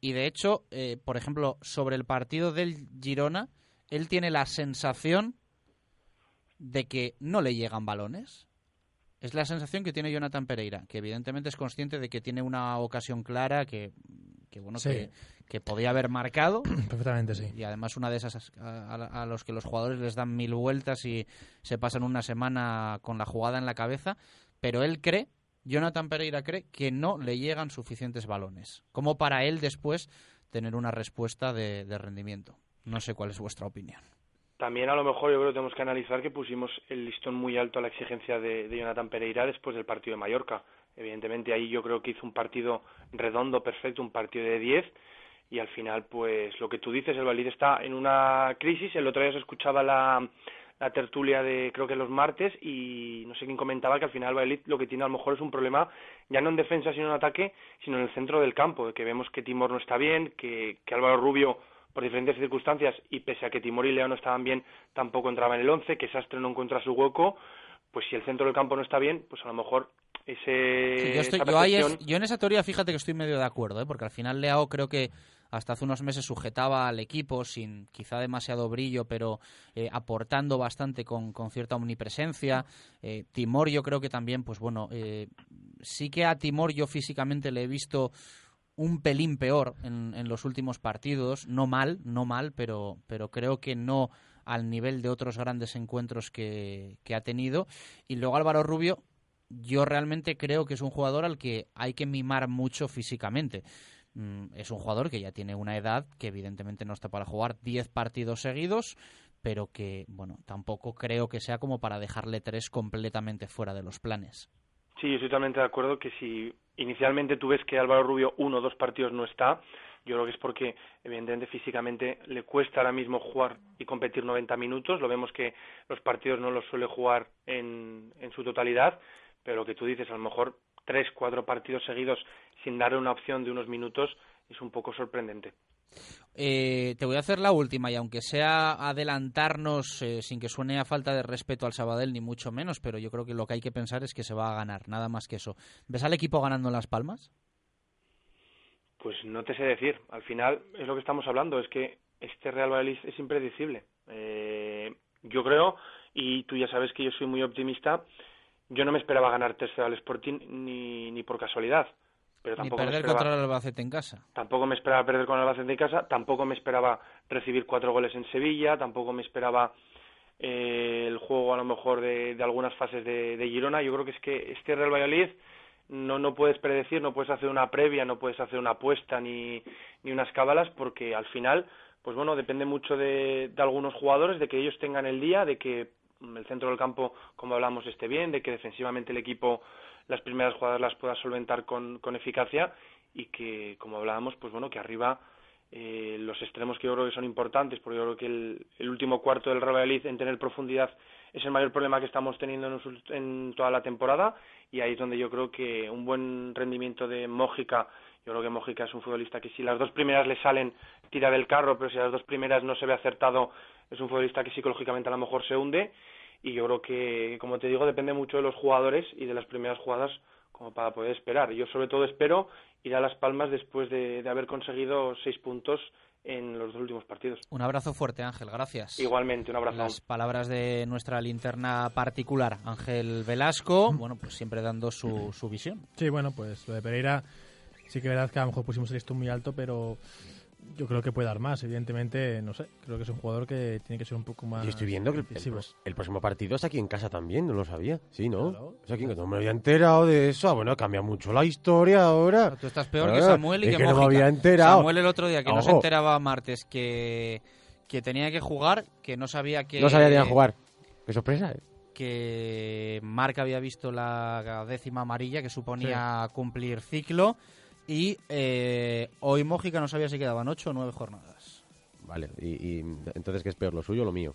y de hecho, eh, por ejemplo, sobre el partido del Girona, él tiene la sensación de que no le llegan balones. Es la sensación que tiene Jonathan Pereira, que evidentemente es consciente de que tiene una ocasión clara que, que bueno, Sí. que, que podía haber marcado. Perfectamente, sí. Y además una de esas a, a- a los que los jugadores les dan mil vueltas y se pasan una semana con la jugada en la cabeza. Pero él cree, Jonathan Pereira cree, que no le llegan suficientes balones. Como para él después tener una respuesta de, de rendimiento. No sé cuál es vuestra opinión. También a lo mejor yo creo que tenemos que analizar que pusimos el listón muy alto a la exigencia de, de Jonathan Pereira después del partido de Mallorca. Evidentemente ahí yo creo que hizo un partido redondo, perfecto, un partido de 10 y al final pues lo que tú dices, el Valladolid está en una crisis. El otro día se escuchaba la, la tertulia de creo que los martes y no sé quién comentaba que al final el Valladolid lo que tiene a lo mejor es un problema ya no en defensa sino en ataque, sino en el centro del campo, que vemos que Timor no está bien, que, que Álvaro Rubio por diferentes circunstancias y pese a que Timor y Leo no estaban bien, tampoco entraba en el 11, que Sastre no encuentra su hueco, pues si el centro del campo no está bien, pues a lo mejor ese Sí, yo, estoy- esa yo ahí es- percepción- yo en esa teoría, fíjate que estoy medio de acuerdo, ¿eh? porque al final Leao creo que hasta hace unos meses sujetaba al equipo sin quizá demasiado brillo, pero eh, aportando bastante con, con cierta omnipresencia. Eh, Timor yo creo que también, pues bueno, eh, sí que a Timor yo físicamente le he visto un pelín peor en, en los últimos partidos, no mal, no mal, pero, pero creo que no al nivel de otros grandes encuentros que, que ha tenido. Y luego Álvaro Rubio, yo realmente creo que es un jugador al que hay que mimar mucho físicamente. Mm, Es un jugador que ya tiene una edad que evidentemente no está para jugar 10 partidos seguidos, pero que, bueno, tampoco creo que sea como para dejarle tres completamente fuera de los planes. Sí, yo estoy totalmente de acuerdo que si inicialmente tú ves que Álvaro Rubio uno o dos partidos no está, yo creo que es porque evidentemente físicamente le cuesta ahora mismo jugar y competir 90 minutos. Lo vemos que los partidos no los suele jugar en, en su totalidad, pero lo que tú dices, a lo mejor tres, cuatro partidos seguidos sin darle una opción de unos minutos es un poco sorprendente. Eh, te voy a hacer la última y aunque sea adelantarnos eh, sin que suene a falta de respeto al Sabadell ni mucho menos, pero yo creo que lo que hay que pensar es que se va a ganar, nada más que eso. ¿Ves al equipo ganando en Las Palmas? Pues no te sé decir. Al final es lo que estamos hablando, es que este Real Valladolid es impredecible. Eh, yo creo, y tú ya sabes que yo soy muy optimista. Yo no me esperaba ganar tercero al Sporting ni, ni por casualidad. Pero Ni tampoco me perder esperaba- contra el Albacete en casa. Tampoco me esperaba perder con el Albacete en casa, tampoco me esperaba recibir cuatro goles en Sevilla, tampoco me esperaba eh, el juego a lo mejor de, de algunas fases de, de Girona. Yo creo que es que este Real Valladolid no, no puedes predecir, no puedes hacer una previa, no puedes hacer una apuesta ni, ni unas cábalas porque al final, pues bueno, depende mucho de, de algunos jugadores, de que ellos tengan el día, de que el centro del campo, como hablamos, esté bien, de que defensivamente el equipo las primeras jugadas las pueda solventar con, con eficacia y que, como hablábamos, pues bueno, que arriba eh, los extremos que yo creo que son importantes, porque yo creo que el, el último cuarto del Real Valladolid en tener profundidad es el mayor problema que estamos teniendo en, en toda la temporada y ahí es donde yo creo que un buen rendimiento de Mójica, yo creo que Mójica es un futbolista que si las dos primeras le salen tira del carro, pero si las dos primeras no se ve acertado es un futbolista que psicológicamente a lo mejor se hunde y yo creo que, como te digo, depende mucho de los jugadores y de las primeras jugadas como para poder esperar. Yo sobre todo espero ir a Las Palmas después de, de haber conseguido seis puntos en los dos últimos partidos. Un abrazo fuerte, Ángel, gracias. Igualmente, un abrazo. Las palabras de nuestra linterna particular, Ángel Velasco, bueno, pues siempre dando su, su visión. Sí, bueno, pues lo de Pereira sí que es verdad que a lo mejor pusimos el listón muy alto, pero yo creo que puede dar más. Evidentemente, no sé, creo que es un jugador que tiene que ser un poco más. Yo estoy viendo que el, próximo partido es aquí en casa también, no lo sabía. Sí, ¿no? Es aquí en casa. No me había enterado de eso. Ah, bueno, cambia mucho la historia ahora. Tú estás peor Ah, que Samuel y es que, que no me había enterado. Samuel el otro día que no se enteraba martes que, que tenía que jugar, que no sabía que... No sabía ni a jugar. Qué sorpresa, ¿eh? que Marc había visto la décima amarilla que suponía cumplir ciclo y eh, hoy Mójica no sabía si quedaban ocho o nueve jornadas. Vale, y, y entonces, ¿qué es peor, lo suyo o lo mío?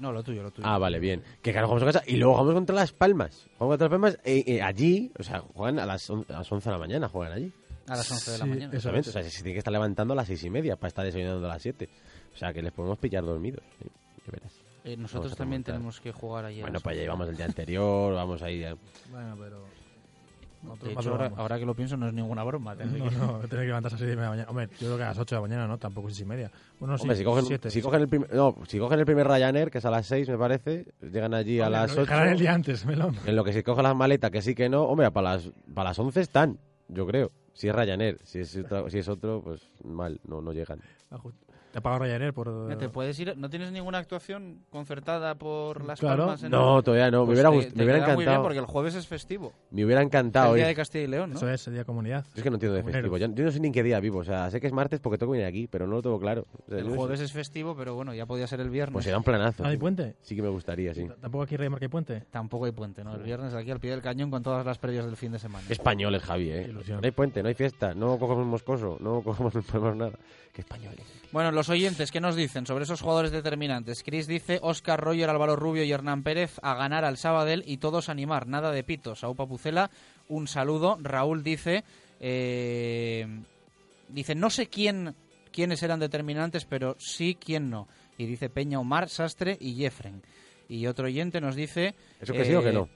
No, lo tuyo, lo tuyo. Ah, vale, bien. Que claro, jugamos en casa y luego jugamos contra Las Palmas. Jugamos contra Las Palmas eh, eh, allí, o sea, juegan a las, on- a las 11 de la mañana, juegan allí. A las 11 de la Sí, mañana. eso Exactamente, o sea, se tiene que estar levantando a las seis y media para estar desayunando a las 7. O sea, que les podemos pillar dormidos. sí, ya verás. Eh, nosotros Vamos a también tenemos que jugar ayer. Bueno, pues ya llevamos el día anterior, vamos a ir... a- Bueno, pero. De hecho, ahora, ahora que lo pienso, no es ninguna broma. tener No, que- no, tener que levantarse a las 6 de la mañana. Hombre, yo creo que a las 8 de la mañana, ¿no? Tampoco seis y media. Bueno, Hombre, sí, si cogen, siete, si, sí. cogen el primer, no, si cogen el primer Ryanair, que es a las 6, me parece, llegan allí a Hombre, las lo 8. dejarán el día antes, melón. En lo que se coge las maletas, que sí que no, hombre, para las, para las 11 están, yo creo. Si es Ryanair, si es, otro, si es otro, pues mal, no, no llegan. Te ha pagado Ryanair por. ¿Te puedes ir? ¿No tienes ninguna actuación concertada por Las Claro. Palmas? en No, el- todavía no, me Pues hubiera te- gust- te me hubiera queda muy bien encantado. porque el jueves es festivo. Me hubiera encantado El día ir. de Castilla y León, ¿no? Eso es, el día de comunidad. Yo es que no entiendo de festivo. Yo, yo no sé ni en qué día vivo. O sea, sé que es martes porque tengo que venir aquí, pero no lo tengo claro. O sea, El no sé. jueves es festivo, pero bueno, ya podía ser el viernes. Pues será un planazo. ¿Ah, hay puente? Sí que me gustaría, sí. Tampoco aquí Rey Marca hay puente. Tampoco hay puente, ¿no? El viernes aquí al pie del cañón con todas las previas del fin de semana. Españoles, Javi, ¿eh? No hay puente, no hay fiesta, no cogemos moscoso, no cogemos no nada. Qué españoles. Bueno, los oyentes, ¿qué nos dicen sobre esos jugadores determinantes? Chris dice, Oscar Roger, Álvaro Rubio y Hernán Pérez a ganar al Sabadell y todos animar, nada de pitos. A Upa Pucela, un saludo. Raúl dice, eh, dice, no sé quién, quiénes eran determinantes, pero sí quién no. Y dice Peña Omar, Sastre y Jeffren. Y otro oyente nos dice... ¿Eso que sí o que eh, no?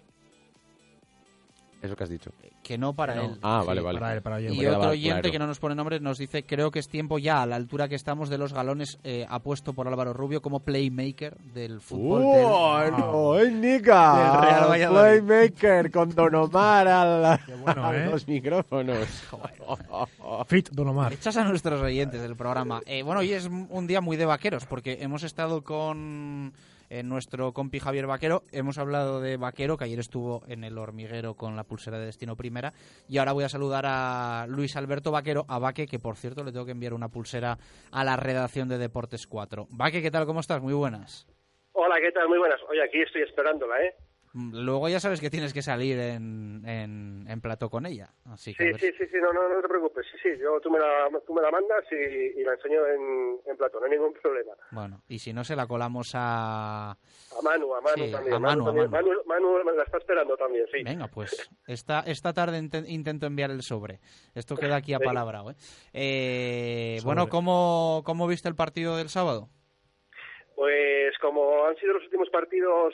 Eso que has dicho. Que no para no. él. Ah, Sí, vale, vale. para él, para. Y otro oyente claro. que no nos pone nombre nos dice, creo que es tiempo ya, a la altura que estamos de los galones, eh, apuesto por Álvaro Rubio como playmaker del fútbol. del- ¡Bueno! ¡Es Nica! Del Real Valladolid. Playmaker con Don Omar a, la- bueno, a ¿eh? los micrófonos. Fit, Don Omar. Echas a nuestros oyentes del programa. Eh, bueno, hoy es un día muy de vaqueros, porque hemos estado con eh, nuestro compi Javier Vaquero, hemos hablado de Vaquero, que ayer estuvo en el hormiguero con la pulsera de Destino Primera, y ahora voy a saludar a Luis Alberto Vaquero, a Vaque, que por cierto le tengo que enviar una pulsera a la redacción de Deportes 4. Vaque, ¿qué tal? ¿Cómo estás? Muy buenas. Hola, ¿qué tal? Muy buenas. Oye, aquí estoy esperándola, ¿eh? Luego ya sabes que tienes que salir en, en, en plató con ella. Así que a Sí, ver sí, sí, sí, no, no, no te preocupes. Sí, sí, yo, tú, me la, tú me la mandas y, y la enseño en, en plató, no hay ningún problema. Bueno, y si no, se la colamos a... A Manu, a Manu Sí, también. a Manu, a también. Manu. Manu me la está esperando también, sí. Venga, pues esta, esta tarde inte- intento enviar el sobre. Esto queda aquí Venga. apalabrado. ¿eh? Eh, bueno, ¿cómo, ¿cómo viste el partido del sábado? Pues como han sido los últimos partidos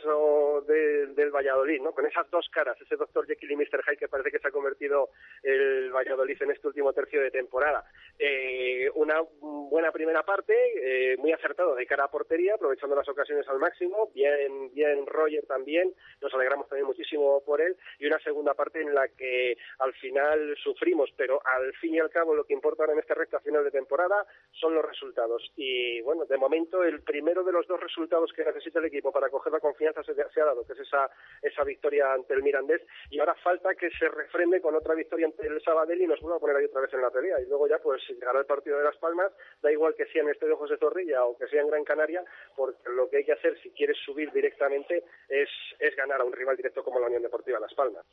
del Valladolid, ¿no? Con esas dos caras, ese Dr. Jekyll y Mr. Hyde que parece que se ha convertido el Valladolid en este último tercio de temporada. Eh, una buena primera parte, eh, muy acertado de cara a portería, aprovechando las ocasiones al máximo. Bien, bien Roger también, nos alegramos también muchísimo por él. Y una segunda parte en la que al final sufrimos, pero al fin y al cabo lo que importa ahora en esta recta final de temporada son los resultados. Y bueno, de momento el primero de los dos resultados que necesita el equipo para coger la confianza se, ha dado, que es esa, esa victoria ante el Mirandés. Y ahora falta que se refrende con otra victoria ante el Sabadell y nos vuelva a poner ahí otra vez en la pelea. Y luego ya pues llegará el partido de Las Palmas, da igual que sea en este de José Zorrilla o que sea en Gran Canaria, porque lo que hay que hacer si quieres subir directamente es, es ganar a un rival directo como la Unión Deportiva Las Palmas.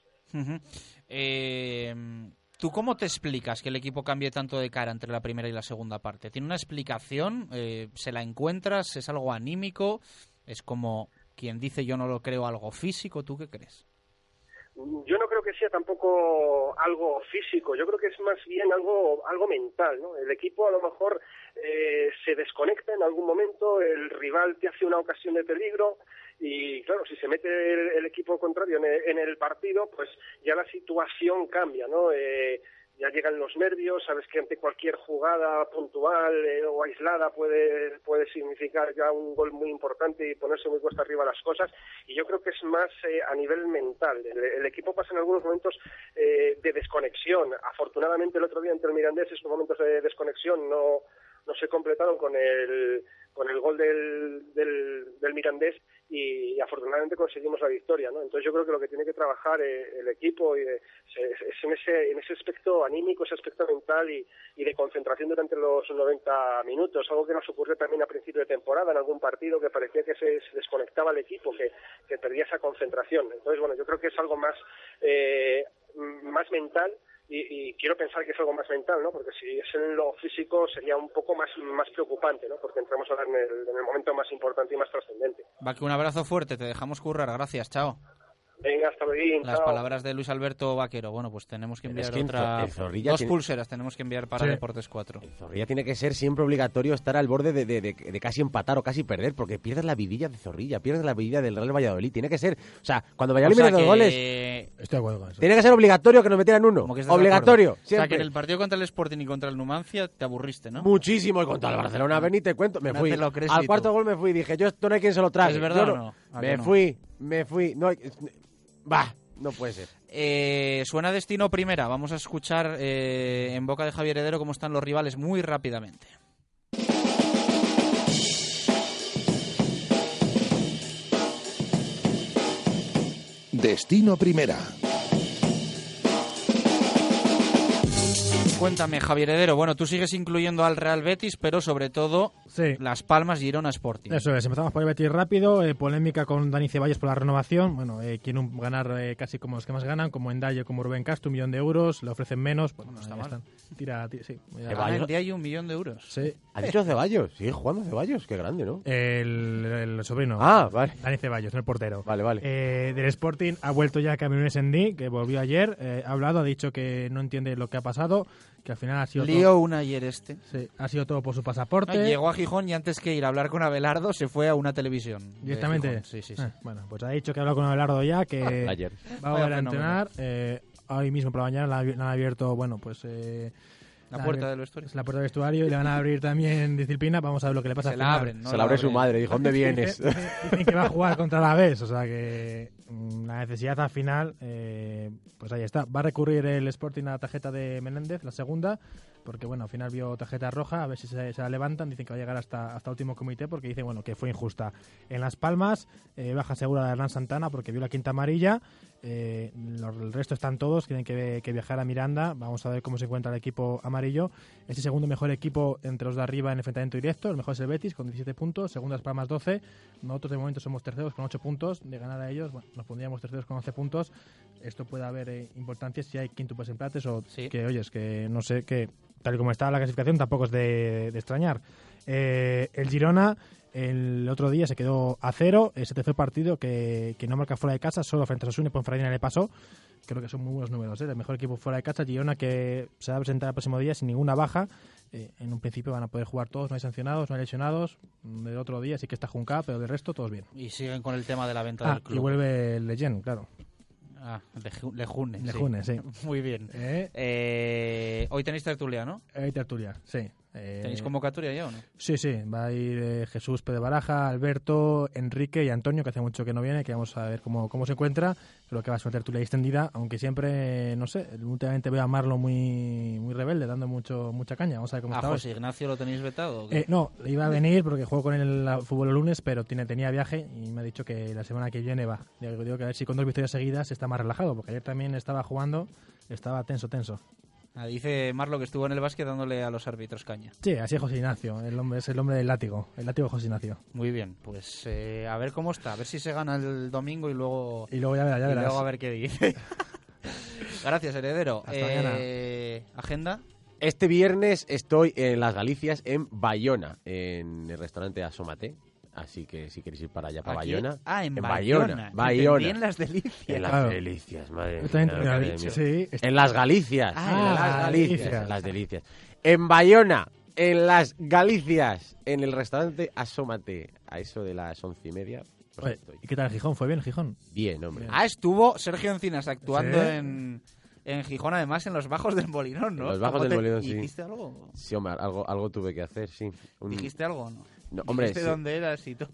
Eh, ¿Tú cómo te explicas que el equipo cambie tanto de cara entre la primera y la segunda parte? ¿Tiene una explicación? Eh, ¿Se la encuentras? ¿Es algo anímico? ¿Es como quien dice yo no lo creo algo físico? ¿Tú qué crees? Yo no creo que sea tampoco algo físico, yo creo que es más bien algo, algo mental, ¿no? El equipo a lo mejor eh, se desconecta en algún momento, el rival te hace una ocasión de peligro y claro, si se mete el, el equipo contrario en el, en el partido, pues ya la situación cambia, ¿no? Eh, ya llegan los nervios, sabes que ante cualquier jugada puntual eh, o aislada puede, puede significar ya un gol muy importante y ponerse muy cuesta arriba las cosas. Y yo creo que es más eh, a nivel mental. El, el, equipo pasa en algunos momentos eh, de desconexión. Afortunadamente el otro día entre el Mirandés esos momentos de desconexión no, no se completaron con el con el gol del, del, del Mirandés y, afortunadamente conseguimos la victoria, ¿no? Entonces yo creo que lo que tiene que trabajar eh, el equipo y, eh, es en ese, en ese aspecto anímico, ese aspecto mental y, y, de concentración durante los 90 minutos, algo que nos ocurrió también a principio de temporada en algún partido que parecía que se, se desconectaba el equipo, que, que, perdía esa concentración. Entonces, bueno, yo creo que es algo más, eh, más mental y, y, quiero pensar que es algo más mental, ¿no? Porque si es en lo físico sería un poco más, más preocupante, ¿no? Porque entramos ahora en el, en el momento más importante y más trascendente. Va, que un abrazo fuerte, te dejamos currar, gracias, chao. Venga, hasta luego. Las chao. palabras de Luis Alberto Vaquero. Bueno, pues tenemos que enviar es que otra. Dos tiene... pulseras tenemos que enviar para sí. Deportes 4. El Zorrilla tiene que ser siempre obligatorio estar al borde de, de, de, de, casi empatar o casi perder, porque pierdes la vidilla de Zorrilla, pierdes la vidilla del Real Valladolid. Tiene que ser. O sea, cuando Valladolid o sea mete que... dos goles. Estoy de acuerdo con eso. Tiene que ser obligatorio que nos metieran uno. Obligatorio. O sea, que en el partido contra el Sporting y contra el Numancia te aburriste, ¿no? Muchísimo. Y contra el Barcelona, ven y te cuento. Me fui. Al cuarto gol me fui. Dije, yo esto no hay quien se lo trague. ¿Es verdad no, o no? Me fui, me fui. No, bah. No puede ser. Eh, suena destino primera. Vamos a escuchar eh, en boca de Javier Heredero cómo están los rivales muy rápidamente. Destino primera. Cuéntame, Javier Heredero. Bueno, tú sigues incluyendo al Real Betis, pero sobre todo sí. Las Palmas Girona Sporting. Eso es, empezamos por el Betis rápido. Eh, polémica con Dani Ceballos por la renovación. Bueno, eh, quiere ganar eh, casi como los que más ganan, como Endayo, como Rubén Castro, un millón de euros. Le ofrecen menos. Pues, no está mal. Están. Tira, tira, sí. Ceballos. hay un millón de euros. Sí. ¿Ha dicho Ceballos? Sigue jugando Ceballos, qué grande, ¿no? El, el sobrino. Ah, vale. Dani Ceballos, no el portero. Vale, vale. Eh, del Sporting ha vuelto ya Camerún Sendí, que volvió ayer. Eh, ha hablado, ha dicho que no entiende lo que ha pasado que al final ha sido Lío todo, un ayer este. Sí, ha sido todo por su pasaporte. No, llegó a Gijón y antes que ir a hablar con Abelardo se fue a una televisión. Directamente. Sí, sí, sí. Eh, bueno, pues ha dicho que ha hablado con Abelardo ya, que ayer. va a volver a entrenar. Eh, hoy mismo por la mañana le han abierto, bueno, pues... Eh, la puerta del vestuario. Es la puerta del vestuario y le van a abrir también disciplina. Vamos a ver lo que le pasa. Se la abren, ¿no? Se la abre su madre. Dijo, ¿dónde vienes? Dicen que va a jugar contra la vez. O sea que la necesidad al final, eh, pues ahí está. Va a recurrir el Sporting a la tarjeta de Menéndez, la segunda, porque bueno, al final vio tarjeta roja, a ver si se, se la levantan. Dicen que va a llegar hasta, hasta último comité porque dicen, bueno, que fue injusta. En Las Palmas, eh, baja segura de Hernán Santana porque vio la quinta amarilla. Eh, el resto están todos, tienen que, que, viajar a Miranda. Vamos a ver cómo se encuentra el equipo amarillo. Es el segundo mejor equipo entre los de arriba en enfrentamiento directo. El mejor es el Betis con 17 puntos, segundas Palmas 12. Nosotros de momento somos terceros con 8 puntos. De ganar a ellos, bueno, nos pondríamos terceros con 11 puntos. Esto puede haber eh, importancia si hay quintuples empates o sí. que, oyes, que no sé, que tal y como está la clasificación tampoco es de, de extrañar. Eh, el Girona el otro día se quedó a cero, ese tercer partido que, que no marca fuera de casa, solo frente a Sosuna y Ponferradina le pasó. Creo que son muy buenos números, ¿eh? el mejor equipo fuera de casa, Girona que se va a presentar el próximo día sin ninguna baja. Eh, en un principio van a poder jugar todos, no hay sancionados, no hay lesionados. Del otro día sí que está Junca, pero del resto todos bien. Y siguen con el tema de la venta ah, del club. Y vuelve el Legend, claro. Ah, Leju- Lejune. sí. Lejune, sí. Muy bien. ¿Eh? Eh, hoy tenéis tertulia, ¿no? Hay tertulia, sí. Eh, ¿Tenéis convocatoria ya o no? Sí, sí, va a ir eh, Jesús Pérez Baraja, Alberto, Enrique y Antonio, que hace mucho que no viene, que vamos a ver cómo, cómo se encuentra. Creo que va a ser una tertulia extendida, aunque siempre, no sé, últimamente veo a Marlo muy, muy rebelde, dando mucho mucha caña. Vamos a ver cómo ¿A está hoy. José Ignacio lo tenéis vetado? Eh, no, iba a venir porque juego con él el fútbol el lunes, pero tiene, tenía viaje y me ha dicho que la semana que viene va. Digo, digo que a ver si con dos victorias seguidas está más relajado, porque ayer también estaba jugando, estaba tenso, tenso. Ah, dice Marlo que estuvo en el básquet dándole a los árbitros caña. Sí, así es José Ignacio, el hombre, es el hombre del látigo, el látigo de José Ignacio. Muy bien, pues eh, a ver cómo está, a ver si se gana el domingo y luego... Y luego ya verás, ya y verás. luego a ver qué dice. Gracias, heredero. Hasta mañana. Eh, ¿Agenda? Este viernes estoy en las Galicias, en Bayona, en el restaurante Asómate. Así que si queréis ir para allá, para Aquí- Bayona. Ah, en Bayona. Bayona. Bayona. En las delicias. En las Claro. delicias, madre mía, sí, En las Galicias. Ah, en las las Galicias. delicias. Las delicias. En Bayona, en las Galicias, en el restaurante Asómate, a eso de las once y media. pues Oye, estoy. ¿Y qué tal Gijón? ¿Fue bien Gijón? Bien, hombre. Ah, estuvo Sergio Encinas actuando Sí. en, en Gijón, además en los bajos del Molinón, ¿no? Los bajos ¿Cómo del Molinón, sí. ¿Dijiste algo? Sí, hombre, algo, algo tuve que hacer, sí. Un- ¿Dijiste algo o no? No, hombre, ¿Dijiste sí. dónde eras y todo?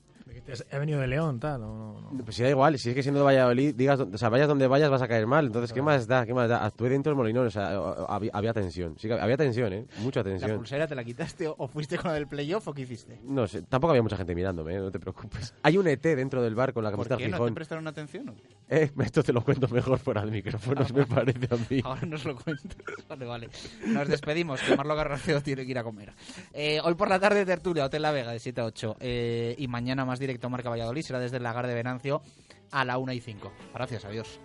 He venido de León, tal. o no, no. Pues si da igual, si es que siendo de Valladolid, digas, o sea, vayas donde vayas vas a caer mal. Entonces, ¿qué más da? ¿Qué más da? Actué dentro del molinón, o sea, había, había tensión. Sí, había tensión, ¿eh? Mucha ¿La tensión. pulsera te la quitaste o- fuiste con la del playoff o qué hiciste? No sé, tampoco había mucha gente mirándome, ¿eh? no te preocupes. Hay un ET dentro del bar con la ¿Por camiseta qué? del ¿No te prestaron atención o qué? Eh, esto te lo cuento mejor fuera de micrófonos, me parece a mí. Ahora nos lo cuentas. Vale, vale. Nos despedimos, que Marlo Garrafeo tiene que ir a comer. Eh, hoy por la tarde tertulia, Hotel La Vega de 7 a 8. Eh, y mañana más directo Marca Valladolid será desde el Lagar de Venancio a la 1 y 5. Gracias, adiós.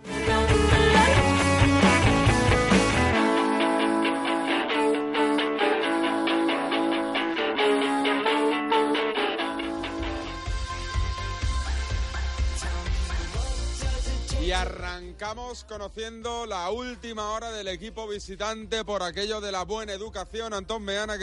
Y arrancamos conociendo la última hora del equipo visitante por aquello de la buena educación. Antón Meana, que